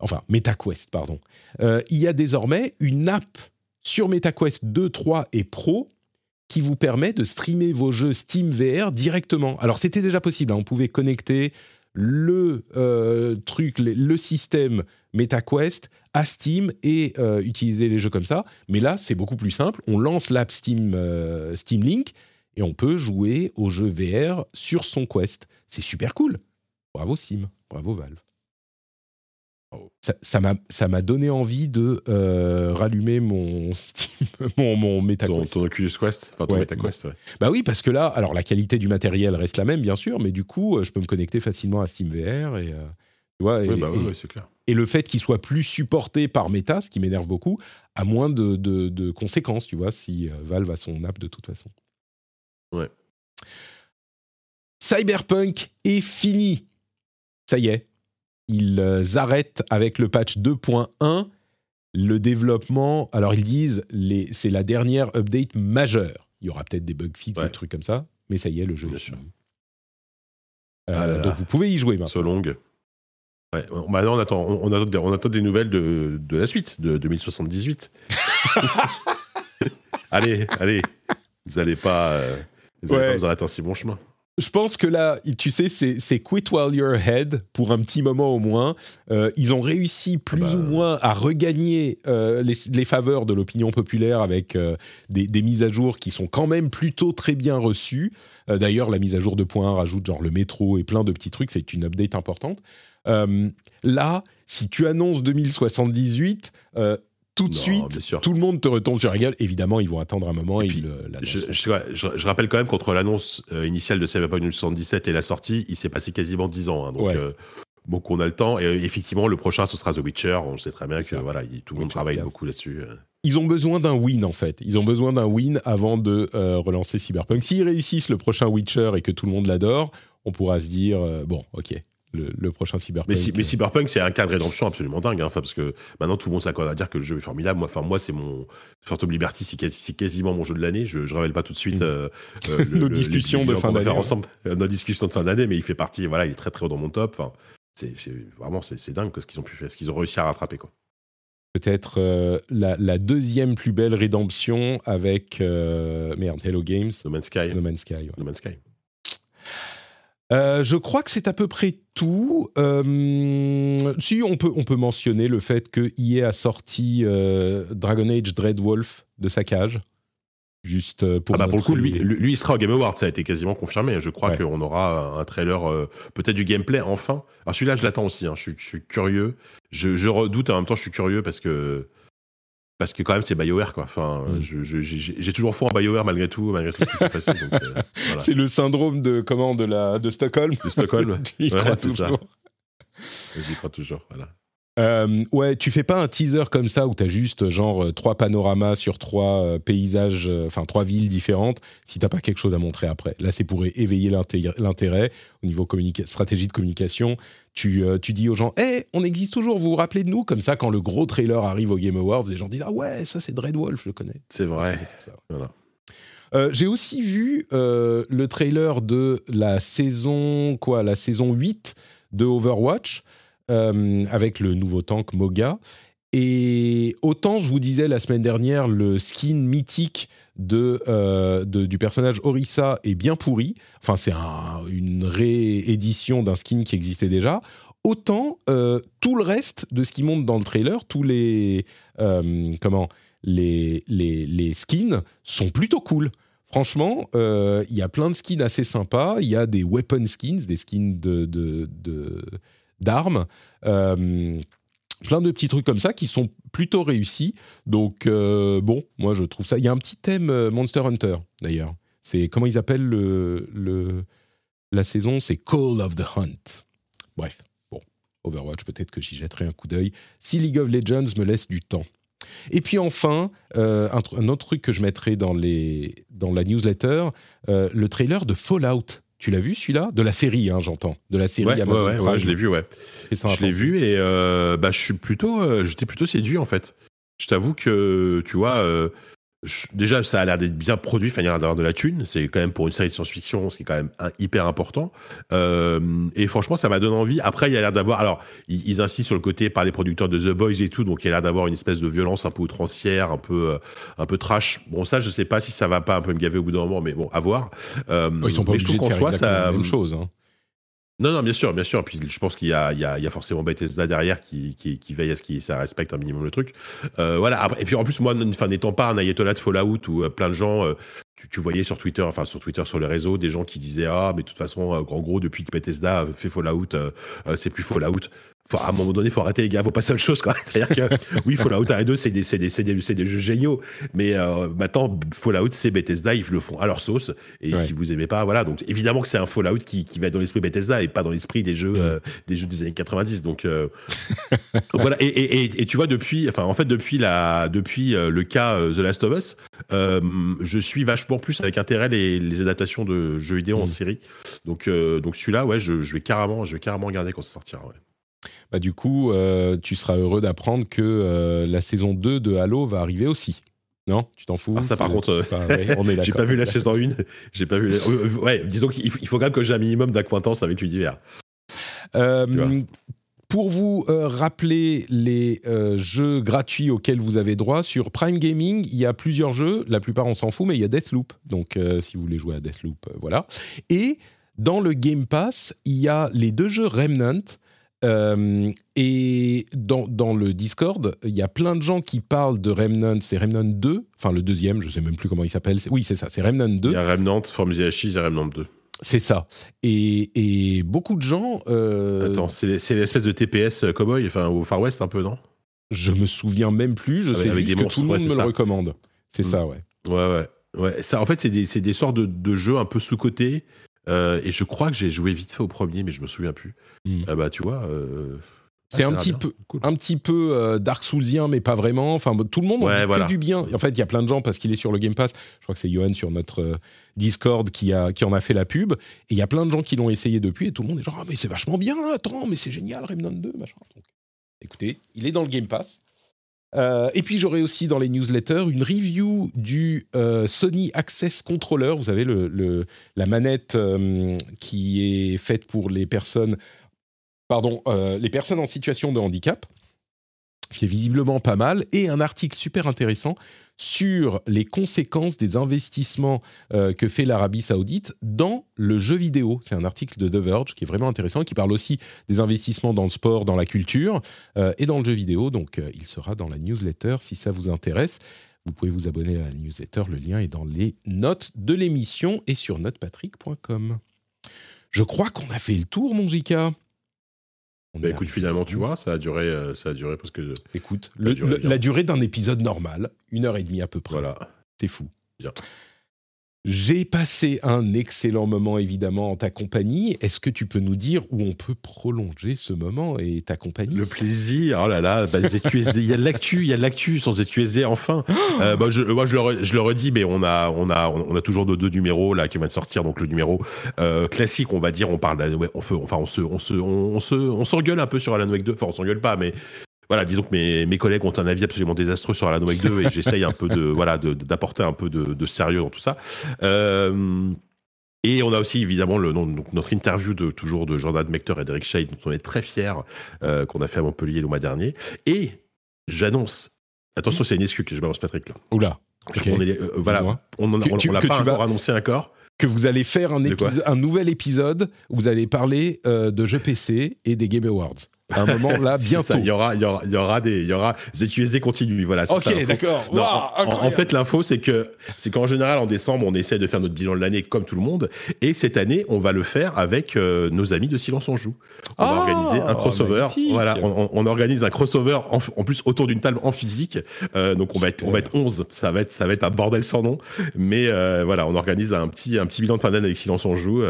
Speaker 2: Enfin, MetaQuest, pardon. Euh, il y a désormais une app sur MetaQuest 2, 3 et Pro qui vous permet de streamer vos jeux Steam VR directement. Alors, c'était déjà possible, hein. on pouvait connecter le euh, truc, le système MetaQuest à Steam et euh, utiliser les jeux comme ça. Mais là, c'est beaucoup plus simple. On lance l'app Steam, euh, Steam Link et on peut jouer aux jeux VR sur son Quest. C'est super cool. Bravo Steam, bravo Valve. Ça m'a ça m'a donné envie de euh, rallumer mon Steam, mon, mon MetaQuest.
Speaker 3: Ton, Oculus Quest, enfin ton MetaQuest. Ouais.
Speaker 2: Bah oui, parce que là, alors la qualité du matériel reste la même, bien sûr, mais du coup, je peux me connecter facilement à Steam VR et
Speaker 3: bah oui, c'est clair.
Speaker 2: Et le fait qu'il soit plus supporté par Meta, ce qui m'énerve beaucoup, a moins de, de, conséquences, tu vois, si euh, Valve a son app de toute façon.
Speaker 3: Ouais.
Speaker 2: Cyberpunk est fini. Ça y est. Ils euh, arrêtent avec le patch 2.1 le développement. Alors ils disent les, c'est la dernière update majeure. Il y aura peut-être des bugs fixes, des trucs comme ça, mais ça y est, le jeu est fini. Euh, ah donc vous pouvez y jouer maintenant.
Speaker 3: So long. Ouais, maintenant on attend, on, attend, on attend des nouvelles de, de la suite, de 2078. allez, allez, vous n'allez pas, euh, vous, pas vous arrêter en si bon chemin.
Speaker 2: Je pense que là, tu sais, c'est quit while you're ahead pour un petit moment au moins. Euh, ils ont réussi plus ah bah. ou moins à regagner euh, les, les, faveurs de l'opinion populaire avec des, des, mises à jour qui sont quand même plutôt très bien reçues. D'ailleurs, la mise à jour de point rajoute genre le métro et plein de petits trucs. C'est une update importante. Euh, là, si tu annonces 2078, euh, tout de suite, tout le monde te retombe sur la gueule. Évidemment, ils vont attendre un moment. Et,
Speaker 3: je, rappelle quand même qu'entre l'annonce euh, initiale de Cyberpunk 2077 et la sortie, il s'est passé quasiment 10 ans. Hein, donc, donc, on a le temps. Et effectivement, le prochain, ce sera The Witcher. On sait très bien que voilà, tout le monde travaille beaucoup là-dessus.
Speaker 2: Ils ont besoin d'un win, en fait. Ils ont besoin d'un win avant de relancer Cyberpunk. S'ils réussissent le prochain Witcher et que tout le monde l'adore, on pourra se dire bon, ok, le, prochain Cyberpunk.
Speaker 3: Mais, Cyberpunk, c'est un cas de rédemption absolument dingue, hein, parce que maintenant tout le monde s'accorde à dire que le jeu est formidable. Moi, enfin, moi c'est mon Phantom Liberty, c'est quasiment mon jeu de l'année. Je, ne révèle pas tout de suite euh,
Speaker 2: euh, nos discussions de fin d'année.
Speaker 3: ensemble euh, nos discussions de fin d'année, mais il fait partie. Voilà, il est très très haut dans mon top. Enfin, c'est vraiment c'est dingue ce qu'ils ont pu faire, ce qu'ils ont réussi à rattraper quoi.
Speaker 2: Peut-être la, deuxième plus belle rédemption avec merde Hello Games.
Speaker 3: No Man's Sky.
Speaker 2: No Man's Sky.
Speaker 3: No Man's Sky.
Speaker 2: Euh, je crois que c'est à peu près tout. Euh, si on peut, on peut mentionner le fait que EA a sorti euh, Dragon Age Dreadwolf de sa cage. Juste pour.
Speaker 3: Ah bah pour le coup, lui, lui, il sera au Game Awards, ça a été quasiment confirmé. Je crois qu'on aura un trailer, peut-être du gameplay enfin. Alors celui-là, je l'attends aussi. Hein. Je, suis, curieux. Je, je, redoute, en même temps, je suis curieux parce que parce que quand même c'est BioWare quoi. Enfin, mm. j'ai toujours foi en BioWare malgré tout, malgré tout ce qui s'est passé. Euh,
Speaker 2: c'est le syndrome de comment de la de Stockholm?
Speaker 3: De Stockholm.
Speaker 2: tu crois toujours.
Speaker 3: J'y crois toujours. Voilà.
Speaker 2: Euh, ouais, tu fais pas un teaser comme ça où tu as juste genre euh, trois panoramas sur trois euh, paysages, enfin trois villes différentes, si t'as pas quelque chose à montrer après. Là, c'est pour éveiller l'intérêt au niveau stratégie de communication. Tu, tu dis aux gens, hé, on existe toujours, vous vous rappelez de nous Comme ça, quand le gros trailer arrive au Game Awards, les gens disent, ah ouais, ça c'est Dreadwolf, je le connais.
Speaker 3: C'est vrai. Voilà.
Speaker 2: J'ai aussi vu le trailer de la saison, quoi, la saison 8 de Overwatch. Euh, avec le nouveau tank Moga. Et autant je vous disais la semaine dernière, le skin mythique de, euh, du personnage Orisa est bien pourri. Enfin, c'est une réédition d'un skin qui existait déjà. Autant euh, tout le reste de ce qui monte dans le trailer, tous les comment les, les, skins sont plutôt cool. Franchement, il y a plein de skins assez sympas. Il y a des weapon skins, des skins de, de d'armes. Euh, plein de petits trucs comme ça qui sont plutôt réussi. Donc, euh, bon, moi, je trouve ça. Il y a un petit thème euh, Monster Hunter, d'ailleurs. C'est comment ils appellent le, la saison? C'est Call of the Hunt. Bref, bon, Overwatch, peut-être que j'y jetterai un coup d'œil si League of Legends me laisse du temps. Et puis enfin, un, autre truc que je mettrai dans, les, dans la newsletter, le trailer de Fallout. Tu l'as vu celui-là? De la série, hein, j'entends. De la série
Speaker 3: ouais,
Speaker 2: Amazon
Speaker 3: ouais,
Speaker 2: Prime.
Speaker 3: ouais, je l'ai vu, ouais. Je l'ai vu et euh, bah, je suis plutôt, euh, j'étais plutôt séduit en fait. Je t'avoue que, tu vois, euh, déjà ça a l'air d'être bien produit, enfin il y a l'air d'avoir de la thune. C'est quand même pour une série de science-fiction, ce qui est quand même un, hyper important. Euh, et franchement, ça m'a donné envie. Après, il y a l'air d'avoir, alors ils, ils, insistent sur le côté par les producteurs de The Boys et tout, donc il y a l'air d'avoir une espèce de violence un peu outrancière, un peu, euh, un peu trash. Bon, ça, je sais pas si ça va pas un peu me gaver au bout d'un moment, mais bon, à voir.
Speaker 2: Euh, ils sont pas obligés de faire soit, ça, la même chose. Hein.
Speaker 3: Non, non, bien sûr, bien sûr. Puis je pense qu'il y y y a forcément Bethesda derrière qui, qui, veille à ce que ça respecte un minimum le truc. Euh, voilà. Et puis en plus, moi, n'étant pas un ayatollah de Fallout où euh, plein de gens, euh, tu, tu, voyais sur Twitter, enfin sur Twitter, sur les réseaux, des gens qui disaient ah, mais de toute façon, en gros, depuis que Bethesda fait Fallout, c'est plus Fallout. Faut, à un moment donné, il faut arrêter les gars, faut passer à autre chose. C'est-à-dire que oui, Fallout 1 et 2, c'est des, des, des, des, jeux géniaux, mais euh, maintenant Fallout, c'est Bethesda, ils le font à leur sauce. Et ouais. si vous aimez pas, voilà. Donc évidemment que c'est un Fallout qui, qui va être dans l'esprit Bethesda et pas dans l'esprit des jeux, euh, des jeux des années 90. Donc euh, voilà. Et, et, et, et, tu vois depuis, enfin en fait depuis la, depuis le cas The Last of Us, je suis vachement plus avec intérêt les, les adaptations de jeux vidéo mmh. en série. Donc donc celui-là, ouais, je, je, vais carrément, je vais carrément regarder quand ça sortira. Ouais.
Speaker 2: Bah, du coup, euh, tu seras heureux d'apprendre que euh, la saison 2 de Halo va arriver aussi. Non? Tu t'en fous?
Speaker 3: Ah, Ça, par contre, pas, ouais, on est J'ai pas vu la saison 1. J'ai pas vu. La... Ouais, disons qu'il faut quand même que j'ai un minimum d'acquaintance avec l'univers.
Speaker 2: Euh, pour vous euh, rappeler les euh, jeux gratuits auxquels vous avez droit, sur Prime Gaming, il y a plusieurs jeux. La plupart, on s'en fout, mais il y a Deathloop. Donc, si vous voulez jouer à Deathloop, voilà. Et dans le Game Pass, il y a les deux jeux Remnant. Euh, et dans, dans, le Discord, il y a plein de gens qui parlent de Remnant, c'est Remnant 2, enfin le deuxième, je sais même plus comment il s'appelle. Oui, c'est ça, c'est Remnant 2.
Speaker 3: Il y a Remnant, the Ashes et Remnant 2.
Speaker 2: C'est ça. Et, et, beaucoup de gens. Euh...
Speaker 3: Attends, c'est l'espèce de TPS cowboy, enfin au Far West un peu, non?
Speaker 2: Je me souviens même plus, je avec, sais avec juste que monstres, tout le monde ouais, me ça. le recommande. C'est mmh. ça, ouais.
Speaker 3: Ouais, ouais. ouais. Ça, en fait, c'est des, des, sortes de, de jeux un peu sous-cotés. Euh, et je crois que j'ai joué vite fait au premier, mais je me souviens plus. Mm. Ah bah tu vois. Euh...
Speaker 2: C'est ah, un, petit peu, cool. un petit peu euh, Dark Soulsien, mais pas vraiment. Enfin, tout le monde
Speaker 3: ouais,
Speaker 2: en dit
Speaker 3: voilà.
Speaker 2: que du bien. En fait, il y a plein de gens parce qu'il est sur le Game Pass. Je crois que c'est Johan sur notre euh, Discord qui, a, qui en a fait la pub. Et il y a plein de gens qui l'ont essayé depuis. Et tout le monde est genre, ah, mais c'est vachement bien. Attends, mais c'est génial, Remnant 2, machin. Donc, écoutez, il est dans le Game Pass. Euh, et puis j'aurai aussi dans les newsletters une review du euh, Sony Access Controller. Vous le, la manette euh, qui est faite pour les personnes, pardon, les personnes en situation de handicap, qui est visiblement pas mal, et un article super intéressant sur les conséquences des investissements euh, que fait l'Arabie saoudite dans le jeu vidéo. C'est un article de The Verge qui est vraiment intéressant qui parle aussi des investissements dans le sport, dans la culture euh, et dans le jeu vidéo. Donc euh, il sera dans la newsletter si ça vous intéresse. Vous pouvez vous abonner à la newsletter, le lien est dans les notes de l'émission et sur notepatrick.com. Je crois qu'on a fait le tour, mon Jika.
Speaker 3: Bah écoute, finalement, tu vois, ça a duré, euh, ça a duré parce que.
Speaker 2: Écoute, le, duré le, la durée d'un épisode normal, une heure et demie à peu près.
Speaker 3: Voilà.
Speaker 2: C'est fou.
Speaker 3: Bien.
Speaker 2: J'ai passé un excellent moment, évidemment, en ta compagnie. Est-ce que tu peux nous dire où on peut prolonger ce moment et ta compagnie?
Speaker 3: Le plaisir, oh là là, bah, il y a de l'actu, il y a de l'actu sans ZQSD, enfin. euh, bah, je, moi, je le, je le, redis, mais on a, on a, on a toujours nos deux numéros là qui viennent de sortir. Donc le numéro euh, classique, on va dire, on parle, ouais, on fait, enfin, on se, on se, on se, on s'engueule un peu sur Alan Wake 2. Enfin, on s'engueule pas, mais voilà, disons que mes, mes collègues ont un avis absolument désastreux sur Alan Wake 2 et j'essaye un peu de voilà d'apporter un peu de, de, sérieux dans tout ça. Euh, et on a aussi évidemment le, donc, notre interview de toujours de Jordan Mector et d'Eric Shade dont on est très fiers euh, qu'on a fait à Montpellier le mois dernier. Et j'annonce, attention c'est une excuse que je balance Patrick là.
Speaker 2: Oula.
Speaker 3: Okay. On est, euh, voilà, on l'a pas encore vas... annoncé encore
Speaker 2: que vous allez faire un, un, nouvel épisode où vous allez parler euh, de jeux PC et des Game Awards. À un moment là bientôt.
Speaker 3: il y aura, il y aura, il y aura des, il y aura ZQSD continue. Voilà.
Speaker 2: Ok, d'accord.
Speaker 3: En- fait, l'info, c'est que, c'est qu'en général, en décembre, on essaie de faire notre bilan de l'année comme tout le monde. Et cette année, on va le faire avec euh, nos amis de Silence on Joue. On va
Speaker 2: Ah,
Speaker 3: organiser un crossover.
Speaker 2: magnifique.
Speaker 3: Voilà, on, organise un crossover en, en plus autour d'une table en physique. Euh, donc on va être, on va être 11. Ça va être, ça va être un bordel sans nom. Mais euh, voilà, on organise un petit, un petit bilan de fin d'année avec Silence on Joue.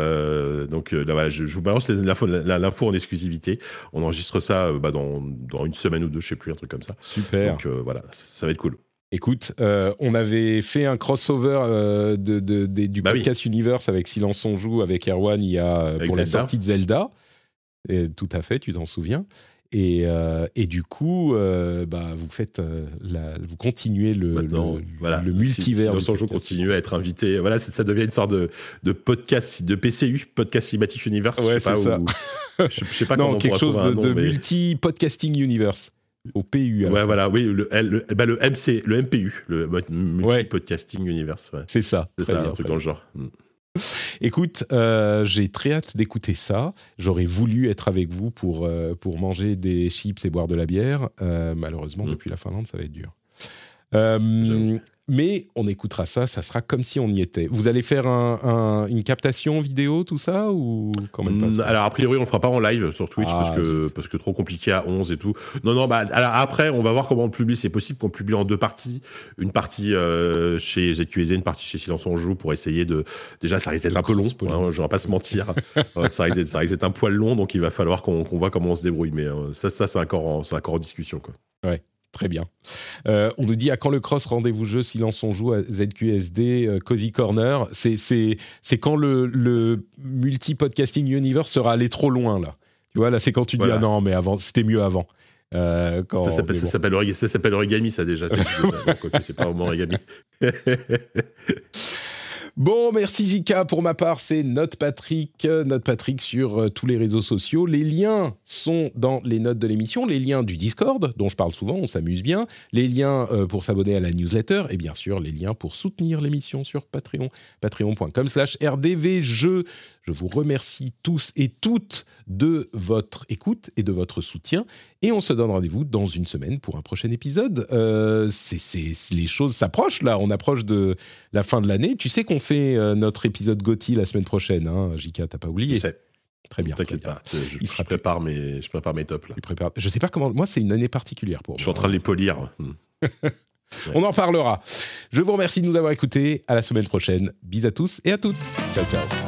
Speaker 3: Donc là, voilà, je, je vous balance l'info, l'info en exclusivité. On enregistre ça euh, bah, dans, dans une semaine ou deux, je sais plus, un truc comme ça.
Speaker 2: Super.
Speaker 3: Donc euh, voilà, ça va être cool.
Speaker 2: Écoute, euh, on avait fait un crossover euh, de, du
Speaker 3: Bah oui.
Speaker 2: podcast Universe avec Silence on joue avec Erwan il y a
Speaker 3: Avec
Speaker 2: pour la sortie de Zelda. Et, tout à fait, tu t'en souviens. Et, euh, et du coup, euh, bah, vous faites euh, la- vous continuez le, le,
Speaker 3: voilà,
Speaker 2: le multivers.
Speaker 3: Si, si on continue à être invité. Voilà, ça devient une sorte de, de podcast, de PCU, podcast Cinematic Universe.
Speaker 2: Ouais,
Speaker 3: je sais pas
Speaker 2: ça.
Speaker 3: où- je, je sais pas
Speaker 2: non,
Speaker 3: on
Speaker 2: quelque chose de,
Speaker 3: mais-
Speaker 2: multi-podcasting universe. Au PU.
Speaker 3: Ouais, voilà, oui, le, L- le, bah, le MC, le MPU, le
Speaker 2: Ouais.
Speaker 3: Multi Podcasting Universe. ouais.
Speaker 2: C'est ça.
Speaker 3: C'est ça,
Speaker 2: bien,
Speaker 3: un truc dans le genre. Mm.
Speaker 2: Écoute, euh, j'ai très hâte d'écouter ça. J'aurais voulu être avec vous pour, euh, pour manger des chips et boire de la bière. Euh, malheureusement,
Speaker 3: Mm.
Speaker 2: depuis la Finlande, ça va être dur. Euh, mais on écoutera ça, ça sera comme si on y était. Vous allez faire un- un- une captation vidéo, tout ça, ou
Speaker 3: Mm, Alors, a priori, on le fera pas en live sur Twitch
Speaker 2: Ah,
Speaker 3: parce, que, parce que trop compliqué à 11 et tout. Non, non, bah, alors après, on va voir comment on publie. C'est possible qu'on publie en deux parties. Une partie euh, chez ZQSD, une partie chez Silence on Joue pour essayer de. Déjà, ça risque d'être un peu long. hein, je vais pas se mentir. Ouais, ça, risque d'être, un poil long, donc il va falloir qu'on, qu'on voit comment on se débrouille. Mais euh, ça, ça c'est, encore en, c'est encore en discussion. Quoi.
Speaker 2: Très bien. Euh, on nous dit à quand le cross rendez-vous jeu Silence on joue à ZQSD euh, Cozy Corner? C'est c'est c'est quand le, le multi podcasting universe sera allé trop loin là. Tu vois là c'est quand tu dis ah non mais avant c'était mieux avant. Euh, quand,
Speaker 3: ça, s'appelle,
Speaker 2: bon.
Speaker 3: origami, ça déjà. C'est pas vraiment origami.
Speaker 2: Bon, merci Jika. Pour ma part, c'est Note Patrick. euh, Note Patrick sur euh, tous les réseaux sociaux. Les liens sont dans les notes de l'émission. Les liens du Discord, dont je parle souvent, on s'amuse bien. Les liens euh, pour s'abonner à la newsletter. Et bien sûr, les liens pour soutenir l'émission sur Patreon. Patreon.com slash rdvjeux. Je vous remercie tous et toutes de votre écoute et de votre soutien. Et on se donne rendez-vous dans une semaine pour un prochain épisode. Euh, c'est, c'est- les choses s'approchent là. On approche de la fin de l'année. Tu sais qu'on fait euh, notre épisode Gotti la semaine prochaine, hein, Jika, t'as pas
Speaker 3: Je
Speaker 2: oublié
Speaker 3: sais,
Speaker 2: Très bien.
Speaker 3: t'inquiète pas. Je, je-
Speaker 2: Il
Speaker 3: je
Speaker 2: sera
Speaker 3: prépare mes, je prépare mes tops là.
Speaker 2: Tu prépares- Je sais pas comment. Moi, c'est une année particulière pour
Speaker 3: Je suis en
Speaker 2: moi.
Speaker 3: train de les polir. Mm.
Speaker 2: On en parlera. Je vous remercie de nous avoir écoutés. À la semaine prochaine. Bis à tous et à toutes. Ciao, ciao.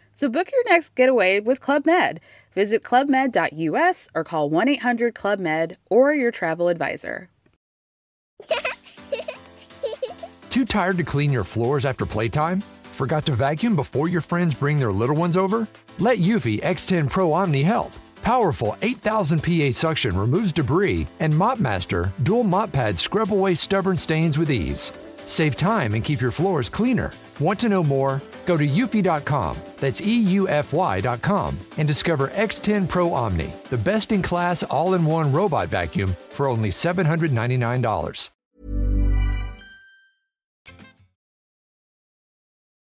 Speaker 1: So book your next getaway with Club Med. Visit clubmed.us or call 1 800 Club Med or your travel advisor.
Speaker 6: Too tired to clean your floors after playtime? Forgot to vacuum before your friends bring their little ones over? Let Eufy X10 Pro Omni help. Powerful 8000 PA suction removes debris, and MopMaster dual mop pads scrub away stubborn stains with ease. Save time and keep your floors cleaner. Want to know more? Go to eufy.com, that's EUFY.com, and discover X10 Pro Omni, the best in class all in one robot vacuum for only $799.